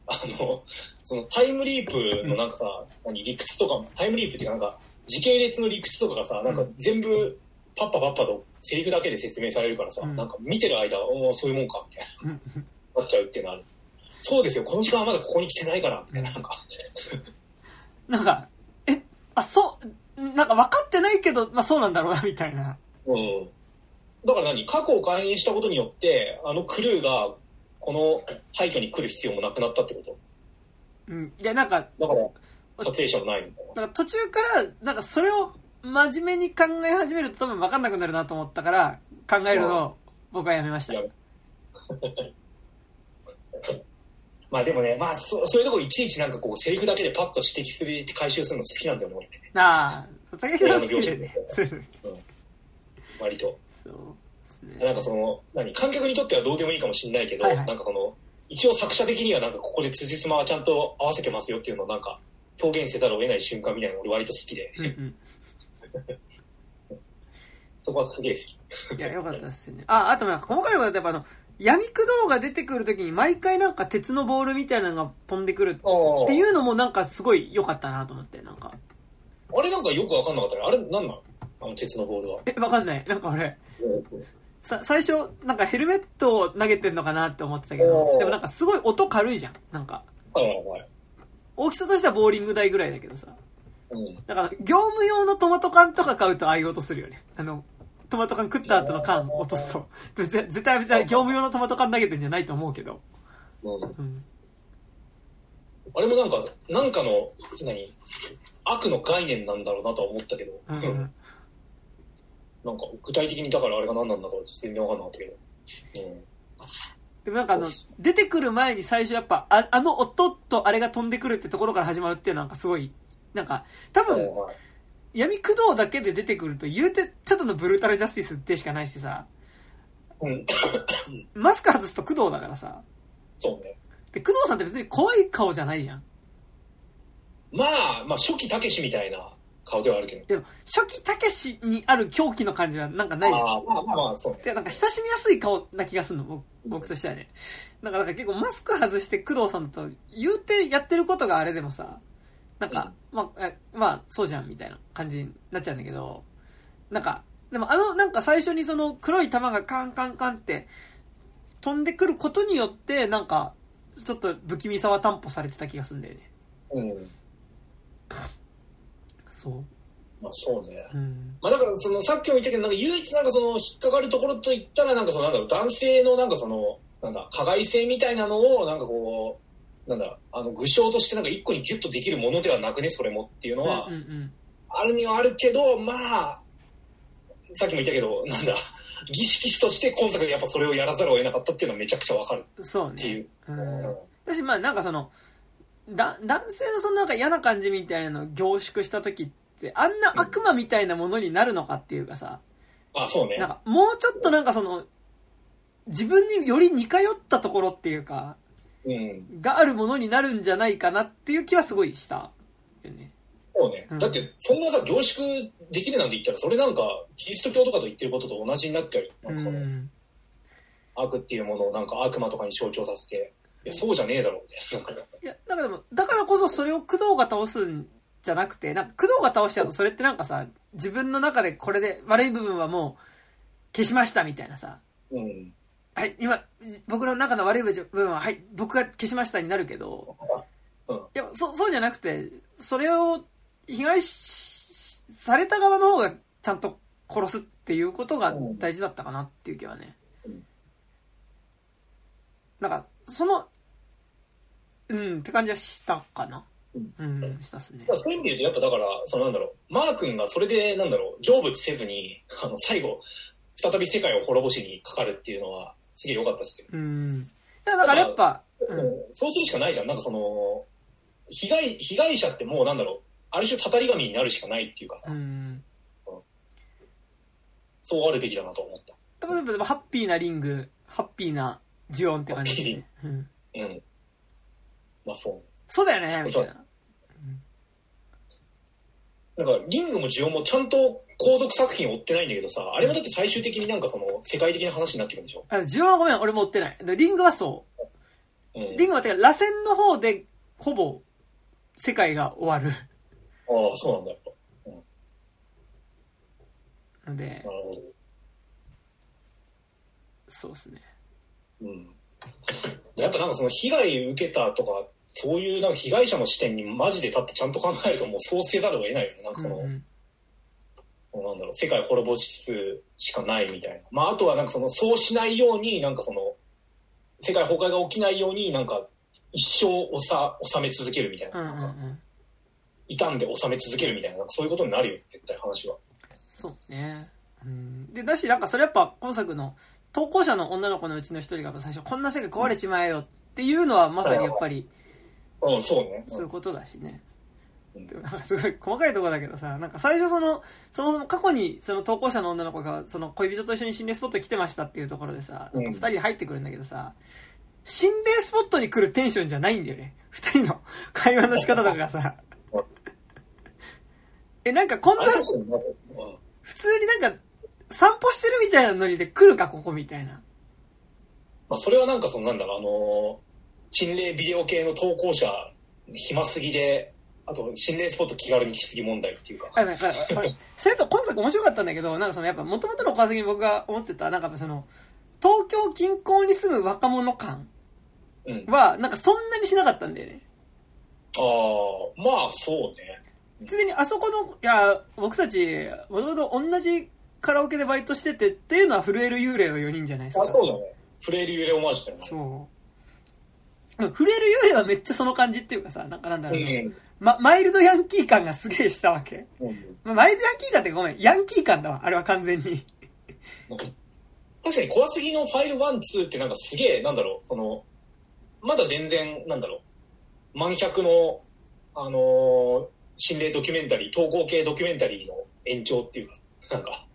あの、そのタイムリープのなんかさ、何、理屈とかも、タイムリープっていうかなんか、時系列の理屈とかがさ、なんか全部、パッパパッパとセリフだけで説明されるからさ、うんなんか見てる間、おおそういうもんか、みたいうんな、なっちゃうっていうのある。そうですよ、この時間はまだここに来てないから、みたいな、なんか、なんか、え、あ、そう、なんか分かってないけど、まあそうなんだろうな、みたいな。うん。だから何？過去を改変したことによって、あのクルーが、この廃墟に来る必要もなくなったってこと？うん。いや、なんか、だから、撮影者もないみたいな。だから途中から、なんかそれを真面目に考え始めると多分分かんなくなるなと思ったから、考えるのを僕はやめました。まあでもね、まあそそういうとこいちいちなんかこうセリフだけでパッと指摘する回収するの好きなんだよね、なあ、竹木さん好きだよね。<laughs> そうそう割と。そう。ね。なんかその、何、観客にとってはどうでもいいかもしれないけど、はいはいなんかこの、一応作者的にはなんかここで辻褄はちゃんと合わせてますよっていうのをなんか表現せざるを得ない瞬間みたいなの俺割と好きで、うんうん。<laughs> そこはすげえ好き。いや、よかったですよね。あ、あとなんか細かいことだとやっぱあの、闇駆動が出てくるときに毎回なんか鉄のボールみたいなのが飛んでくるっていうのもなんかすごい良かったなと思って、なんか。あれなんかよくわかんなかったね。あれなんなの？あの鉄のボールは。え、わかんない。なんか俺、さ、最初、なんかヘルメットを投げてんのかなって思ってたけどでもなんかすごい音軽いじゃん。なんか、はいはいはい。大きさとしてはボーリング台ぐらいだけどさ。うん。だから、業務用のトマト缶とか買うとああいう音するよね。あの、トマト缶食った後の缶落とすと。ぜ絶対別に業務用のトマト缶投げてんじゃないと思うけど。うんうん。あれもなんか、なんかの、何？悪の概念なんだろうなとは思ったけど、うんうん。<laughs> なんか具体的にだからあれが何なんだか全然わかんなかったけど。うん。でもなんかあの、出てくる前に最初やっぱ、ああの音とあれが飛んでくるってところから始まるっていうのはなんかすごい、なんか、多分、はい闇駆動だけで出てくると言うて、ただのブルータルジャスティスでしかないしさ、うん。マスク外すと工藤だからさ。そうね。で、工藤さんって別に怖い顔じゃないじゃん。まあ、まあ、初期たけしみたいな顔ではあるけど。でも、初期たけしにある狂気の感じはなんかないじゃん。ああ、まあまあまあ、そうね。で、なんか親しみやすい顔な気がするの、僕僕としてはね。なんか、なんか結構マスク外して工藤さんだと、言うてやってることがあれでもさ、なんか、まあ、えまあ、そうじゃんみたいな感じになっちゃうんだけど、なんか、でもあの、なんか最初にその黒い玉がカンカンカンって飛んでくることによって、なんか、ちょっと不気味さは担保されてた気がするんだよね。うん。そまあ、そうね。う。うん。まあ、だから、その、さっきも言ったけど、なんか唯一なんかその、引っかかるところといったら、なんかその、なんだろう、男性のなんかその、なんだ、加害性みたいなのを、なんかこう、なんだ、あの、具象としてなんか一個にギュッとできるものではなくね、それもっていうのはうん、うんあるにはあるけど、まあ、さっきも言ったけど、なんだ、儀式師として今作でやっぱそれをやらざるを得なかったっていうのはめちゃくちゃわかるうん。そうっていねう。。うん。だし、まあなんかその、だ、男性のそのなんか嫌な感じみたいなのを凝縮した時って、あんな悪魔みたいなものになるのかっていうかさ、あ、そうねなん。かもうちょっとなんかその、自分により似通ったところっていうか、うん。があるものになるんじゃないかなっていう気はすごいしたよね。そうねうん。だって、そんなさ、凝縮できるなんて言ったら、それなんか、キリスト教とかと言ってることと同じになっちゃうなんかその、ん。悪っていうものをなんか悪魔とかに象徴させて、いや、そうじゃねえだろ、みたいな。なんかいや、だからでも、だからこそそれを工藤が倒すんじゃなくて、なんか工藤が倒しちゃうとそれってなんかさ、自分の中でこれで悪い部分はもう消しましたみたいなさ、うん。はい、今、僕の中の悪い部分は、はい、僕が消しましたになるけど、うんいや、そ、そうじゃなくて、それを被害しされた側の方がちゃんと殺すっていうことが大事だったかなっていう気はねうん。なんか、その、うん、って感じはしたかな。うんうん、したっすねだか。らそういう意味でやっぱだから、そのなんだろう、マー君がそれで、なんだろう、成仏せずに、あの、最後、再び世界を滅ぼしにかかるっていうのは、すげえ良かったですけど。うん。だからやっぱ、うん、そうするしかないじゃん。なんかその、被害、被害者ってもうなんだろう、ある種たたり神になるしかないっていうかさ、うん。そうあるべきだなと思った。やっぱでもハッピーなリング、ハッピーなジュオンって感じですね。うん。うん。まあそう。そうだよね、みたいな。なんか、リングもジオンもちゃんと後続作品を追ってないんだけどさ、あれはだって最終的になんかその、世界的な話になってくるんでしょ？あ、ジュオンはごめん、俺も追ってない。でリングはそう。うん。リングはてか、螺旋の方で、ほぼ、世界が終わる。ああ、そうなんだ、やっのでぱ。な、るほど。そうですね。うん。やっぱなんかその被害受けたとか、そういうなんか被害者の視点にマジで立ってちゃんと考えるともうそうせざるを得ないよね。なんかその、うんうんなんだろう、世界を滅ぼすしかないみたいな。まあ、あとはなんかその、そうしないように、なんかその、世界崩壊が起きないように、なんか、一生おさ、収め続けるみたいな。うんうんうん。傷んで収め続けるみたいな、なんかそういうことになるよ、絶対話は。そうね。うん。で、だし、なんかそれやっぱ、今作の、投稿者の女の子のうちの一人が最初、こんな世界壊れちまえよっていうのは、まさにやっぱり、うん、そうね。そういうことだしね。なんかすごい細かいところだけどさ、なんか最初その、そもそも過去にその投稿者の女の子がその恋人と一緒に心霊スポット来てましたっていうところでさ、二人で入ってくるんだけどさ、心霊スポットに来るテンションじゃないんだよね。二人の会話の仕方とかがさ。え、なんかこんな、普通になんか散歩してるみたいなノリで来るか、ここみたいな。まあ、それはなんかそのなんだろう、あの心霊ビデオ系の投稿者、暇すぎで、あと、心霊スポット気軽に来すぎ問題っていうか。あ、なんか、それと今作面白かったんだけど、なんかその、やっぱ、もともとの川崎に僕が思ってた、なんかその、東京近郊に住む若者感は、なんかそんなにしなかったんだよね。うん、ああ、まあ、そうね。ついにあそこの、いや、僕たち、もともと同じカラオケでバイトしててっていうのは震える幽霊の4人じゃないですか。あ、そうだね。震える幽霊オマージュだよね。そう。<laughs> 震える幽霊はめっちゃその感じっていうかさ、なんかなんだろうね。うんま、マイルドヤンキー感がすげえしたわけ。うん、マイルドヤンキー感ってごめん、ヤンキー感だわ、あれは完全に。確かに怖すぎのファイル1、2ってなんかすげえ、なんだろう、その、まだ全然、なんだろう、満百の、あのー、心霊ドキュメンタリー、投稿系ドキュメンタリーの延長っていうか、なんか、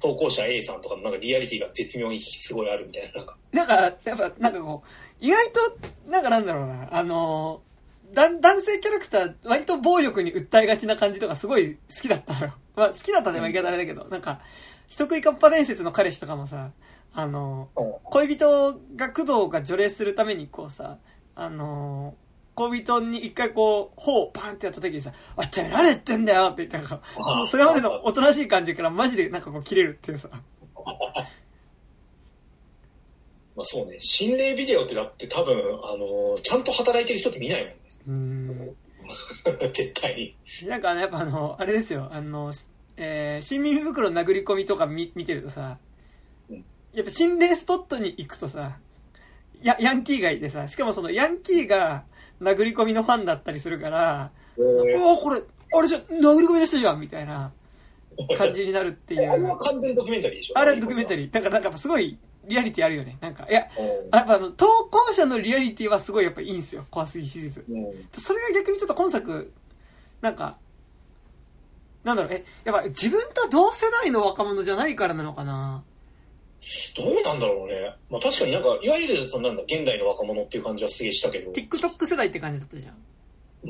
投稿者 A さんとかのなんかリアリティが絶妙にすごいあるみたいな、なんか。なんか、やっぱ、なんかこう、意外と、なんかなんだろうな、あのーだ男性キャラクター、割と暴力に訴えがちな感じとかすごい好きだったのよ。<laughs> まあ好きだったでも言い方あれだけど、なんか、人食いかっぱ伝説の彼氏とかもさ、あの、恋人が工藤が除霊するためにこうさ、あの、恋人に一回こう、頬をパンってやった時にさ、あ、てめえ何言ってんだよって言ってなんか、それまでのおとなしい感じからマジでなんかこう切れるっていうさ。<laughs> まあそうね、心霊ビデオってだって多分、あのちゃんと働いてる人って見ないもんね。うん。<laughs> 絶対に。なんか、ね、やっぱあの、あれですよ、あの、えー、新耳袋殴り込みとか見見てるとさ、やっぱ心霊スポットに行くとさ、や、ヤンキーがいてさ、しかもそのヤンキーが殴り込みのファンだったりするから、えー、おこれ、あれじゃ、殴り込みの人じゃんみたいな感じになるっていう。<laughs> あれは完全ドキュメンタリーでしょあれはドキュメンタリー。だからなんかすごいリアリティあるよね。なんか、いや、やっぱあの、投稿者のリアリティはすごいやっぱいいんですよ。怖すぎシリーズ。それが逆にちょっと今作、なんか、なんだろう、え、やっぱ自分と同世代の若者じゃないからなのかな？どうなんだろうね。まあ確かになんか、いわゆる、そのなんだ、現代の若者っていう感じはすげえしたけど。TikTok 世代って感じだったじゃん。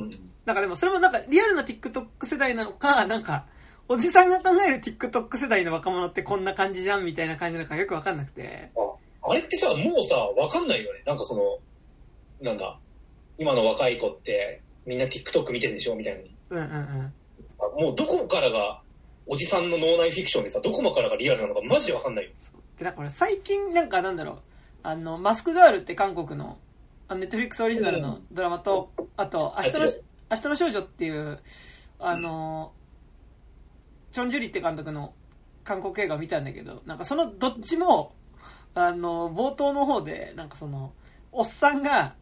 うん。なんかでもそれもなんかリアルな TikTok 世代なのか、なんか、おじさんが考える TikTok 世代の若者ってこんな感じじゃんみたいな感じなのかよくわかんなくて。ああれってさ、もうさ、わかんないよね。なんかその、なんだ、今の若い子ってみんな TikTok 見てんでしょみたいに。うんうんうん。もうどこからが、おじさんの脳内フィクションでさ、どこまからがリアルなのかマジでわかんないよ。で、なんか最近なんかなんだろう、あの、マスクガールって韓国の、ネットフリックスオリジナルのドラマと、あと、明日の、明日の少女っていう、あの、うんチョン・ジュリって監督の韓国映画を見たんだけど、なんかそのどっちも、あの、冒頭の方で、なんかその、おっさんが、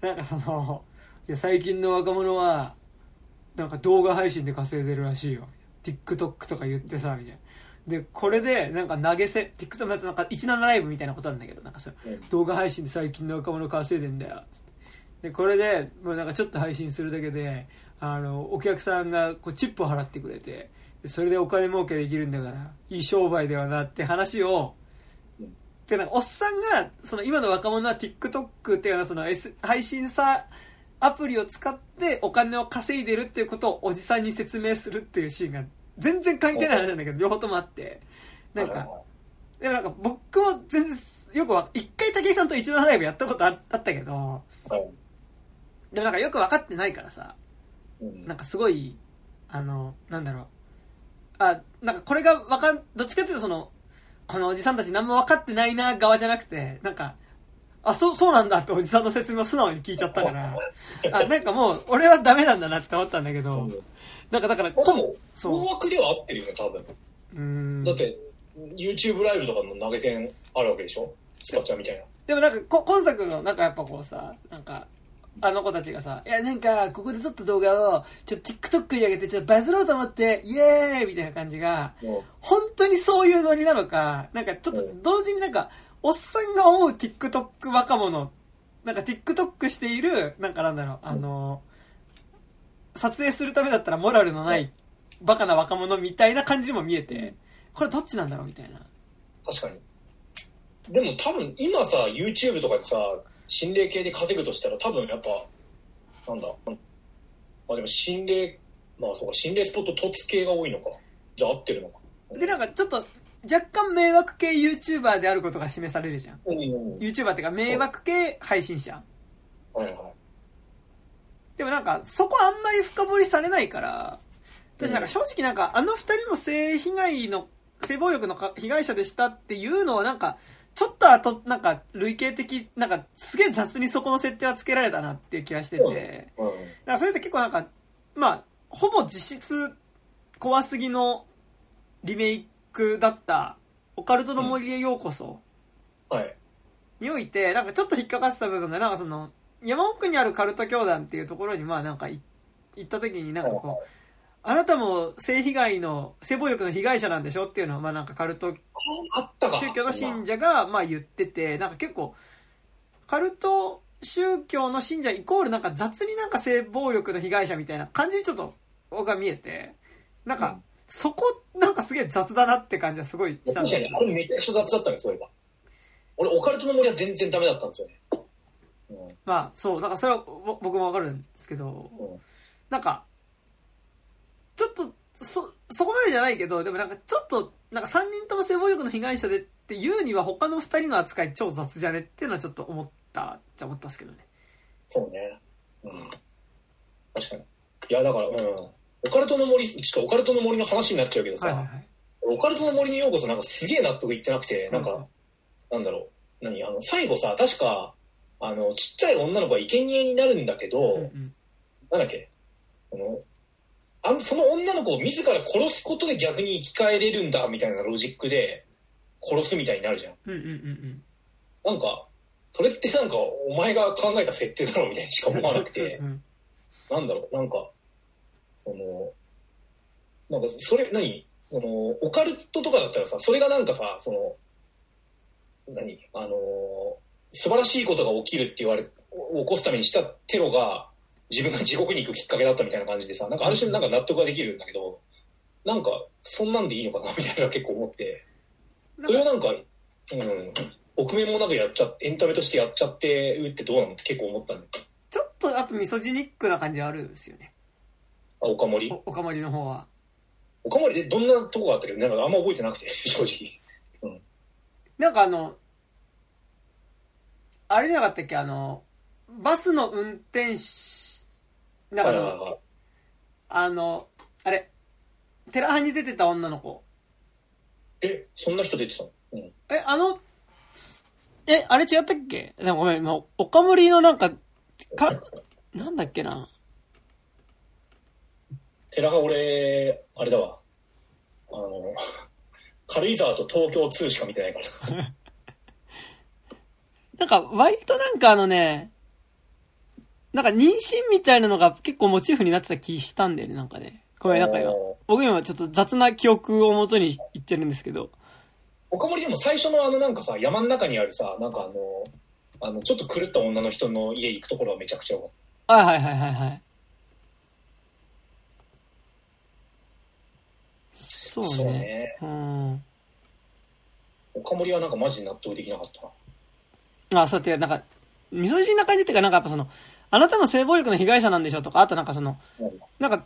なんかその、いや、最近の若者は、なんか動画配信で稼いでるらしいよ。TikTok とか言ってさ、みたいな。で、これで、なんか投げせ、TikTok のやつなんか17ライブみたいなことなんだけど、なんかそれ、動画配信で最近の若者稼いでんだよ。で、これで、もうなんかちょっと配信するだけで、あの、お客さんがこうチップを払ってくれて、それでお金儲けできるんだから、いい商売ではなって話を、てなんかおっさんが、その今の若者は TikTok っていうのはその、S、配信さ、アプリを使ってお金を稼いでるっていうことをおじさんに説明するっていうシーンが全然関係ない話なんだけど、両方ともあって、なんか、でもなんか僕も全然よくわ、一回武井さんと一度ライブやったことあったけど、でもなんかよく分かってないからさ、なんかすごい、あの、なんだろう、あ、なんかこれがわかん、どっちかっていうとその、このおじさんたち何も分かってないな側じゃなくて、なんか、あ、そう、そうなんだっておじさんの説明を素直に聞いちゃったから、<laughs> あ、なんかもう、俺はダメなんだなって思ったんだけど、なんかだから、多分、大枠では合ってるよね、多分。うん。だって、YouTube ライブとかの投げ銭あるわけでしょ？スパチャみたいな。でもなんかこ、今作の、なんかやっぱこうさ、なんか、あの子たちがさ、いや、なんか、ここで撮った動画を、ちょっと TikTok に上げて、ちょっとバズろうと思って、イエーイ!みたいな感じが、本当にそういうノリなのか、なんかちょっと同時になんか、おっさんが思う TikTok 若者、なんか TikTok している、なんかなんだろう、あの、撮影するためだったらモラルのないバカな若者みたいな感じにも見えて、これどっちなんだろうみたいな。確かに。でも多分今さ、YouTube とかでさ、心霊系で稼ぐとしたら多分やっぱ、なんだ、まあでも心霊、まあそうか、心霊スポット突系が多いのか。じゃあ合ってるのか。で、なんかちょっと若干迷惑系 YouTuber であることが示されるじゃん。うんうん。YouTuber っていうか迷惑系配信者。はいはい。でもなんかそこあんまり深掘りされないから、私なんか正直なんかあの二人も性被害の、性暴力のか被害者でしたっていうのはなんか、ちょっと後、なんか類型的、なんかすげえ雑にそこの設定はつけられたなっていう気がしてて、うん。だからそれって結構なんか、まあ、ほぼ実質怖すぎのリメイクだった、オカルトの森へようこそ。はい。において、なんかちょっと引っかかってた部分が、なんかその、山奥にあるカルト教団っていうところに、まあなんかい行った時になんかこう、あなたも性被害の、性暴力の被害者なんでしょっていうのは、まあなんかカルト。宗教の信者がまあ言ってて、なんか結構、カルト宗教の信者イコールなんか雑になんか性暴力の被害者みたいな感じにちょっと僕は見えて、なんかうん、そこなんかすげえ雑だなって感じはすごいしたんだよ確かに、あれめちゃくちゃ雑だったね、そういえば。俺、オカルトの森は全然ダメだったんですよね。うん。まあそう、なんかそれはぼ僕もわかるんですけど、うんなんか、ちょっと、そ、そこまでじゃないけど、でもなんかちょっと、なんか3人とも性暴力の被害者でっていうには他の2人の扱い超雑じゃねっていうのはちょっと思った、じゃ思ったんですけどね。そうね。うん。確かに。いや、だから、うん。オカルトの森、ちょっとオカルトの森の話になっちゃうけどさ、はいはいはい。オカルトの森にようこそなんかすげえ納得いってなくて、なんうんか、なんだろう。何？あの、最後さ、確か、あの、ちっちゃい女の子が生贄になるんだけど、うんうんなんだっけ？あの、あんその女の子を自ら殺すことで逆に生き返れるんだみたいなロジックで殺すみたいになるじゃん。うんうんうんなんか、それってなんかお前が考えた設定だろみたいにしかうん。思わなくてう、んなんだろう、なんか、その、なんかそれ、何？その、オカルトとかだったらさ、それがなんかさ、その、何？あの、素晴らしいことが起きるって言われ、起こすためにしたテロが、自分が地獄に行くきっかけだったみたいな感じでさ、なんかある種なんか納得ができるんだけど、なんか、そんなんでいいのかなみたいな結構思って、それをなんか、うん、臆面もなくやっちゃエンタメとしてやっちゃってるってどうなのって結構思ったんだよ。ちょっとあとミソジニックな感じはあるんですよね。あ、岡森お岡森の方は。岡森でどんなとこがあったけど、なんかあんま覚えてなくて、正直。なんかあの、あれじゃなかったっけ？あの、バスの運転手、なんかその、はいはいはいあの、あれ、テラハに出てた女の子。え、そんな人出てたの？うん。え、あの、え、あれ違ったっけ？でもごめん、今、岡森のなんか、か、なんだっけな？寺派俺、あれだわ。あの、軽井沢と東京2しか見てないから。<laughs> なんか、割となんかあのね、なんか妊娠みたいなのが結構モチーフになってた気したんだよね、なんかね。ごめん、なんか今、お僕今ちょっと雑な記憶をもとに言ってるんですけど。岡森でも最初のあのなんかさ、山の中にあるさ、なんかあの、あの、ちょっと狂った女の人の家行くところはめちゃくちゃ良かった。はいはいはいはいはい。そうね。そうね。うん。岡森はなんかマジで納得できなかったな。あ、そうやって、なんか、みそ汁な感じっていうか、なんかやっぱその、あなたも性暴力の被害者なんでしょとか、あとなんかその、うんなんか、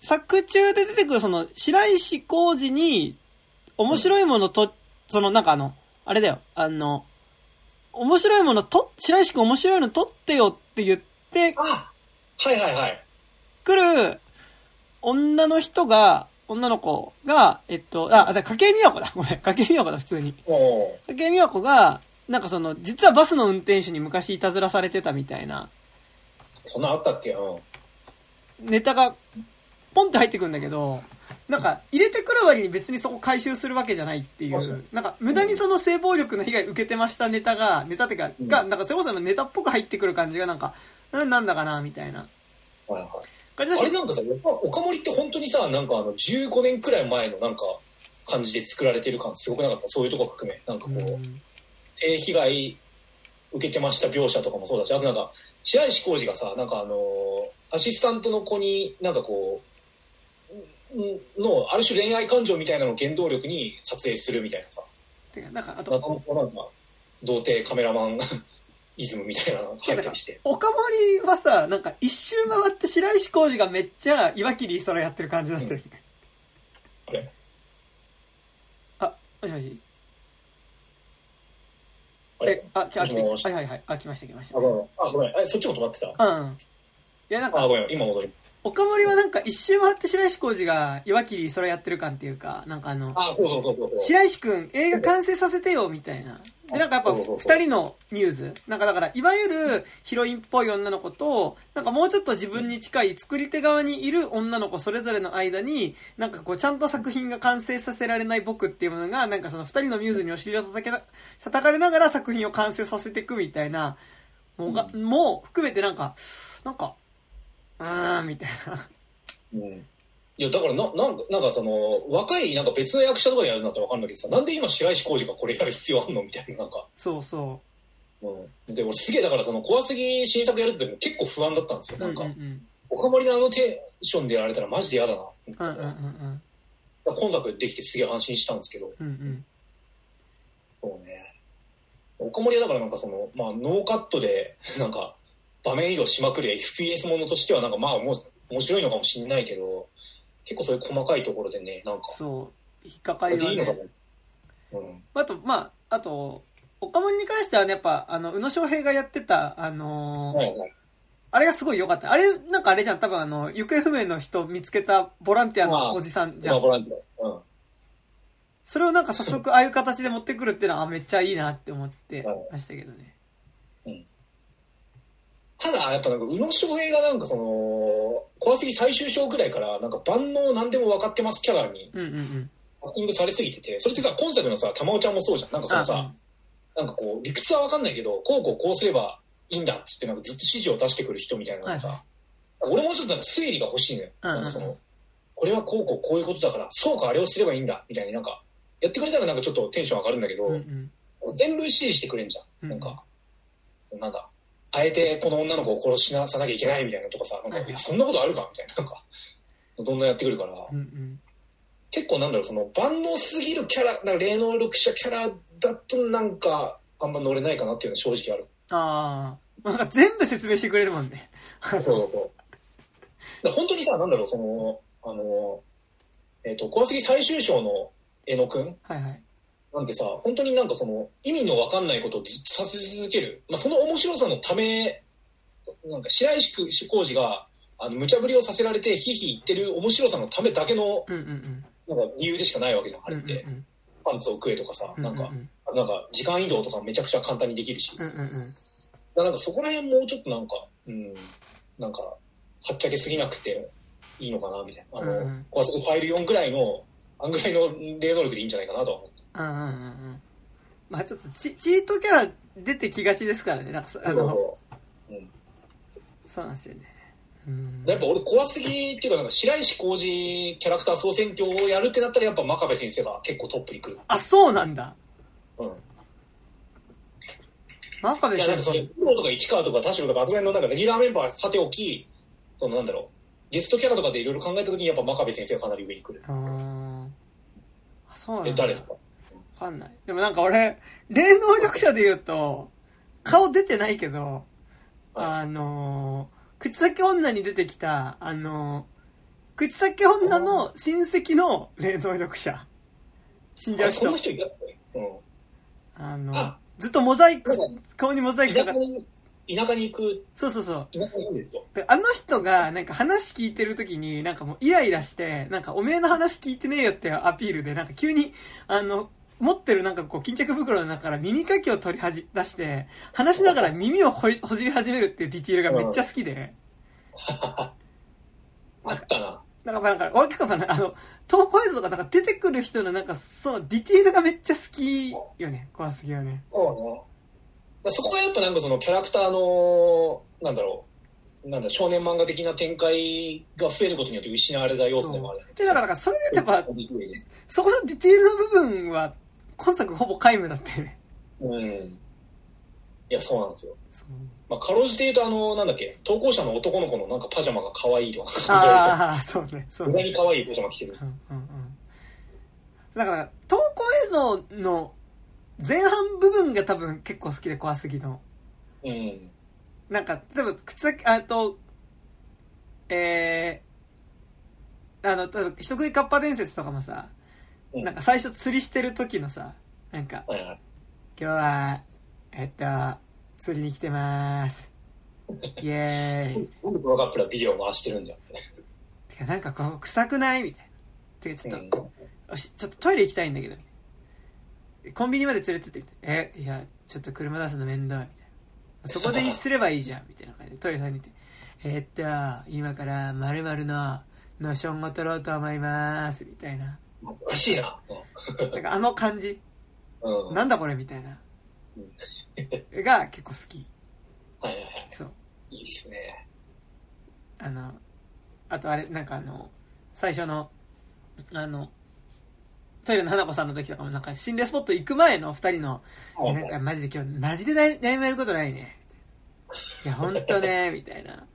作中で出てくるその、白石浩二に、面白いものと、そのなんかあの、あれだよ、あの、面白いものと、白石君面白いの撮ってよって言ってあはいはいはい。くる女の人が、女の子が、えっと、あ、だ、筧美和子だ。ごめん、筧美和子だ、普通に。おー筧美和子が、なんかその、実はバスの運転手に昔いたずらされてたみたいな、そんなあったっけ？うん。ネタが、ポンって入ってくるんだけど、なんか、入れてくる割に別にそこ回収するわけじゃないっていあそう。う、なんか、無駄にその性暴力の被害受けてましたネタが、ネタってか、うん。が、なんかそれこそネタっぽく入ってくる感じがなんか、うんなんだかな、みたいな。はいはい。感じだし、あれなんかさ、やっぱ岡森って本当にさ、なんかあの、15年くらい前のなんか、感じで作られてる感すごくなかった？そういうとこ含め。なんかこう、うん。性被害受けてました描写とかもそうだし、あとなんか、白石浩二がさ、なんかあのーアシスタントの子になんかこう、んの、ある種恋愛感情みたいなのを原動力に撮影するみたいなさ、てか、なんか、あと、謎のなんか、童貞カメラマン <laughs> イズムみたいなのが入ったりして。岡森はさ、なんか一周回って白石浩二がめっちゃ岩切り空やってる感じだったよね。あれ？あ、もしもしえ、あ、来てもしもしはいはいはい。あ、来ました来ました。あ、ごめん。あ、ごめん。え、そっちも止まってた？うん。いや、なんあ、か、ごめん。今戻る。岡森はなんか一周回って白石浩二が岩切り空やってる感っていうか、なんかあの、あ、そうそうそう。白石くん映画完成させてよみたいな。で、なんかやっぱ二人のミューズ。なんかだから、いわゆるヒロインっぽい女の子と、なんかもうちょっと自分に近い作り手側にいる女の子それぞれの間に、なんかこうちゃんと作品が完成させられない僕っていうものが、なんかその二人のミューズにお尻を叩けな、叩かれながら作品を完成させていくみたいな、もうが、もう含めてなんか、なんか、うーん、みたいな。うん。いや、だからな、なんか、なんかその、若い、なんか別の役者とかでやるんだったらわかんないけどさ、なんで今白石浩二がこれやる必要あんのみたいな、なんか。そうそうん。で、俺すげえ、だからその、怖すぎ新作やるって時も結構不安だったんですよ。う。なんか、うんうん岡森のあのテンションでやられたらマジで嫌だな。うん。うんうんうんうん。だから今作できてすげえ安心したんですけど、うんうん。そうね。岡森はだからなんかその、まあ、ノーカットで、なんか、場面移動しまくる FPS ものとしてはなんかまあ、もう、面白いのかもしんないけど、結構そういう細かいところでね、なんか、そう。引っかかりはねでいいのか。も。うん。あと、まあ、あと、岡森に関してはね、やっぱ、あの、宇野昌平がやってた、あのーはいはい。あれがすごい良かった。あれ、なんかあれじゃん、多分あの、行方不明の人見つけたボランティアのおじさんじゃん。まあボランティア。うん。それをなんか早速ああいう形で持ってくるっていうのは、あめっちゃいいなって思ってましたけどね。ただ、やっぱなんか、宇野昌平がなんかその、怖すぎ最終章くらいから、なんか万能何でも分かってますキャラにうんうんうん。キャスティングされすぎてて、それってさ、今作のさ、玉尾ちゃんもそうじゃん。なんかそのさ、なんかこう、理屈は分かんないけど、こうこうこうすればいいんだっつって、なんかずっと指示を出してくる人みたいなのがさ、は俺もちょっとなんか推理が欲しいのよ。うんうんなんかその、これはこうこうこういうことだから、そうかあれをすればいいんだ、みたいになんか、やってくれたらなんかちょっとテンション上がるんだけど、うんうん。全部指示してくれんじゃ。うんんなんか、なんだ、あえてこの女の子を殺しなさなきゃいけないみたいなのとかさ、なんか、はいやそんなことあるかみたいな、なんか、どんどんやってくるから、うんうん。結構なんだろう、その万能すぎるキャラ、なんか霊能力者キャラだとなんか、あんま乗れないかなっていうのは正直ある。ああ。なんか全部説明してくれるもんね。<laughs> そうそうそう。だ本当にさ、なんだろう、その、あの、えっ、と、怖すぎ最終章の江野くんはいはい。なんてさ、本当になんかその、意味のわかんないことをずっとさせ続ける。まあ、その面白さのため、なんか白石浩二が、あの、無茶ぶりをさせられて、ひいひい言ってる面白さのためだけの。なんか理由でしかないわけじゃん、あれって。うん。パンツを食えとかさ、うんなんか、うんなんか、時間移動とかめちゃくちゃ簡単にできるし。だなんかそこら辺もうちょっとなんか、うん、なんか、はっちゃけすぎなくていいのかな、みたいな。あの、うんうファイル4ぐらいの、あんぐらいの霊能力でいいんじゃないかなとは思って。うんうんうんうん。まあちょっとチ、チートキャラ出てきがちですからね。なんかそ、あの、そうそううんそうなんですよね。うん。やっぱ俺怖すぎっていうか、なんか白石浩二キャラクター総選挙をやるってなったら、やっぱ真壁先生が結構トップに来る。あ、そうなんだ。うん。真壁いや、なんかそ先れ、プロとか市川とか田代とか、あそこら辺のなんかレギュラーメンバーさておき、そのなんだろう、ゲストキャラとかでいろいろ考えたときに、やっぱ真壁先生がかなり上に来る。生。あーあ、そうなんだ。え、誰ですか？わかんない。でもなんか俺、霊能力者で言うと、顔出てないけど、はいあのー、口先女に出てきた、あのー、口先女の親戚の霊能力者。死んじゃう人あれそんな。人いたっけ？うん。あのあずっとモザイク顔にモザイクかかっ田舎に、田舎に行く、そうそうそう。田舎に行くんであの人が、なんか話聞いてる時に、なんかもうイライラして、なんかおめえの話聞いてねえよってアピールで、なんか急に、あの、持ってるなんかこう巾着袋の中から耳かきを取りはじ出して、話しながら耳をほりほじり始めるっていうディティールがめっちゃ好きで、<laughs> あったな。なんかなんか、俺結構あの、投稿映像がなんか出てくる人のなんか、そのディティールがめっちゃ好きよね、怖すぎよね。そうね。そこがやっぱなんかそのキャラクターの、なんだろう、なんだ、少年漫画的な展開が増えることによって失われた要素でもある。で、だからそれでやっぱ、ねそこのディティールの部分は、今作ほぼ皆無だったよね。うん。いや、そうなんですよ。まあ、かろうじて言うと、あの、なんだっけ、投稿者の男の子のなんかパジャマが可愛いとか、ああ、そうね、そう無駄ね。に可愛いパジャマ着てる。うんうんうん。だから、投稿映像の前半部分が多分結構好きで怖すぎの。うん。なんか、例えば、靴先、あと、えー、あの、例えば、人食いカッパ伝説とかもさ、うんなんか最初釣りしてる時のさ、なんか、はいはい。今日は、えっと、釣りに来てまーす。イエーイ。なんでブロガップラビデオ回してるんだよって。てか、なんかここ臭くないみたいな。てか、ちょっと、うんちょっとトイレ行きたいんだけど、コンビニまで連れてってみたいな。え、いや、ちょっと車出すの面倒、みたいな。そこですればいいじゃん、みたいな感じでトイレさんに行って。えーっと、今から〇〇のノーションを取ろうと思います、みたいな。おかしいな。なんかあの感じ、うん。うんなんだこれみたいなうん。が結構好き。はいはいはい。そう。いいですね。あの、あとあれ、なんかあの、最初の、あの、トイレの花子さんの時とかもなんか心霊スポット行く前の二人の、いやなんかマジで今日、マジで悩悩めることないね。いや、ほんとね、みたいな。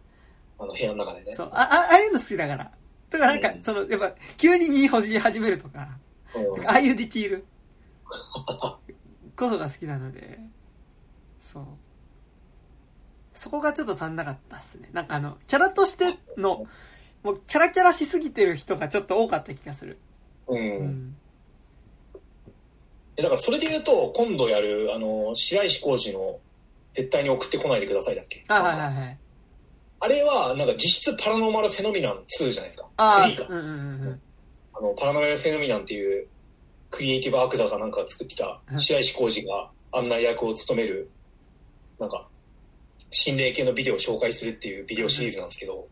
あの部屋の中でね。そう、あ、あああいうの好きだから。だからなんかう、んその、やっぱ、急に身ほじり始めるとか、ああいうディティール <laughs> こそが好きなので、そう。そこがちょっと足んなかったっすね。なんかあの、キャラとしての、もうキャラキャラしすぎてる人がちょっと多かった気がする。う。うんん。えだからそれで言うと、今度やる、あの、白石浩二の、絶対に送ってこないでくださいだっけ？あ、はいはいはい。あれは、なんか実質パラノーマルフェノミナン2じゃないですか。ああ、3か。うんうんうんあの、パラノーマルフェノミナンっていう、クリエイティブアクザかなんかが作ってたうん白石浩二が案内役を務める、なんか、心霊系のビデオを紹介するっていうビデオシリーズなんですけど、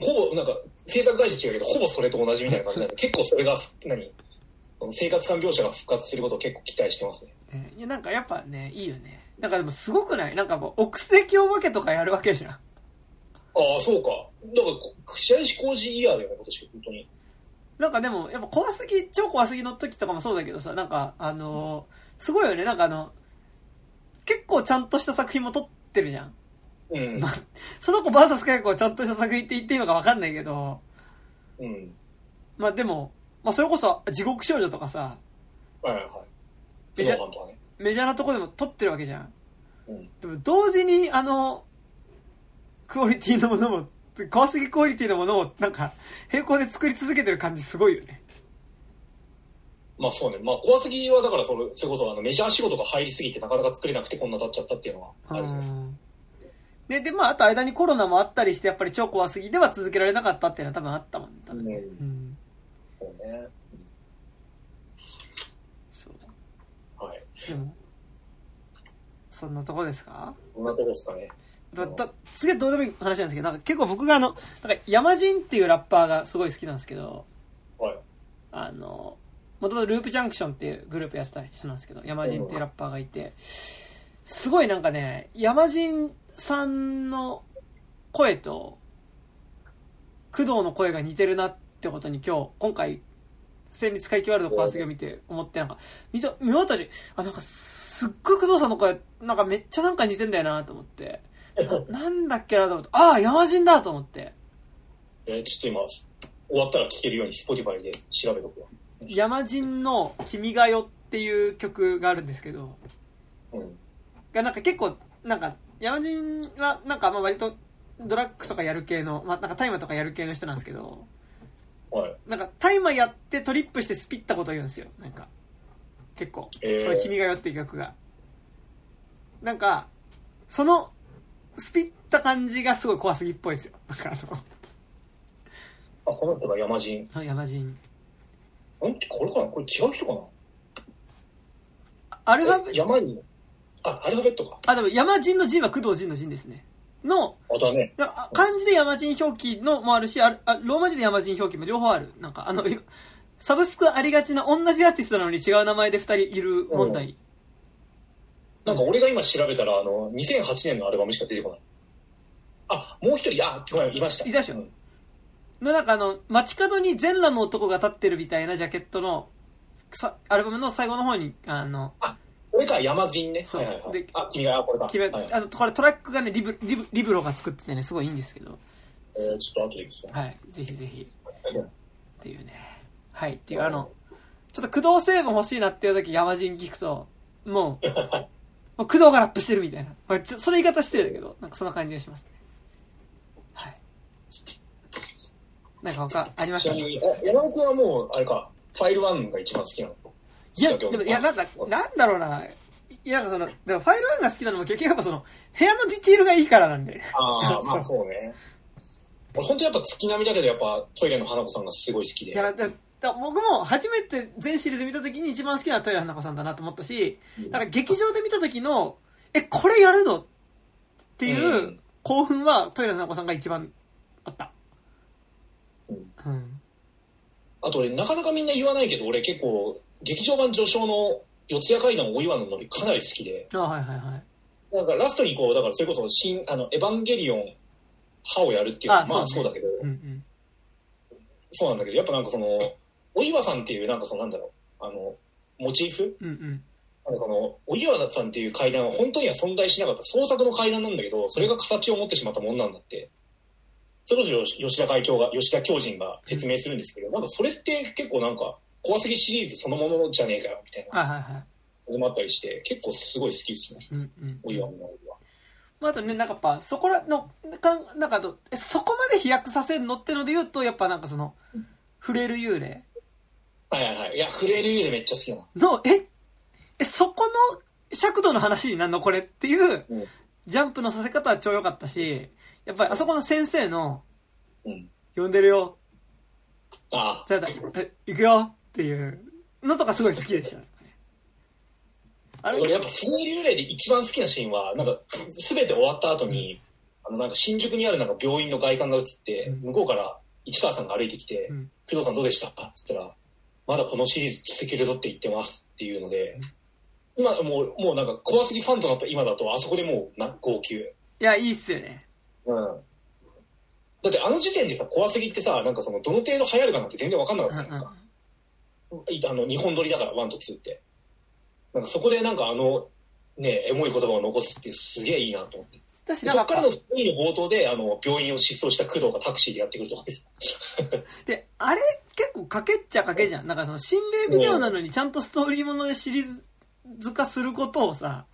ほぼ、なんか、制作会社違うけど、ほぼそれと同じみたいな感じなんで、<laughs> 結構それが、何？生活感描写が復活することを結構期待してますね。うん。ねいや、なんかやっぱね、いいよね。なんかでもすごくない？なんかもう、奥席お化けとかやるわけじゃん。ああ、そうか。だからこ、白石浩二イヤーだよね、今年、本当に。なんかでも、やっぱ怖すぎ、超怖すぎの時とかもそうだけどさ、なんか、あのーすごいよね、なんかあの、結構ちゃんとした作品も撮ってるじゃん。うん。その子バーサス結構ちゃんとした作品って言っていいのかわかんないけど、うん。まあでも、まあそれこそ地獄少女とかさ、はいはいはい。メジャーゾノファンとかね。メジャーなとこでも撮ってるわけじゃん。うん。でも同時にあの、クオリティのものも、怖すぎクオリティのものをなんか、並行で作り続けてる感じすごいよね。まあそうね。まあ怖すぎはだからそれ、それこそあのメジャー仕事が入りすぎてなかなか作れなくてこんな経っちゃったっていうのはあうるね。ん。で、で、まああと間にコロナもあったりして、やっぱり超怖すぎでは続けられなかったっていうのは多分あったもん、多分ね。うんうん。そうね。そう。はい。でも、そんなとこですか？こんなとこですかね。だだすげえどうでもいい話なんですけど、なんか結構僕があの、なんか山人っていうラッパーがすごい好きなんですけど、はい。あの、もともとループジャンクションっていうグループやってた人なんですけど、山人っていうラッパーがいて、すごいなんかね、山人さんの声と、工藤の声が似てるなってことに今日、今回、戦慄回帰ワールド怖すぎを見て思って、なんか、見た、見終わったり、あ、なんかすっごい工藤さんの声、なんかめっちゃなんか似てんだよなと思って、<laughs> ななんだっけなと思って、ああ、山人だと思って、えーちょっと今、終わったら聴けるように Spotify で調べとくわ。山人の君が代っていう曲があるんですけど、うん。がなんか結構、なんか、山人はなんかまあ割とドラッグとかやる系の、まあなんか大麻とかやる系の人なんですけど、はい。なんか大麻やってトリップしてスピったこと言うんですよ、なんか。結構。えーその君が代っていう曲が。なんか、その、スピった感じがすごい怖すぎっぽいですよ。なんかああ、この人が山人。の、山人。んこれかな？これ違う人かな？アルファベット、え山に、あ、アルファベットか。あ、でも山人の人は工藤人の人ですね。の、ね。あ漢字で山人表記のもあるし、あローマ字で山人表記も両方ある。なんか、あの、サブスクありがちな同じアーティストなのに違う名前で二人いる問題。なんか俺が今調べたら、あの、2008年のアルバムしか出てこない。あ、もう一人、あ、ごめん、いました。いたでしょ？うんの、なんかあの、街角に全裸の男が立ってるみたいなジャケットの、さアルバムの最後の方に、あの、これか、山人ね。そうはいはいはいで。あ、君が、あ、これか。決めはいあの、これトラックがね、リブ、リブ、リブロが作っててね、すごいいいんですけど。えーちょっと後でいいですよ。はい。ぜひぜひ。っていうね。はい。っていう、あの、ちょっと駆動成分欲しいなっていう時、山人聞くと、もう、<laughs> もう駆動がラップしてるみたいな。まあ、それ言い方してるけど、なんかそんな感じがしますね。はい。なんか他ありました？ちなみに、あ山本はもう、あれか、ファイル1が一番好きなの？いや、でも、いや、なんか、なんだろうな。いや、なんかその、でもファイル1が好きなのも結局やっぱその、部屋のディティールがいいからなんで。ああ、まあ <laughs> そうね。俺本当やっぱ月並みだけど、やっぱトイレの花子さんがすごい好きで。いや、だだ僕も初めて全シリーズ見た時に一番好きなのはトイレ花子さんだなと思ったし、うんなんか劇場で見た時の、え、これやるの？っていううん興奮はトイレ花子さんが一番あった。うんうん。あと俺、なかなかみんな言わないけど、俺結構、劇場版序章の四谷階段大岩のノリかなり好きで、あはいはいはい。なんかラストにこう、だからそれこそ、新、あの、エヴァンゲリオン、歯をやるっていうのは、あまあそううだけど、うんうん。そうなんだけど、やっぱなんかその、お岩さんっていう、なんかそのなんだろう、あの、モチーフ？うんうん。なんかその、お岩さんっていう階段は本当には存在しなかった創作の階段なんだけど、それが形を持ってしまったものなんだって。それこそ吉田会長が、吉田教人が説明するんですけど、なんかそれって結構なんか、怖すぎシリーズそのものじゃねえかよ、みたいな。始まったりして、結構すごい好きですね、うんうん。お岩のノリは。まあ、あとね、なんかやっぱ、そこらの、かんなんかそこまで飛躍させんのってので言うと、やっぱなんかその、触れる幽霊？はいはいはい。いや、フレールユーでめっちゃ好きだな。の、え、え、そこの尺度の話になんのこれっていううん、ジャンプのさせ方は超良かったし、やっぱりあそこの先生の、うん。呼んでるよ、あじゃあ、え、行くよっていうのとかすごい好きでしたね。ああ、れ俺やっぱフレール幽霊で一番好きなシーンは、なんか、すべて終わった後に、あの、なんか新宿にあるなんか病院の外観が映って、うん向こうから市川さんが歩いてきて、うん工藤さんどうでした？って言ったら、まだこのシリーズ続けるぞって言ってますっていうので、今もう、もうなんかコワすぎファンとなった今だと、あそこでもうな号泣。いや、いいっすよね。うん。だってあの時点でさ、コワすぎってさ、なんかその、どの程度流行るかなんて全然わかんなかうんうんったじゃないですか。あの、二本撮りだから、ワンとツーって。なんかそこでなんかあの、ね、エモい言葉を残すってすげえいいなと思って。私そっからのストーリーの冒頭で、あの、病院を失踪した工藤がタクシーでやってくるとかです。で、あれ結構かけっちゃかけじゃん。なんかその心霊ビデオなのにちゃんとストーリーものでシリーズ化することをさ、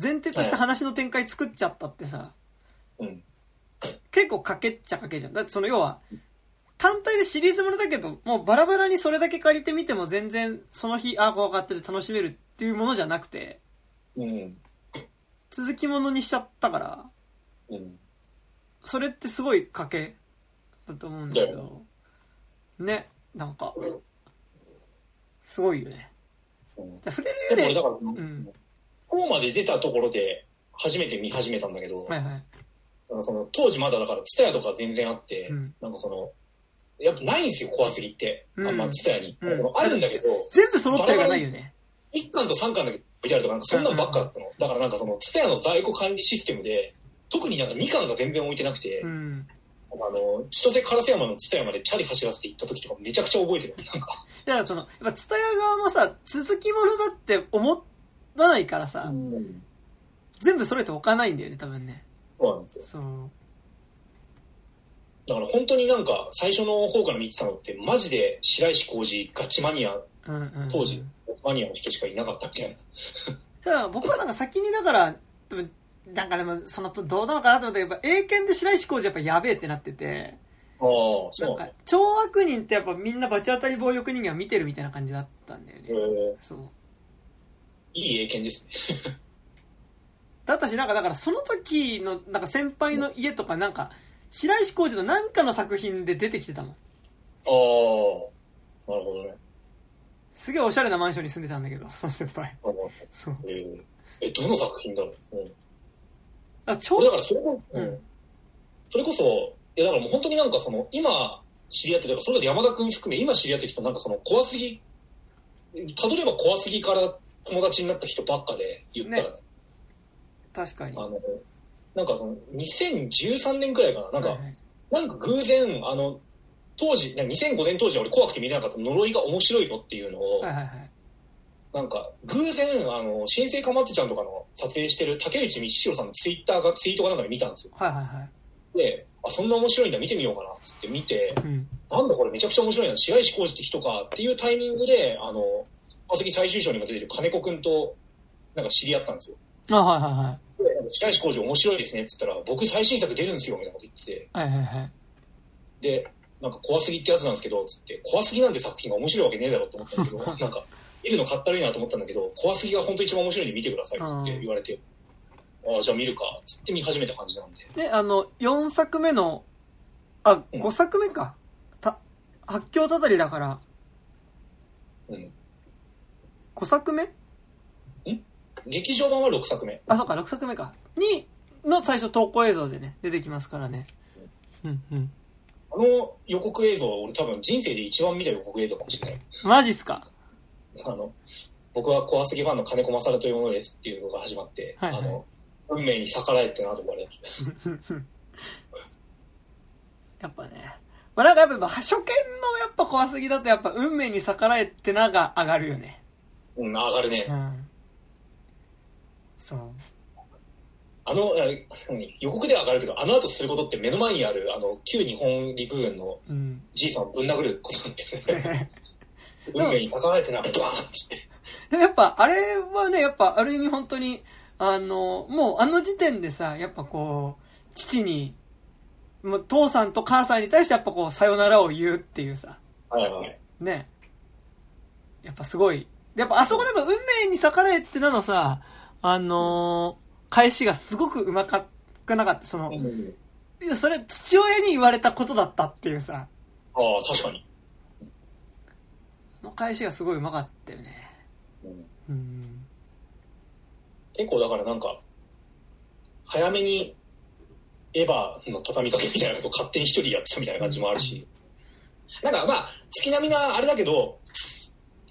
前提とした話の展開作っちゃったってさ、うん。結構かけっちゃかけじゃん。だってその要は、単体でシリーズものだけど、もうバラバラにそれだけ借りてみても全然その日、ああ、怖かったで楽しめるっていうものじゃなくて、うん。続きものにしちゃったから、うん。それってすごい賭けだと思うんだけど、ね、なんか、すごいよね。うんで触れる幽霊、でも俺だから、うん。こうまで出たところで初めて見始めたんだけど、はいはい。その当時まだだから、ツタヤとか全然あって、うんなんかその、やっぱないんですよ、怖すぎって。うんあんまツタヤに。うんあるんだけど、全部揃ってるがないよね。1巻と3巻だけ置いてあるとか、なんかそんなんばっかだったの。だからなんかその、ツタヤの在庫管理システムで、特になんか2巻が全然置いてなくて、うん。あの、千歳烏山のツタヤまでチャリ走らせて行った時とかめちゃくちゃ覚えてる。なんか。だからその、やっぱ、ツタヤ側もさ、続きものだって思わないからさ、うん全部揃えておかないんだよね、多分ね。そうなんですよ。そう。だから本当になんか最初の方から見てたのって、マジで白石浩二ガチマニア、うんうんうん。当時、マニアの人しかいなかったみたいな。ただ僕はなんか先にだから、多分なんかでも、そのとどうなのかなと思ったけど、やっぱ英検で白石浩二やっぱやべえってなってて、ああ、そうなんか超悪人ってやっぱみんな罰当たり暴力人間を見てるみたいな感じだったんだよね。えーそう。いい英検ですね。だったし、なんかだからその時の、なんか先輩の家とかなんか、白石浩二のなんかの作品で出てきてたもん。ああ、なるほどね。すげえおしゃれなマンションに住んでたんだけど、その先輩。そう。えーえ、どの作品だろう、うん、あ超俺だからそれこ、ううんん、それこそ、いやだからもう本当になんかその、今知り合ってるか、それだと山田君含め、今知り合った人なんかその怖すぎ、たどれば怖すぎから友達になった人ばっかで言ったら、ね確かに。あの、なんかその、2013年くらいかな、なんか、はいはいなんか偶然、あの、当時、なんか2005年当時は俺怖くて見れなかった呪いが面白いぞっていうのを、はいはいはい。なんか、偶然、あの、新生かまってちゃんとかの撮影してる竹内道弘さんのツイッターが、ツイートかなんかで見たんですよ。はいはいはい。で、あ、そんな面白いんだ、見てみようかな、つって見て、うん。なんだこれめちゃくちゃ面白いな、白石浩二って人かっていうタイミングで、あの、川崎最終章にも出てる金子くんと、なんか知り合ったんですよ。あ、はいはいはい。で、白石浩二面白いですね、っつったら、僕最新作出るんですよ、みたいなこと言ってて、はいはいはい。で、なんか怖すぎってやつなんですけど、つって、怖すぎなんて作品が面白いわけねえだろって思ったんだけど、<laughs> なんか、見るのかったるいなと思ったんだけど、怖すぎが本当一番面白いんで見てくださいっつって言われて、ああ、じゃあ見るか、つって見始めた感じなんで。で、あの、4作目の、あ、うん5作目か。た、発狂たたりだから、うん。5作目劇場版は6作目。あ、そうか、6作目か。に、の最初投稿映像でね、出てきますからね。うんうん。あの予告映像は俺多分人生で一番見た予告映像かもしれない。マジっすか？あの、僕は怖すぎファンの金子勝というものですっていうのが始まって、はいはいあの、運命に逆らえってなと思われる。<laughs> やっぱね。まあなんかやっぱ初見のやっぱ怖すぎだとやっぱ運命に逆らえってなが上がるよね。うん、上がるねう。ん。そう。あの、予告では上がるけど、あの後することって目の前にある、あの、旧日本陸軍のうん。じいさんをぶん殴ることなんだよね。運命に逆らえてな、バーンって。やっぱあれはね、やっぱある意味本当に、あの、もうあの時点でさ、やっぱこう、父に、もう父さんと母さんに対してやっぱこう、さよならを言うっていうさ、はいはい。ね。やっぱすごい。やっぱあそこでも運命に逆らえってなのさ、あのー返しがすごくうまかくなかった。その、うんいやそれ父親に言われたことだったっていうさ、ああ、確かに。その返しがすごいうまかったよね。うんうん。結構だからなんか、早めにエヴァの畳みかけみたいなことを勝手に一人やってたみたいな感じもあるし、なんかまあ、月並みなあれだけど、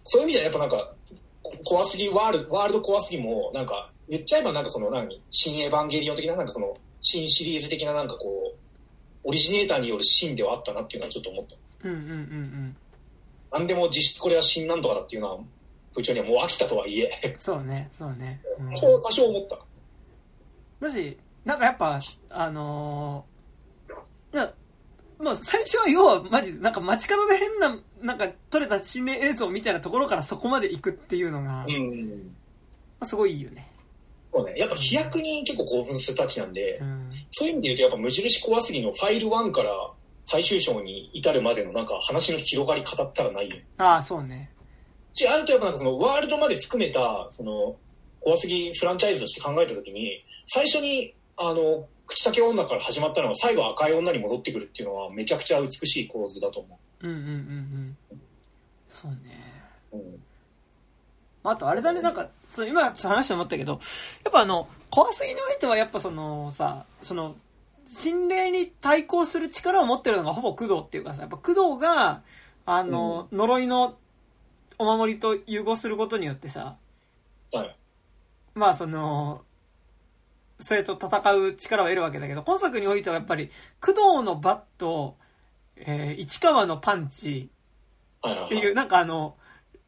そういう意味ではやっぱなんか、こ怖すぎ、ワールワールド怖すぎも、なんか、言っちゃえばなんかその何、新エヴァンゲリオン的ななんかその、新シリーズ的ななんかこう、オリジネーターによるシーンではあったなっていうのはちょっと思った。うんうんうんうん。なんでも実質これは新なんとかだっていうのは、部長にはもう飽きたとはいえ、そうね、そうね。うんそう多少思った。だし、なんかやっぱ、あのー、な、まあ最初は要はマジで、なんか街角で変な、なんか撮れた心霊映像みたいなところからそこまで行くっていうのが、まうん。あすごいいいよね。そうね。やっぱ飛躍に結構興奮するたちなんで、うん。そういう意味で言うとやっぱ無印怖すぎのファイル1から最終章に至るまでのなんか話の広がり語ったらないよ。ああ、そうね。し、あるとやっぱなんかそのワールドまで含めた、その、怖すぎフランチャイズとして考えたときに、最初に、あの、口先女から始まったのが最後赤い女に戻ってくるっていうのはめちゃくちゃ美しい構図だと思うんうんうんうん。そうね。う。うん。まああとあれだね、なんか、そう今ちょっと話して思ったけど、やっぱあの、怖すぎにおいてはやっぱそのさ、その、心霊に対抗する力を持ってるのがほぼ工藤っていうかさ、やっぱ工藤が、あの、呪いのお守りと融合することによってさ、はい。まあその、それと戦う力を得るわけだけど、今作においてはやっぱり、工藤のバット、えー市川のパンチ。っていう、なんかあの、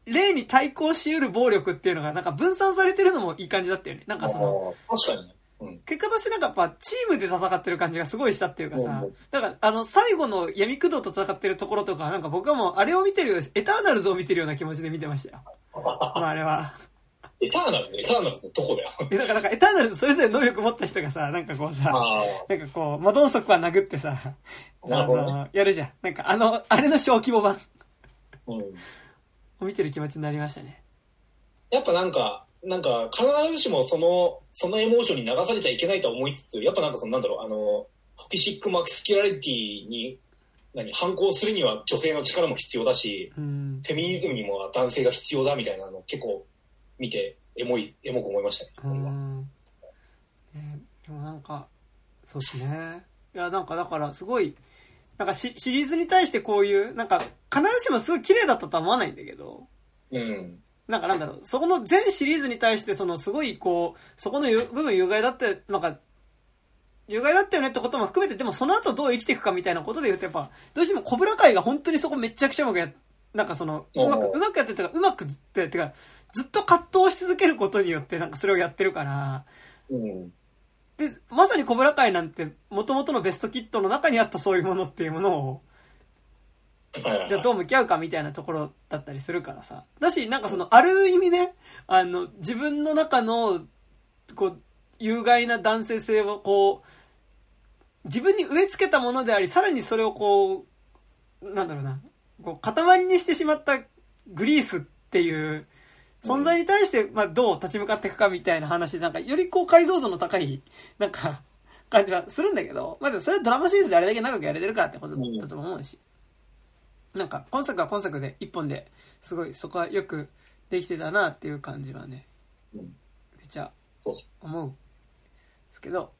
霊に対抗し得る暴力っていうのがなんか分散されてるのもいい感じだったよね。なんかその、確かにね。うん。結果としてなんかやっぱチームで戦ってる感じがすごいしたっていうかさうん、だからあの最後の闇駆動と戦ってるところとかなんか僕はもうあれを見てるよエターナルズを見てるような気持ちで見てましたよ。<laughs> まああれは。エターナルズ？エターナルズのどこだよ。えだからなんかエターナルズそれぞれ能力持った人がさ、なんかこうさ、あなんかこう、魔導足は殴ってさ、あなるほどねの、やるじゃん。なんかあの、あれの小規模版あ。うん。を見てる気持ちになりましたね。やっぱなんか、なんか、必ずしもその、そのエモーションに流されちゃいけないとは思いつつ、やっぱなんかその、なんだろう、あの、 toxic masculinity に、何、反抗するには女性の力も必要だし、うん。フェミニズムにも男性が必要だみたいなのを結構見て、エモい、エモく思いましたね。うーん。ねでもなんか、そうですね。いや、なんかだからすごい、なんかシシリーズに対してこういう、なんか必ずしもすごい綺麗だったとは思わないんだけど、うん。なんかなんだろう、そこの全シリーズに対してそのすごいこう、そこのゆ部分有害だって、なんか、有害だったよねってことも含めて、でもその後どう生きていくかみたいなことで言うとやっぱ、どうしてもコブラ会が本当にそこめちゃくちゃうまくやっなんかその、うまく、うまくやってたか、うまくって、てか、ずっと葛藤し続けることによって、なんかそれをやってるから、うん。で、まさにコブラ会なんて、元々のベストキットの中にあったそういうものっていうものを、じゃあどう向き合うかみたいなところだったりするからさ。だし、なんかその、ある意味ね、あの、自分の中の、こう、有害な男性性をこう、自分に植え付けたものであり、さらにそれをこう、なんだろうな、こう、塊にしてしまったグリースっていう存在に対して、まあ、どう立ち向かっていくかみたいな話で、なんか、よりこう、解像度の高い、<laughs> なんか、感じはするんだけど、まあでもそれはドラマシリーズであれだけ長くやれてるからってことだと思うし。なんか、今作は今作で一本ですごいそこはよくできてたなっていう感じはね、うん。めっちゃそう思うんですけど、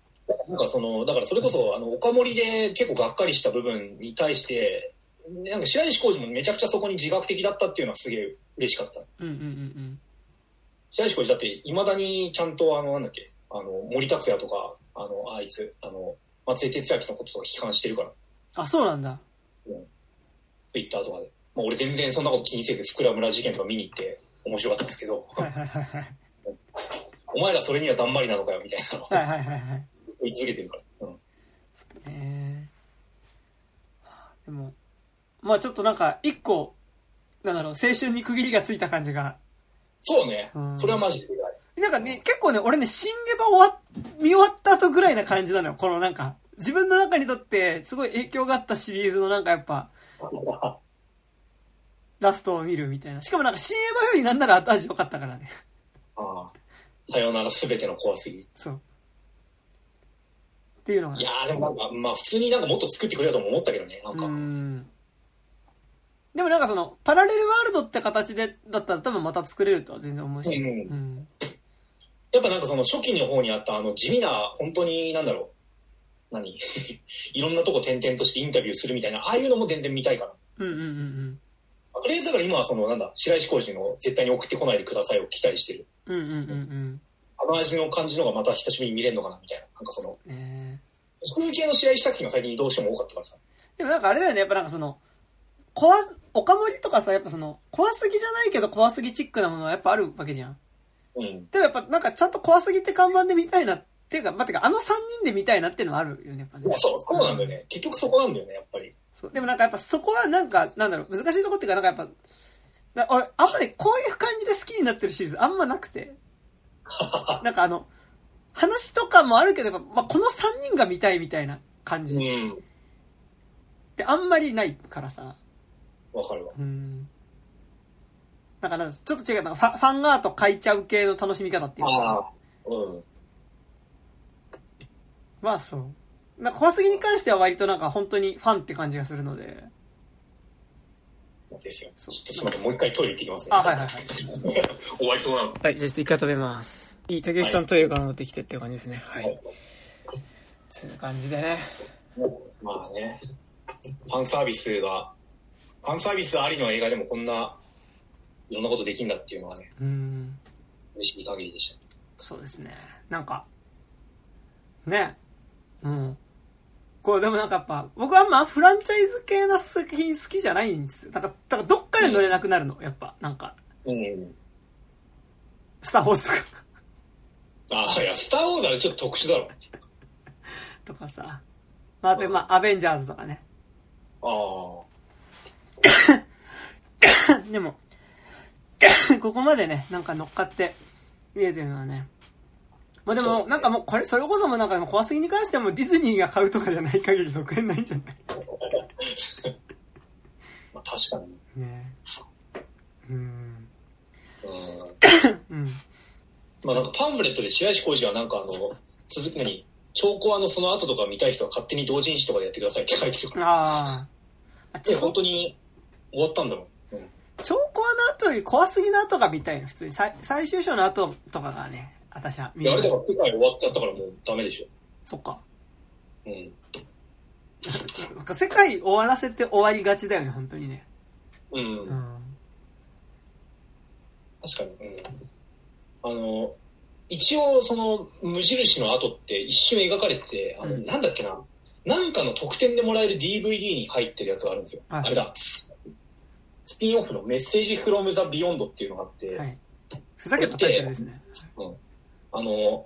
なんかその、だからそれこそ、あの、岡森で結構がっかりした部分に対して、なんか白石浩二もめちゃくちゃそこに自覚的だったっていうのはすげえ嬉しかった。うんうんうん白石浩二だって、未だにちゃんとあの、なんだっけ、あの、森達也とか、あの、あいつ、あの、松江哲明のこととか批判してるから、うん。あ、そうなんだ。ツイッターとかで。まあ俺全然そんなこと気にせず、福良村事件とか見に行って面白かったんですけど、はいはいはいはい。お前らそれにはだんまりなのかよ、みたいなのをはいはいはいはい。言い続けてるから。うん。ねでも、まあちょっとなんか、一個、なんだろう、青春に区切りがついた感じが。そうねう。んそれはマジで。なんかね、結構ね、俺ね、新ゲバ終わっ、見終わった後ぐらいな感じなのよ。このなんか、自分の中にとって、すごい影響があったシリーズのなんかやっぱ、<laughs> ラストを見るみたいな。しかもなんか新エヴァよりなんなら後味良かったからね。ああ。さよならすべての怖すぎ。そう。っていうのが。いやーでもなんか、まあ普通になんかもっと作ってくれよとも思ったけどね、なんか。うん。でもなんかその、パラレルワールドって形で、だったら多分また作れるとは全然思うし。うんうん。やっぱなんかその初期の方にあったあの地味な、本当になんだろう。何？<laughs> いろんなとこ転々としてインタビューするみたいな、ああいうのも全然見たいから。うんうんうんとりあえずだから今はそのなんだ、白石浩二の絶対に送ってこないでくださいを期待してる。うん。うんうんうんうん。あの味の感じのがまた久しぶりに見れるのかなみたいな。なんかその、ねそういう系の白石作品が最近どうしても多かったからさ。でもなんかあれだよね、やっぱなんかその、怖、岡森とかさ、やっぱその、怖すぎじゃないけど怖すぎチックなものはやっぱあるわけじゃん。うん。でもやっぱなんかちゃんと怖すぎって看板で見たいなっていうか、まあ、てかあの3人で見たいなっていうのはあるよね、やっぱね。そう、そうなんだよね。結局そこなんだよね、やっぱり。そう。でもなんかやっぱそこはなんか、なんだろう、難しいとこっていうかなんかやっぱ、だ俺、あんまね、こういう感じで好きになってるシリーズあんまなくて。<laughs> なんかあの、話とかもあるけど、まあ、この3人が見たいみたいな感じっうん。てあんまりないからさ。わかるわ。うん。なんかなんかちょっと違う、なファファンアート描いちゃう系の楽しみ方っていうあか。あ。うん。まあそう。なんか怖すぎに関しては割となんか本当にファンって感じがするので。ですよ。ちそうょっとすみません、もう一回トイレ行ってきますね。あ、はいはいはい。<laughs> 終わりそうなの。はい、じゃあ一回止めます。いい、竹内さんトイレから戻ってきてっていう感じですね。はい。つう感じでね。まあね、ファンサービスが、ファンサービスありの映画でもこんないろんなことできんだっていうのはね、うん。嬉しい限りでした。そうですね。なんか、ね。うん。こう、でもなんかやっぱ、僕はあんまフランチャイズ系な作品好きじゃないんですよ。なんか、だからどっかで乗れなくなるの、やっぱ。なんか、うん。スター・ウォーズああ、いや、スター・ウォーズあれちょっと特殊だろ。<laughs> とかさ。まあ、あと、まあ、アベンジャーズとかね。ああ。<laughs> でも、<coughs> ここまでね、なんか乗っかって見えてるのはね。まあでも、なんかもう、これ、それこそもなんか怖すぎに関してはもうディズニーが買うとかじゃない限り続編ないんじゃない？<laughs> まあ確かに。ねうん。うん。うん。<coughs> まあなんかパンフレットで白石浩二はなんかあの、続きに、兆候あのその後とか見たい人は勝手に同人誌とかでやってくださいって書いてるから。ああ。本当に終わったんだもん。うん。超怖の後より怖すぎの後が見たいの、普通に。最最終章の後とかがね、私は見いや、あれだる。から世界終わっちゃったからもうダメでしょ。そっか。うん。なんか世界終わらせて終わりがちだよね、本当にね。うん。うん。確かに。うん。あの、一応その無印の後って一瞬描かれてて、あの、うんなんだっけな。なんかの特典でもらえる DVD に入ってるやつがあるんですよ。はいあれだ。スピンオフのメッセージフロムザビヨンドっていうのがあって、はい。ふざけたタイトルですね。あの、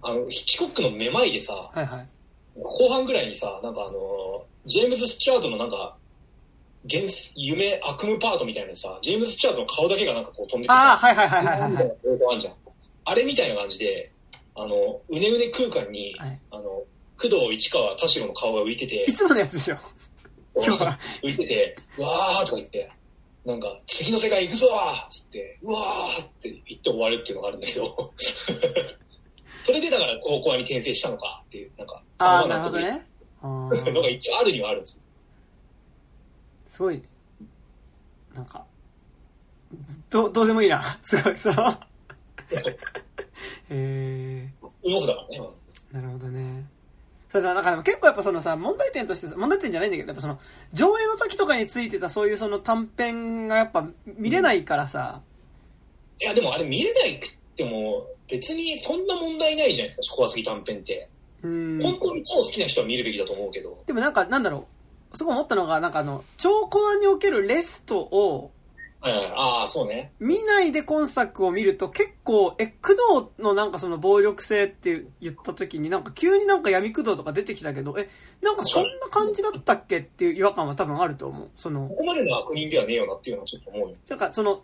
あの、ヒッチコックのめまいでさ、はいはい。後半ぐらいにさ、なんかあの、ジェームズ・スチュアートのなんか、現夢悪夢パートみたいなのさ、ジェームズ・スチュアートの顔だけがなんかこう飛んできてああ、さ、はいはいはいはいはいはい。あんじゃん。あれみたいな感じで、あの、うねうね空間に、はいあの、工藤市川田代の顔が浮いててい、つものやつでしょ。今日は。浮いてて、うわーとか言って、なんか、次の世界行くぞーっつって、うわーって言って終わるっていうのがあるんだけど、<laughs> それでだから高校に転生したのかっていう、なんか、ああ、まなるほどね。のが <laughs> 一応あるにはあるんです。すごい、なんか、ど、どうでもいいな。<laughs> すごい、その、え運オフだからね。ー、なるほどね。それなんかでも結構やっぱそのさ、問題点としてさ、問題点じゃないんだけど、やっぱその、上映の時とかについてたそういうその短編がやっぱ見れないからさ、いや、でもあれ見れないくっても、別にそんな問題ないじゃないですか、怖すぎ短編って。うん。本当に超好きな人は見るべきだと思うけど。でもなんか、なんだろう、すごい思ったのが、なんかあの、超コアにおけるレストを、はいはい、ああ、そうね。見ないで今作を見ると結構、え、工藤のなんかその暴力性って言った時になんか急になんか闇工藤とか出てきたけど、え、なんかそんな感じだったっけっていう違和感は多分あると思う。そのこ、こまでの悪人ではねえよなっていうのはちょっと思うよ。なんかその、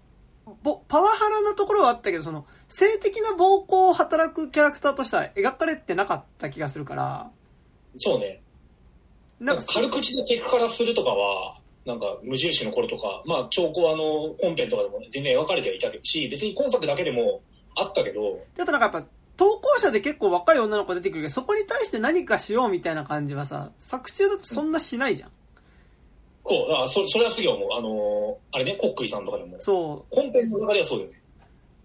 ぼパワハラなところはあったけど、その、性的な暴行を働くキャラクターとしては描かれてなかった気がするから、そうね。なんか軽口でセクハラするとかは、なんか無印の頃とか、まあ兆候あの本編とかでも全然描かれてはいたし、別に今作だけでもあったけど、であとなんかやっぱ、投稿者で結構若い女の子出てくるけど、そこに対して何かしようみたいな感じはさ、作中だとそんなしないじゃん。そう、だからそそれはすげえ思う。あのーあれね、コックリさんとかでも。そ本編の中ではそうだよね。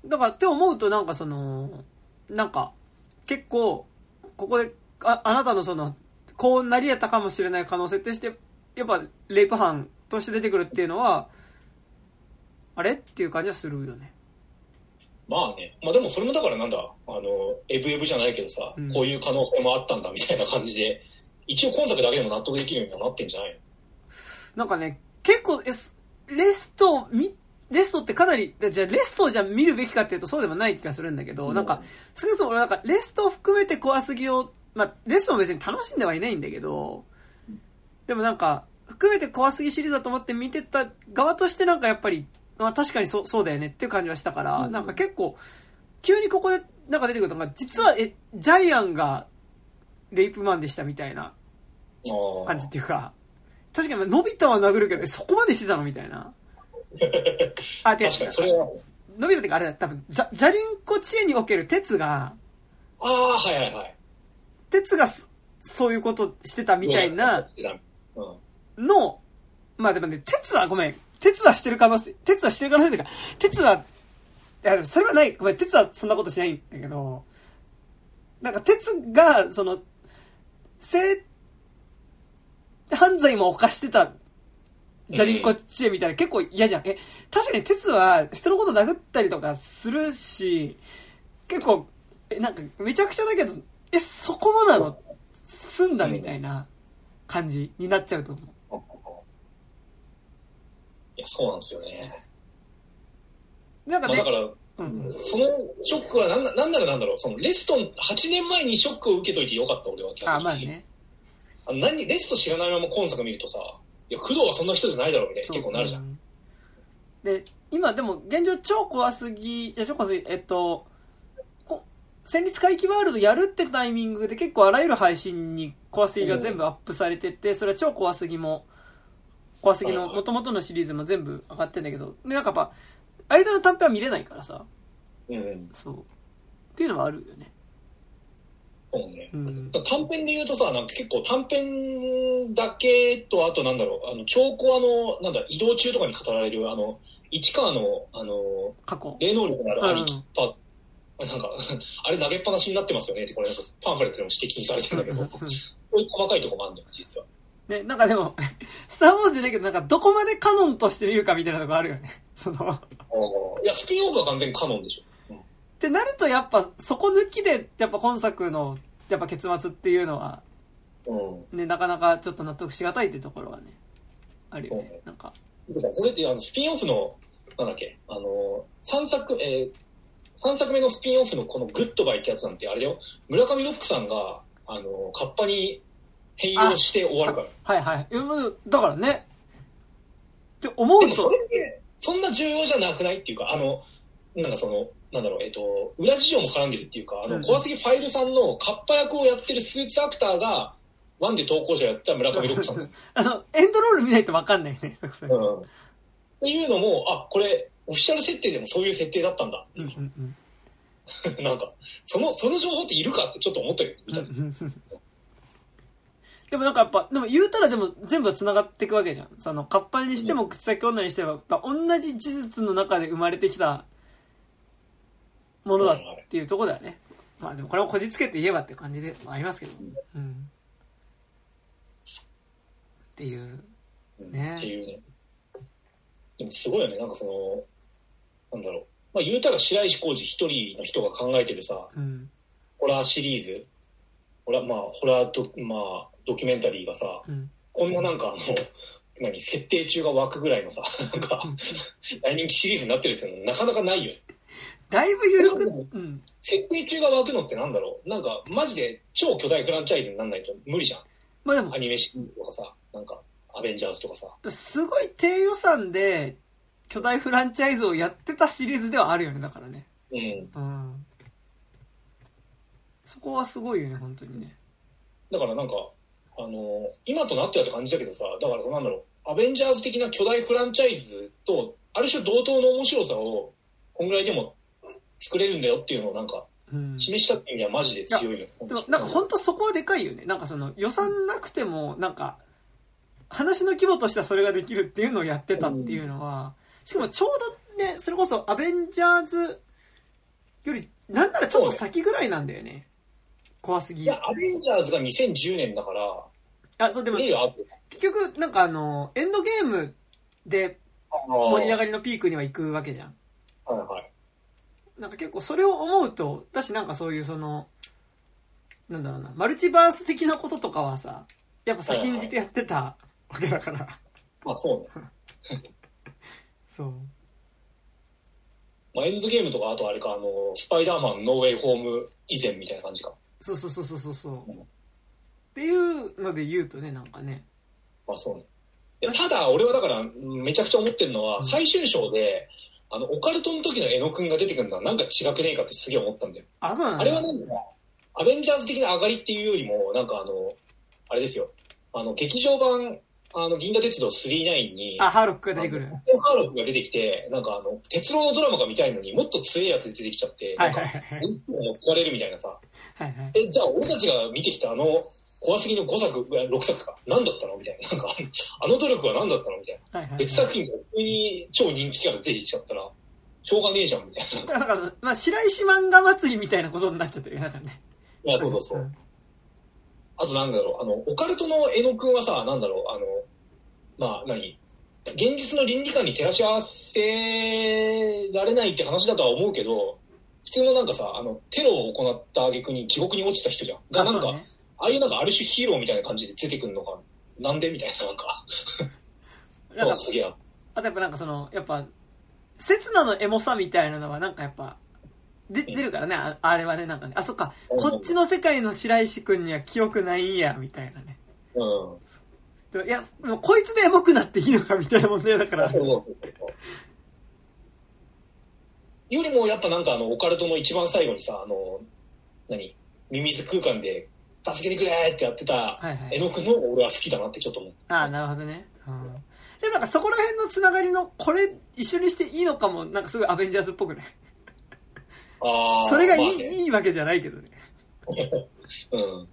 う。だからって思うとなんかその、なんか、結構、ここで、ああなたのその、こうなり得たかもしれない可能性として、やっぱ、レイプ犯として出てくるっていうのは、あれっていう感じはするよね。まあね。まあでもそれもだからなんだ、あの、エブエブじゃないけどさ、うんこういう可能性もあったんだみたいな感じで、一応今作だけでも納得できるようにはなってんじゃない？のなんかね、結構、レスト、み、レストってかなり、じゃあレストをじゃあ見るべきかっていうとそうでもない気がするんだけど、なんか、少なくとも俺なんか、レストを含めて怖すぎを、まあ、レストも別に楽しんではいないんだけど、でもなんか、含めて怖すぎシリーズだと思って見てた側としてなんかやっぱり、まあ確かにそうそうだよねっていう感じはしたから、うんなんか結構、急にここでなんか出てくるのが、実は、え、ジャイアンがレイプマンでしたみたいな感じっていうか、確かに、のび太は殴るけど、えそこまでしてたのみたいな。<laughs> あ、て確かに、それは。のび太ってかあれだ、多分、じゃ、じゃりんこ知恵における鉄が、ああ、はいはいはい。鉄がすそういうことしてたみたいなうん。の、まあでもね、鉄はごめん、鉄はしてる可能性、鉄はしてる可能性っていうか、鉄は、いや、それはない、ごめん、鉄はそんなことしないんだけど、なんか鉄が、その、性、犯罪も犯してた、じゃりんこ知恵みたいな、結構嫌じゃん。え、確かに鉄は人のこと殴ったりとかするし、結構、え、なんかめちゃくちゃだけど、え、そこもなの済んだみたいな感じになっちゃうと思う。いや、そうなんですよね。なんかねまあだ、から、うん。そのショックはなんだ、なんならなんだろう、そのレストン、8年前にショックを受けといてよかった、俺は。あ、まあ。ね。あの何、レスト知らないまま今作見るとさ、いや、工藤はそんな人じゃないだろうみたいな結構なるじゃん。うんで、今でも現状超怖すぎ、いや超怖すぎ、えっと、こ戦慄回帰ワールドやるってタイミングで結構あらゆる配信に怖すぎが全部アップされてて、それは超怖すぎも、怖すぎの元々のシリーズも全部上がってんだけど、で、なんかやっぱ、間の短編は見れないからさ、うんうん。そう。っていうのはあるよね。そうね。うん。短編で言うとさ、なんか結構短編だけと、あとなんだろう、あの、超コアの、なんだ、移動中とかに語られる、あの、市川の、あの、過去。霊能力のある兄貴パなんか、<laughs> あれ投げっぱなしになってますよねって、これなんかパンフレットでも指摘にされてるんだけど、そういう細かいとこもあるんだよ、実は。ね、なんかでも、<laughs> スターウォーズじゃないけど、なんかどこまでカノンとして見るかみたいなとこあるよね。<laughs> その、いや、スピンオフは完全にカノンでしょ。ってなるとやっぱそこ抜きでやっぱ今作のやっぱ結末っていうのはうん。ねなかなかちょっと納得しがたいってところはねあるよねなんかでさそれってあのスピンオフの、なんだっけ、あの、3作、えー、3作目のスピンオフのこのグッドバイってやつなんて、あれよ、村上ロックさんが、あの、カッパに変容して終わるから。はいはい。だからね。って思うとでもそれ、って、そんな重要じゃなくないっていうか、あの、なんかその、なんだろう、えっと、裏事情も絡んでるっていうか、あの、うん小杉ファイルさんのカッパ役をやってるスーツアクターが、ワンで投稿者やった村上ロクさん。うん。っあの、エンドロール見ないとわかんないね。それていうのも、あ、これ、オフィシャル設定でもそういう設定だったんだ。うんうんうん <laughs> なんか、その、その情報っているかってちょっと思ったけど、みたいな。でもなんかやっぱ、でも言うたらでも全部繋がっていくわけじゃん。その、カッパにしても口先女にしても、やっぱ同じ事実の中で生まれてきたものだっていうところだよね。まあでもこれをこじつけて言えばって感じではありますけど。うん。っていう。うんねっていうね。でもすごいよね、なんかその、なんだろう。まあ言うたら白石浩二一人の人が考えてるさ、うん。ホラーシリーズ、ホラー、まあ、ホラード、まあ、ドキュメンタリーがさ、うん。こんななんかあの、何、設定中が湧くぐらいのさ、なんか、大人気シリーズになってるっていうのはなかなかないよ。だいぶ緩く、うん。設定中が湧くのってなんだろう？なんか、マジで超巨大フランチャイズになんないと無理じゃん。まあでもア、ニメシリーズとかさ、なんか、アベンジャーズとかさ。すごい低予算で巨大フランチャイズをやってたシリーズではあるよね、だからね。うん。うん。そこはすごいよね、本当にね。だからなんか、あの、今となってはって感じだけどさ、だからなんだろう、アベンジャーズ的な巨大フランチャイズと、ある種同等の面白さを、こんぐらいでも作れるんだよっていうのをなんか、うん。示したっていう意味ではマジで強いよ。でもなんか本当そこはでかいよね。なんかその予算なくても、なんか、話の規模としてはそれができるっていうのをやってたっていうのは、しかもちょうどね、それこそアベンジャーズより、なんならちょっと先ぐらいなんだよね。怖すぎ。いや、アベンジャーズが2010年だから、あ、そう、でもいいよ。結局、なんかあの、エンドゲームで盛り上がりのピークには行くわけじゃん。はいはい。なんか結構それを思うと、私なんかそういうその、なんだろうな、マルチバース的なこととかはさ、やっぱ先んじてやってたわけだから。まあそうね。<laughs> そう。まあエンドゲームとか、あとあれか、あの、スパイダーマンノーウェイホーム以前みたいな感じか。そうそうそうそうそうそう。っていうので言うとね、なんかね。まあそうただ、俺はだから、めちゃくちゃ思ってるのは、うん最終章で、あの、オカルトの時の絵野くんが出てくるのはなんか違くねえかってすげえ思ったんだよ。あ、そうなんだ。あれはなんか、アベンジャーズ的な上がりっていうよりも、なんかあの、あれですよ。あの、劇場版、あの、銀河鉄道39に、あ、ハーロックが出てくる。ハーロックが出てきて、なんかあの、鉄郎のドラマが見たいのにもっと強いやつ出てきちゃって、はないんか。もう疲れるみたいなさ。はいはい。え、じゃあ俺たちが見てきたあの、怖すぎの5作、6作か。何だったの？みたいな。なんか、あの努力は何だったの？みたいな。はいはい、別作品が急に超人気キャラ出てきちゃったら、しょうがねえじゃん、みたいな。<laughs> だから、まあ、白石漫画祭りみたいなことになっちゃってるよ、だからね。いや、そうそうそう。んあとなんだろう、あの、オカルトの絵野くんはさ、なんだろう、あの、まあ、何？現実の倫理観に照らし合わせられないって話だとは思うけど、普通のなんかさ、あの、テロを行った挙句に地獄に落ちた人じゃん。が、なんか、ね。ああいうなんかある種ヒーローみたいな感じで出てくるのか、なんでみたいな、なんか、<laughs> なんか、<laughs> すげえな。あとやっぱなんかその、やっぱ、刹那のエモさみたいなのはなんかやっぱ、で、出るからね、ああれはね、なんかね、あ、そっか、こっちの世界の白石くんには記憶ないんや、みたいなね。うん。でもいや、でもこいつでエモくなっていいのかみたいな問題だから。そうそうそうよりもやっぱなんかあのオカルトの一番最後にさあの何？ミミズ空間で助けてくれってやってた絵の具の俺は好きだなってちょっと思うああ、なるほどね。うん。でもなんかそこら辺のつながりの、これ一緒にしていいのかも、なんかすごいアベンジャーズっぽくね。あーそれがいい、まあねいいわけじゃないけどね。<laughs> うん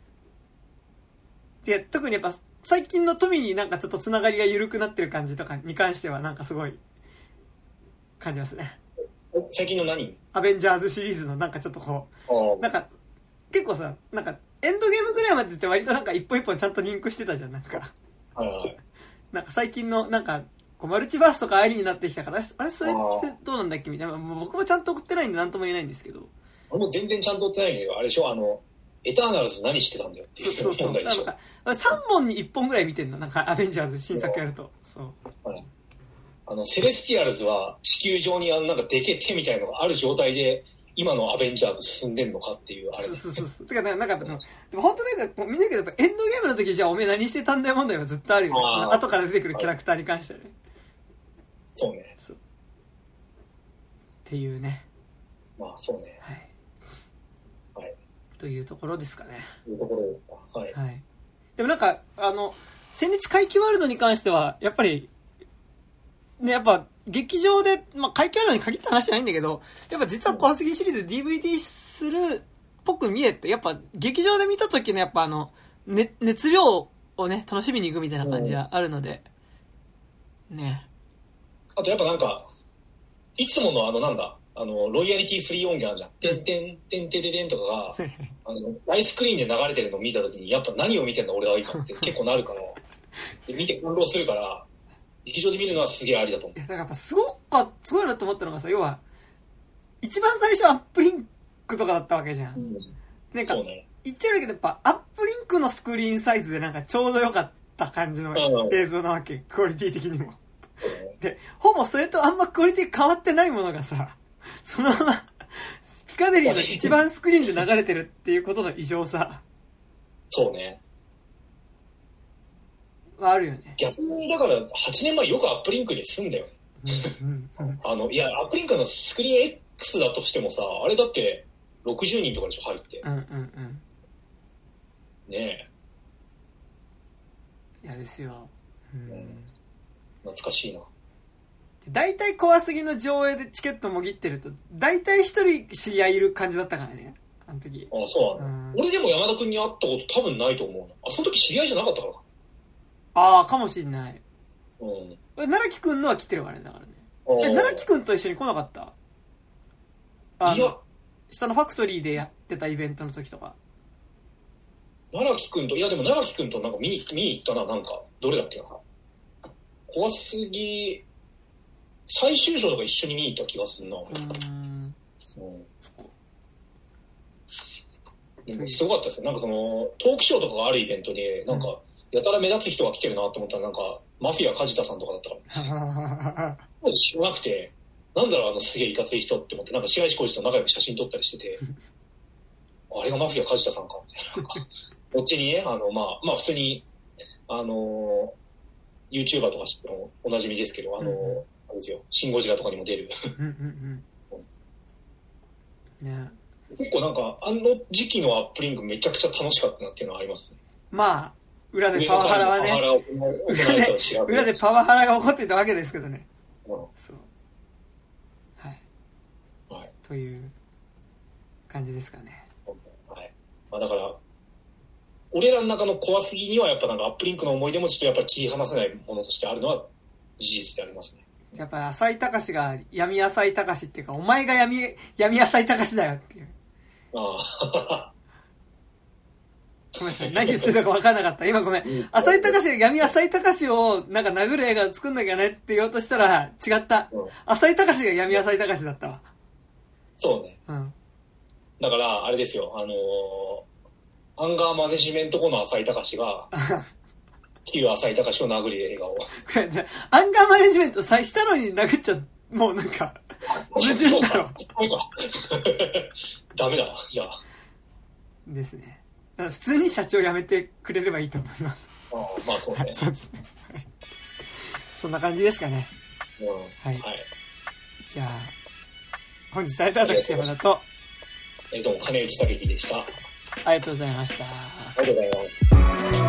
で、特にやっぱ最近の富になんかちょっとつながりが緩くなってる感じとかに関してはなんかすごい感じますね。最近の何？アベンジャーズシリーズのなんかちょっとこう、なんか結構さ、なんかエンドゲームぐらいまでって割となんか一本一本ちゃんとリンクしてたじゃん、なんか。はいはいなんか最近のなんか、こうマルチバースとかありになってきたから、あれそれってどうなんだっけみたいな。僕もちゃんと送ってないんで何とも言えないんですけど。俺も全然ちゃんと追ってないけどあれでしょ？あのエターナルズ何してたんだよっていうそうそうそう。問題でしょなんか、3本に1本ぐらい見てんの。なんか、アベンジャーズ新作やると。そう。はいあの、セレスティアルズは地球上にあのなんかでけえ手みたいのがある状態で、今のアベンジャーズ進んでんのかっていう、あれそう。そうそうそう。てか、なんか、なんかでも、本当なんか、みんなけど、やっぱエンドゲームの時じゃあおめえ何してたんだよ問題はずっとあるよね。その後から出てくるキャラクターに関してはね。そうね。そう。っていうね。まあ、そうね。はい。はい。というところですかね。というところ。はい。はい。でもなんか、あの、戦慄回帰ワールドに関しては、やっぱり、ね、やっぱ、劇場で、まあ、回帰ワールドに限った話じゃないんだけど、やっぱ実は小杉シリーズ DVD するっぽく見えて、やっぱ劇場で見た時のやっぱあの、ね、熱量をね、楽しみに行くみたいな感じがあるので、ね。あとやっぱなんか、いつものあのなんだ、あの、ロイヤリティフリー音源あるじゃん。てんてんてんてれれんとかが、<laughs> あの、大スクリーンで流れてるのを見たときに、やっぱ何を見てんだ俺は今って結構なるから、で見て感動するから、劇場で見るのはすげえありだと思いやだからやっぱすごか、すごいなと思ったのがさ、要は、一番最初はアップリンクとかだったわけじゃう。ん。なんかね。言っちゃうけどやっぱアップリンクのスクリーンサイズでなんかちょうど良かった感じのうん映像なわけ、クオリティ的にも。で、ほぼそれとあんまクオリティ変わってないものがさ、そのまま、ピカデリーの一番スクリーンで流れてるっていうことの異常さそうね。はあるよね。逆に、だから、8年前よくアップリンクで済んだよあの、いや、アップリンクのスクリーン X だとしてもさ、あれだって、60人とかでしょ、入って。うんうんうん。ねいやですよ。うんうん懐かしいな。大体怖すぎの上映でチケットもぎってると、大体一人知り合いいる感じだったからね、あの時。あそうなの、うん俺でも山田君に会ったこと多分ないと思うな。あ、その時知り合いじゃなかったからか。ああ、かもしんない。うん。え奈良木くんのは来てるからね、だからね。え、奈良木くんと一緒に来なかった？あいやの、下のファクトリーでやってたイベントの時とか。奈良木君と、いやでも奈良木君となんか見に見に行ったな、なんか、どれだっけな。怖すぎ、最終章とか一緒に見に行った気がするな、う俺。ーん。うん。でもすごかったですよ。なんかその、トークショーとかがあるイベントで、なんか、やたら目立つ人が来てるなと思ったら、なんか、マフィア梶田さんとかだったから、<laughs> もう知らなくて、なんだろう、あのすげえいかつい人って思って、なんか白石浩二と仲良く写真撮ったりしてて、あれがマフィア梶田さんか、みたいな。なんかこっちにね、あの、まあ、まあ普通に、あの、YouTuber とかしてもおなじみですけど、あの、うんあれですよ、シン・ゴジラとかにも出る。うんうんうん。<laughs> ね結構なんか、あの時期のアップリングめちゃくちゃ楽しかったなっていうのはありますね。まあ、裏でパワハラはね、裏でパワハラが起こってたわけですけどね。うんそう。はい。はい。という感じですかね。はい。まあだから、俺らの中の怖すぎにはやっぱなんかアップリンクの思い出もちょっとやっぱり切り離せないものとしてあるのは事実でありますね。やっぱ浅井隆が闇浅井隆っていうか、お前が闇、闇浅井隆だよっていう。ああ。ごめんなさい。何言ってたか分かんなかった。今ごめん。浅井隆が闇浅井隆をなんか殴る映画を作んなきゃねって言おうとしたら違った。うん浅井隆が闇浅井隆だったわ。そうね。うん。だから、あれですよ、あのーアンガーマネジメント後の浅井隆が、<laughs> 旧浅井隆を殴る映画を。<laughs> アンガーマネジメントさしたのに殴っちゃ、もうなんか、矛盾だろ。ダメだな、じゃあ。ですね。普通に社長辞めてくれればいいと思います。ああまあそうね。そうですね。はいそんな感じですかね。うん。はいはい。じゃあ、本日ありがとう私山田と、えーどうも、金内武樹でした。あありがとうございました。りがとうございます。